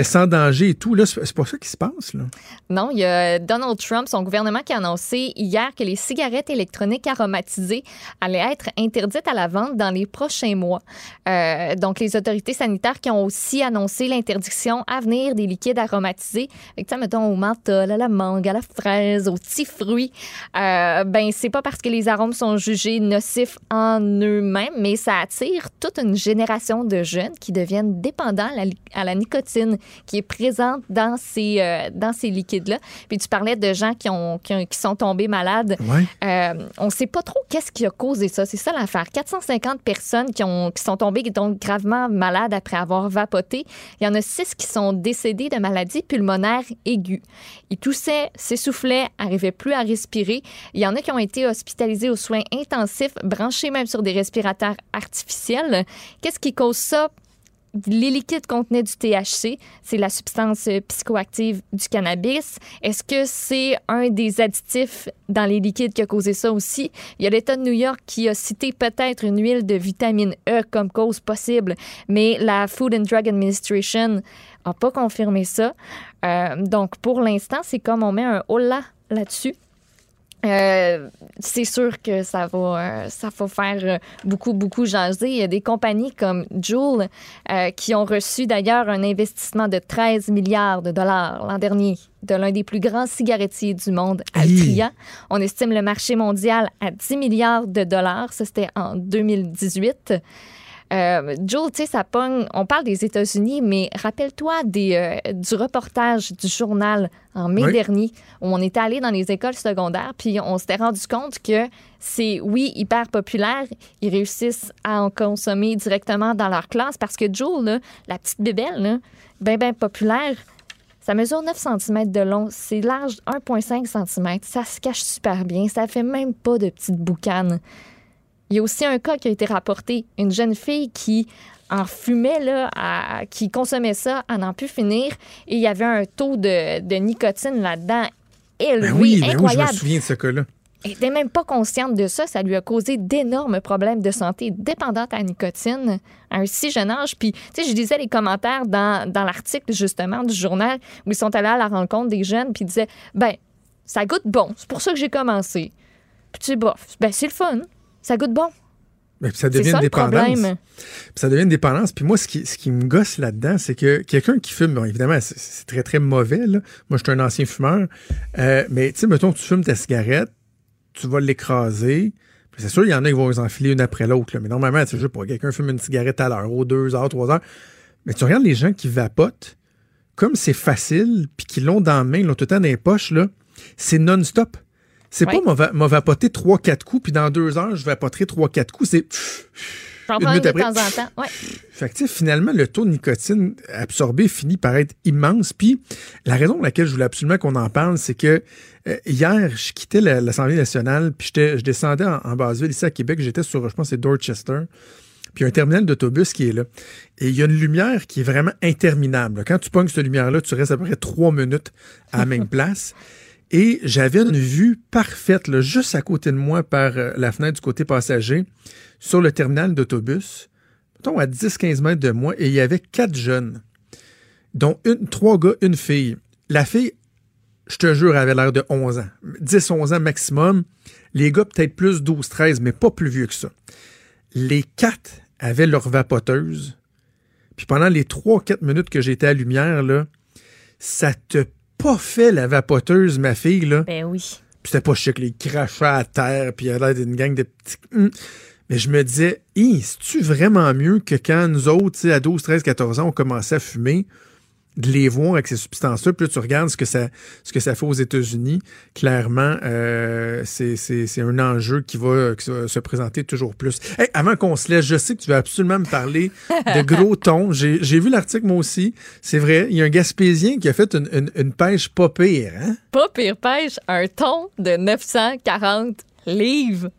sans danger et tout. Là, c'est pas ça qui se passe. Là. Non, il y a Donald Trump, son gouvernement, qui a annoncé hier que les cigarettes électroniques aromatisées allaient être interdites à la vente dans les prochains mois. Euh, donc, les autorités sanitaires qui ont aussi annoncé l'interdiction à venir des liquides aromatisés, avec, mettons, au menthol, à la mangue, à la fraise, aux petits fruits, euh, ben, c'est pas parce que les arômes sont jugés nocifs en eux-mêmes, mais ça attire toute une génération de jeunes qui deviennent dépendants à la, nicotine qui est présente dans ces, euh, dans ces liquides-là. Puis tu parlais de gens qui, ont, qui, sont tombés malades. Euh, on ne sait pas trop qu'est-ce qui a causé ça. C'est ça l'affaire. 450 personnes qui, ont, qui sont tombées, gravement malades après avoir vapoté. Il y en a six qui sont décédés de maladies pulmonaires aiguës. Ils toussaient, s'essoufflaient, n'arrivaient plus à respirer. Il y en a qui ont été hospitalisés aux soins intensifs, branchés même sur des respirateurs artificiels. Qu'est-ce qui cause ça? les liquides contenaient du THC, c'est la substance psychoactive du cannabis. Est-ce que c'est un des additifs dans les liquides qui a causé ça aussi? Il y a l'État de New York qui a cité peut-être une huile de vitamine E comme cause possible, mais la Food and Drug Administration n'a pas confirmé ça. Euh, donc, pour l'instant, c'est comme on met un hola là-dessus. Euh, c'est sûr que ça va, euh, ça va faire euh, beaucoup, beaucoup jaser. Il y a des compagnies comme Juul qui ont reçu d'ailleurs un investissement de 13 milliards de dollars l'an dernier de l'un des plus grands cigarettiers du monde, Altria. On estime le marché mondial à 10 milliards de dollars. Ça, c'était en 2018. Euh, Joel, tu sais, ça pogne. On parle des États-Unis, mais rappelle-toi euh, du reportage du journal en mai dernier où on était allé dans les écoles secondaires, puis on s'était rendu compte que c'est, oui, hyper populaire. Ils réussissent à en consommer directement dans leur classe parce que Joel, la petite bébelle, bien, bien populaire, ça mesure 9 cm de long, c'est large 1,5 cm. Ça se cache super bien, ça fait même pas de petites boucanes. Il y a aussi un cas qui a été rapporté. Une jeune fille qui en fumait, là, qui consommait ça à n'en plus finir. Et il y avait un taux de, nicotine là-dedans élevé, ben oui, ben incroyable. Oui, je me souviens de ce cas-là. Elle n'était même pas consciente de ça. Ça lui a causé d'énormes problèmes de santé dépendante à la nicotine à un si jeune âge. Puis, tu sais, je disais les commentaires dans, dans l'article, justement, du journal où ils sont allés à la rencontre des jeunes, puis ils disaient, ben, ça goûte bon. C'est pour ça que j'ai commencé. Puis, tu sais, bof, ben, c'est le fun ça goûte bon. Mais ça devient une dépendance. ça devient une dépendance. Puis moi, ce qui, ce qui me gosse là-dedans, c'est que quelqu'un qui fume, bon, évidemment, c'est très, très mauvais. Là. Moi, je suis un ancien fumeur. Euh, mais tu sais, mettons, tu fumes ta cigarette, tu vas l'écraser. C'est sûr, il y en a qui vont les enfiler une après l'autre. Mais normalement, c'est juste pour quelqu'un fume une cigarette à l'heure, aux deux heures, trois heures. Mais tu regardes les gens qui vapotent, comme c'est facile, puis qui l'ont dans la main, l'ont tout le temps dans les poches, là, c'est non-stop. C'est pas m'a vapoter 3-4 coups, puis dans deux heures, je vapoterai 3-4 coups. C'est. J'en prends de temps en temps. Ouais. Fait que, finalement, le taux de nicotine absorbé finit par être immense. Puis, la raison pour laquelle je voulais absolument qu'on en parle, c'est que euh, hier, je quittais l'Assemblée nationale, puis je descendais en, en basse-ville ici à Québec. J'étais sur, je pense, c'est Dorchester. Puis il y a un terminal d'autobus qui est là. Et il y a une lumière qui est vraiment interminable. Quand tu pognes cette lumière-là, tu restes à peu près trois minutes à la même (laughs) place. Et j'avais une vue parfaite, juste à côté de moi, par euh, la fenêtre du côté passager, sur le terminal d'autobus, mettons à 10-15 mètres de moi, et il y avait quatre jeunes, dont une, trois gars, une fille. La fille, je te jure, avait l'air de 11 ans, 10-11 ans maximum. Les gars, peut-être plus 12-13, mais pas plus vieux que ça. Les quatre avaient leur vapoteuse. Puis pendant les 3-4 minutes que j'étais à lumière, ça te pas fait la vapoteuse, ma fille, là. Ben oui. Puis c'était pas chic, les crachats à terre, puis il y a l'air d'une gang de petits. Hum. Mais je me disais, c'est-tu vraiment mieux que quand nous autres, à 12, 13, 14 ans, on commençait à fumer? De les voir avec ces substances-là. Puis tu regardes ce que ça, ce que ça fait aux États-Unis. Clairement, euh, c'est un enjeu qui va, se présenter toujours plus. avant qu'on se laisse, je sais que tu veux absolument me parler de (laughs) gros thons. J'ai vu l'article moi aussi. C'est vrai, il y a un Gaspésien qui a fait une, une, pêche pas pire. Hein? Pas pire pêche, un thon de 940 livres.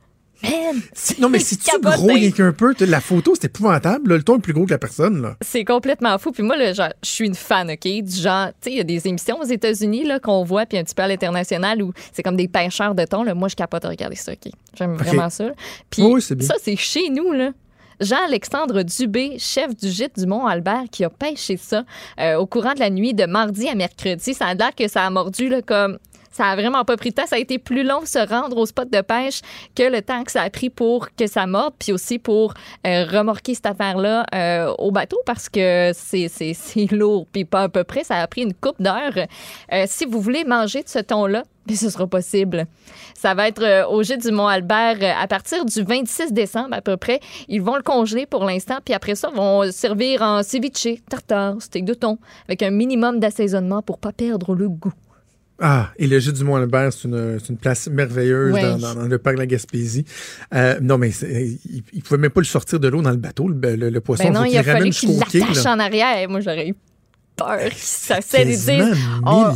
Non, mais si tu gros rien qu'un peu, la photo, c'est épouvantable. le ton est plus gros que la personne. C'est complètement fou. Puis moi, je suis une fan, OK? Du genre, tu sais, il y a des émissions aux États-Unis qu'on voit, puis un petit peu à l'international où c'est comme des pêcheurs de thon. Là. Moi, je capote à regarder ça, OK? J'aime vraiment ça. Puis ça, c'est chez nous, là. Jean-Alexandre Dubé, chef du gîte du Mont-Albert, qui a pêché ça euh, au courant de la nuit de mardi à mercredi. Ça a l'air que ça a mordu là, comme ça a vraiment pas pris de temps. Ça a été plus long se rendre au spot de pêche que le temps que ça a pris pour que ça morde, puis aussi pour euh, remorquer cette affaire-là euh, au bateau parce que c'est, (laughs) lourd, puis pas à peu près. Ça a pris une coupe d'heure. Euh, si vous voulez manger de ce ton-là, (laughs) mais ce sera possible. Ça va être au gîte du Mont-Albert à partir du 26 décembre à peu près. Ils vont le congeler pour l'instant, puis après ça, vont servir en ceviche, tartare, steak de thon, avec un minimum d'assaisonnement pour pas perdre le goût. Ah, et le gîte du Mont-Albert, c'est une, une, place merveilleuse dans, le parc de la Gaspésie. Euh, non, mais il ne pouvait même pas le sortir de l'eau dans le bateau, le, le, poisson. Ben non, il, a fallu qu'il l'attache en arrière. Moi, j'aurais eu peur. Ça fait des oh.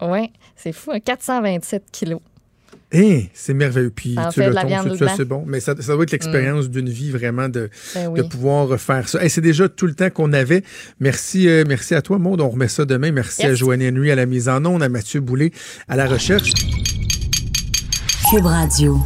(laughs) Oui, c'est fou, 427 hein, kilos. Eh, c'est merveilleux. Puis tu le ton, c'est bon? Mais ça, ça doit être l'expérience mm. d'une vie vraiment de, ben de pouvoir faire ça. Et c'est déjà tout le temps qu'on avait. Merci, euh, merci à toi, Maud. On remet ça demain. Merci à Joanne Henry à la mise en onde, à Mathieu Boulay à la recherche. Cube Radio.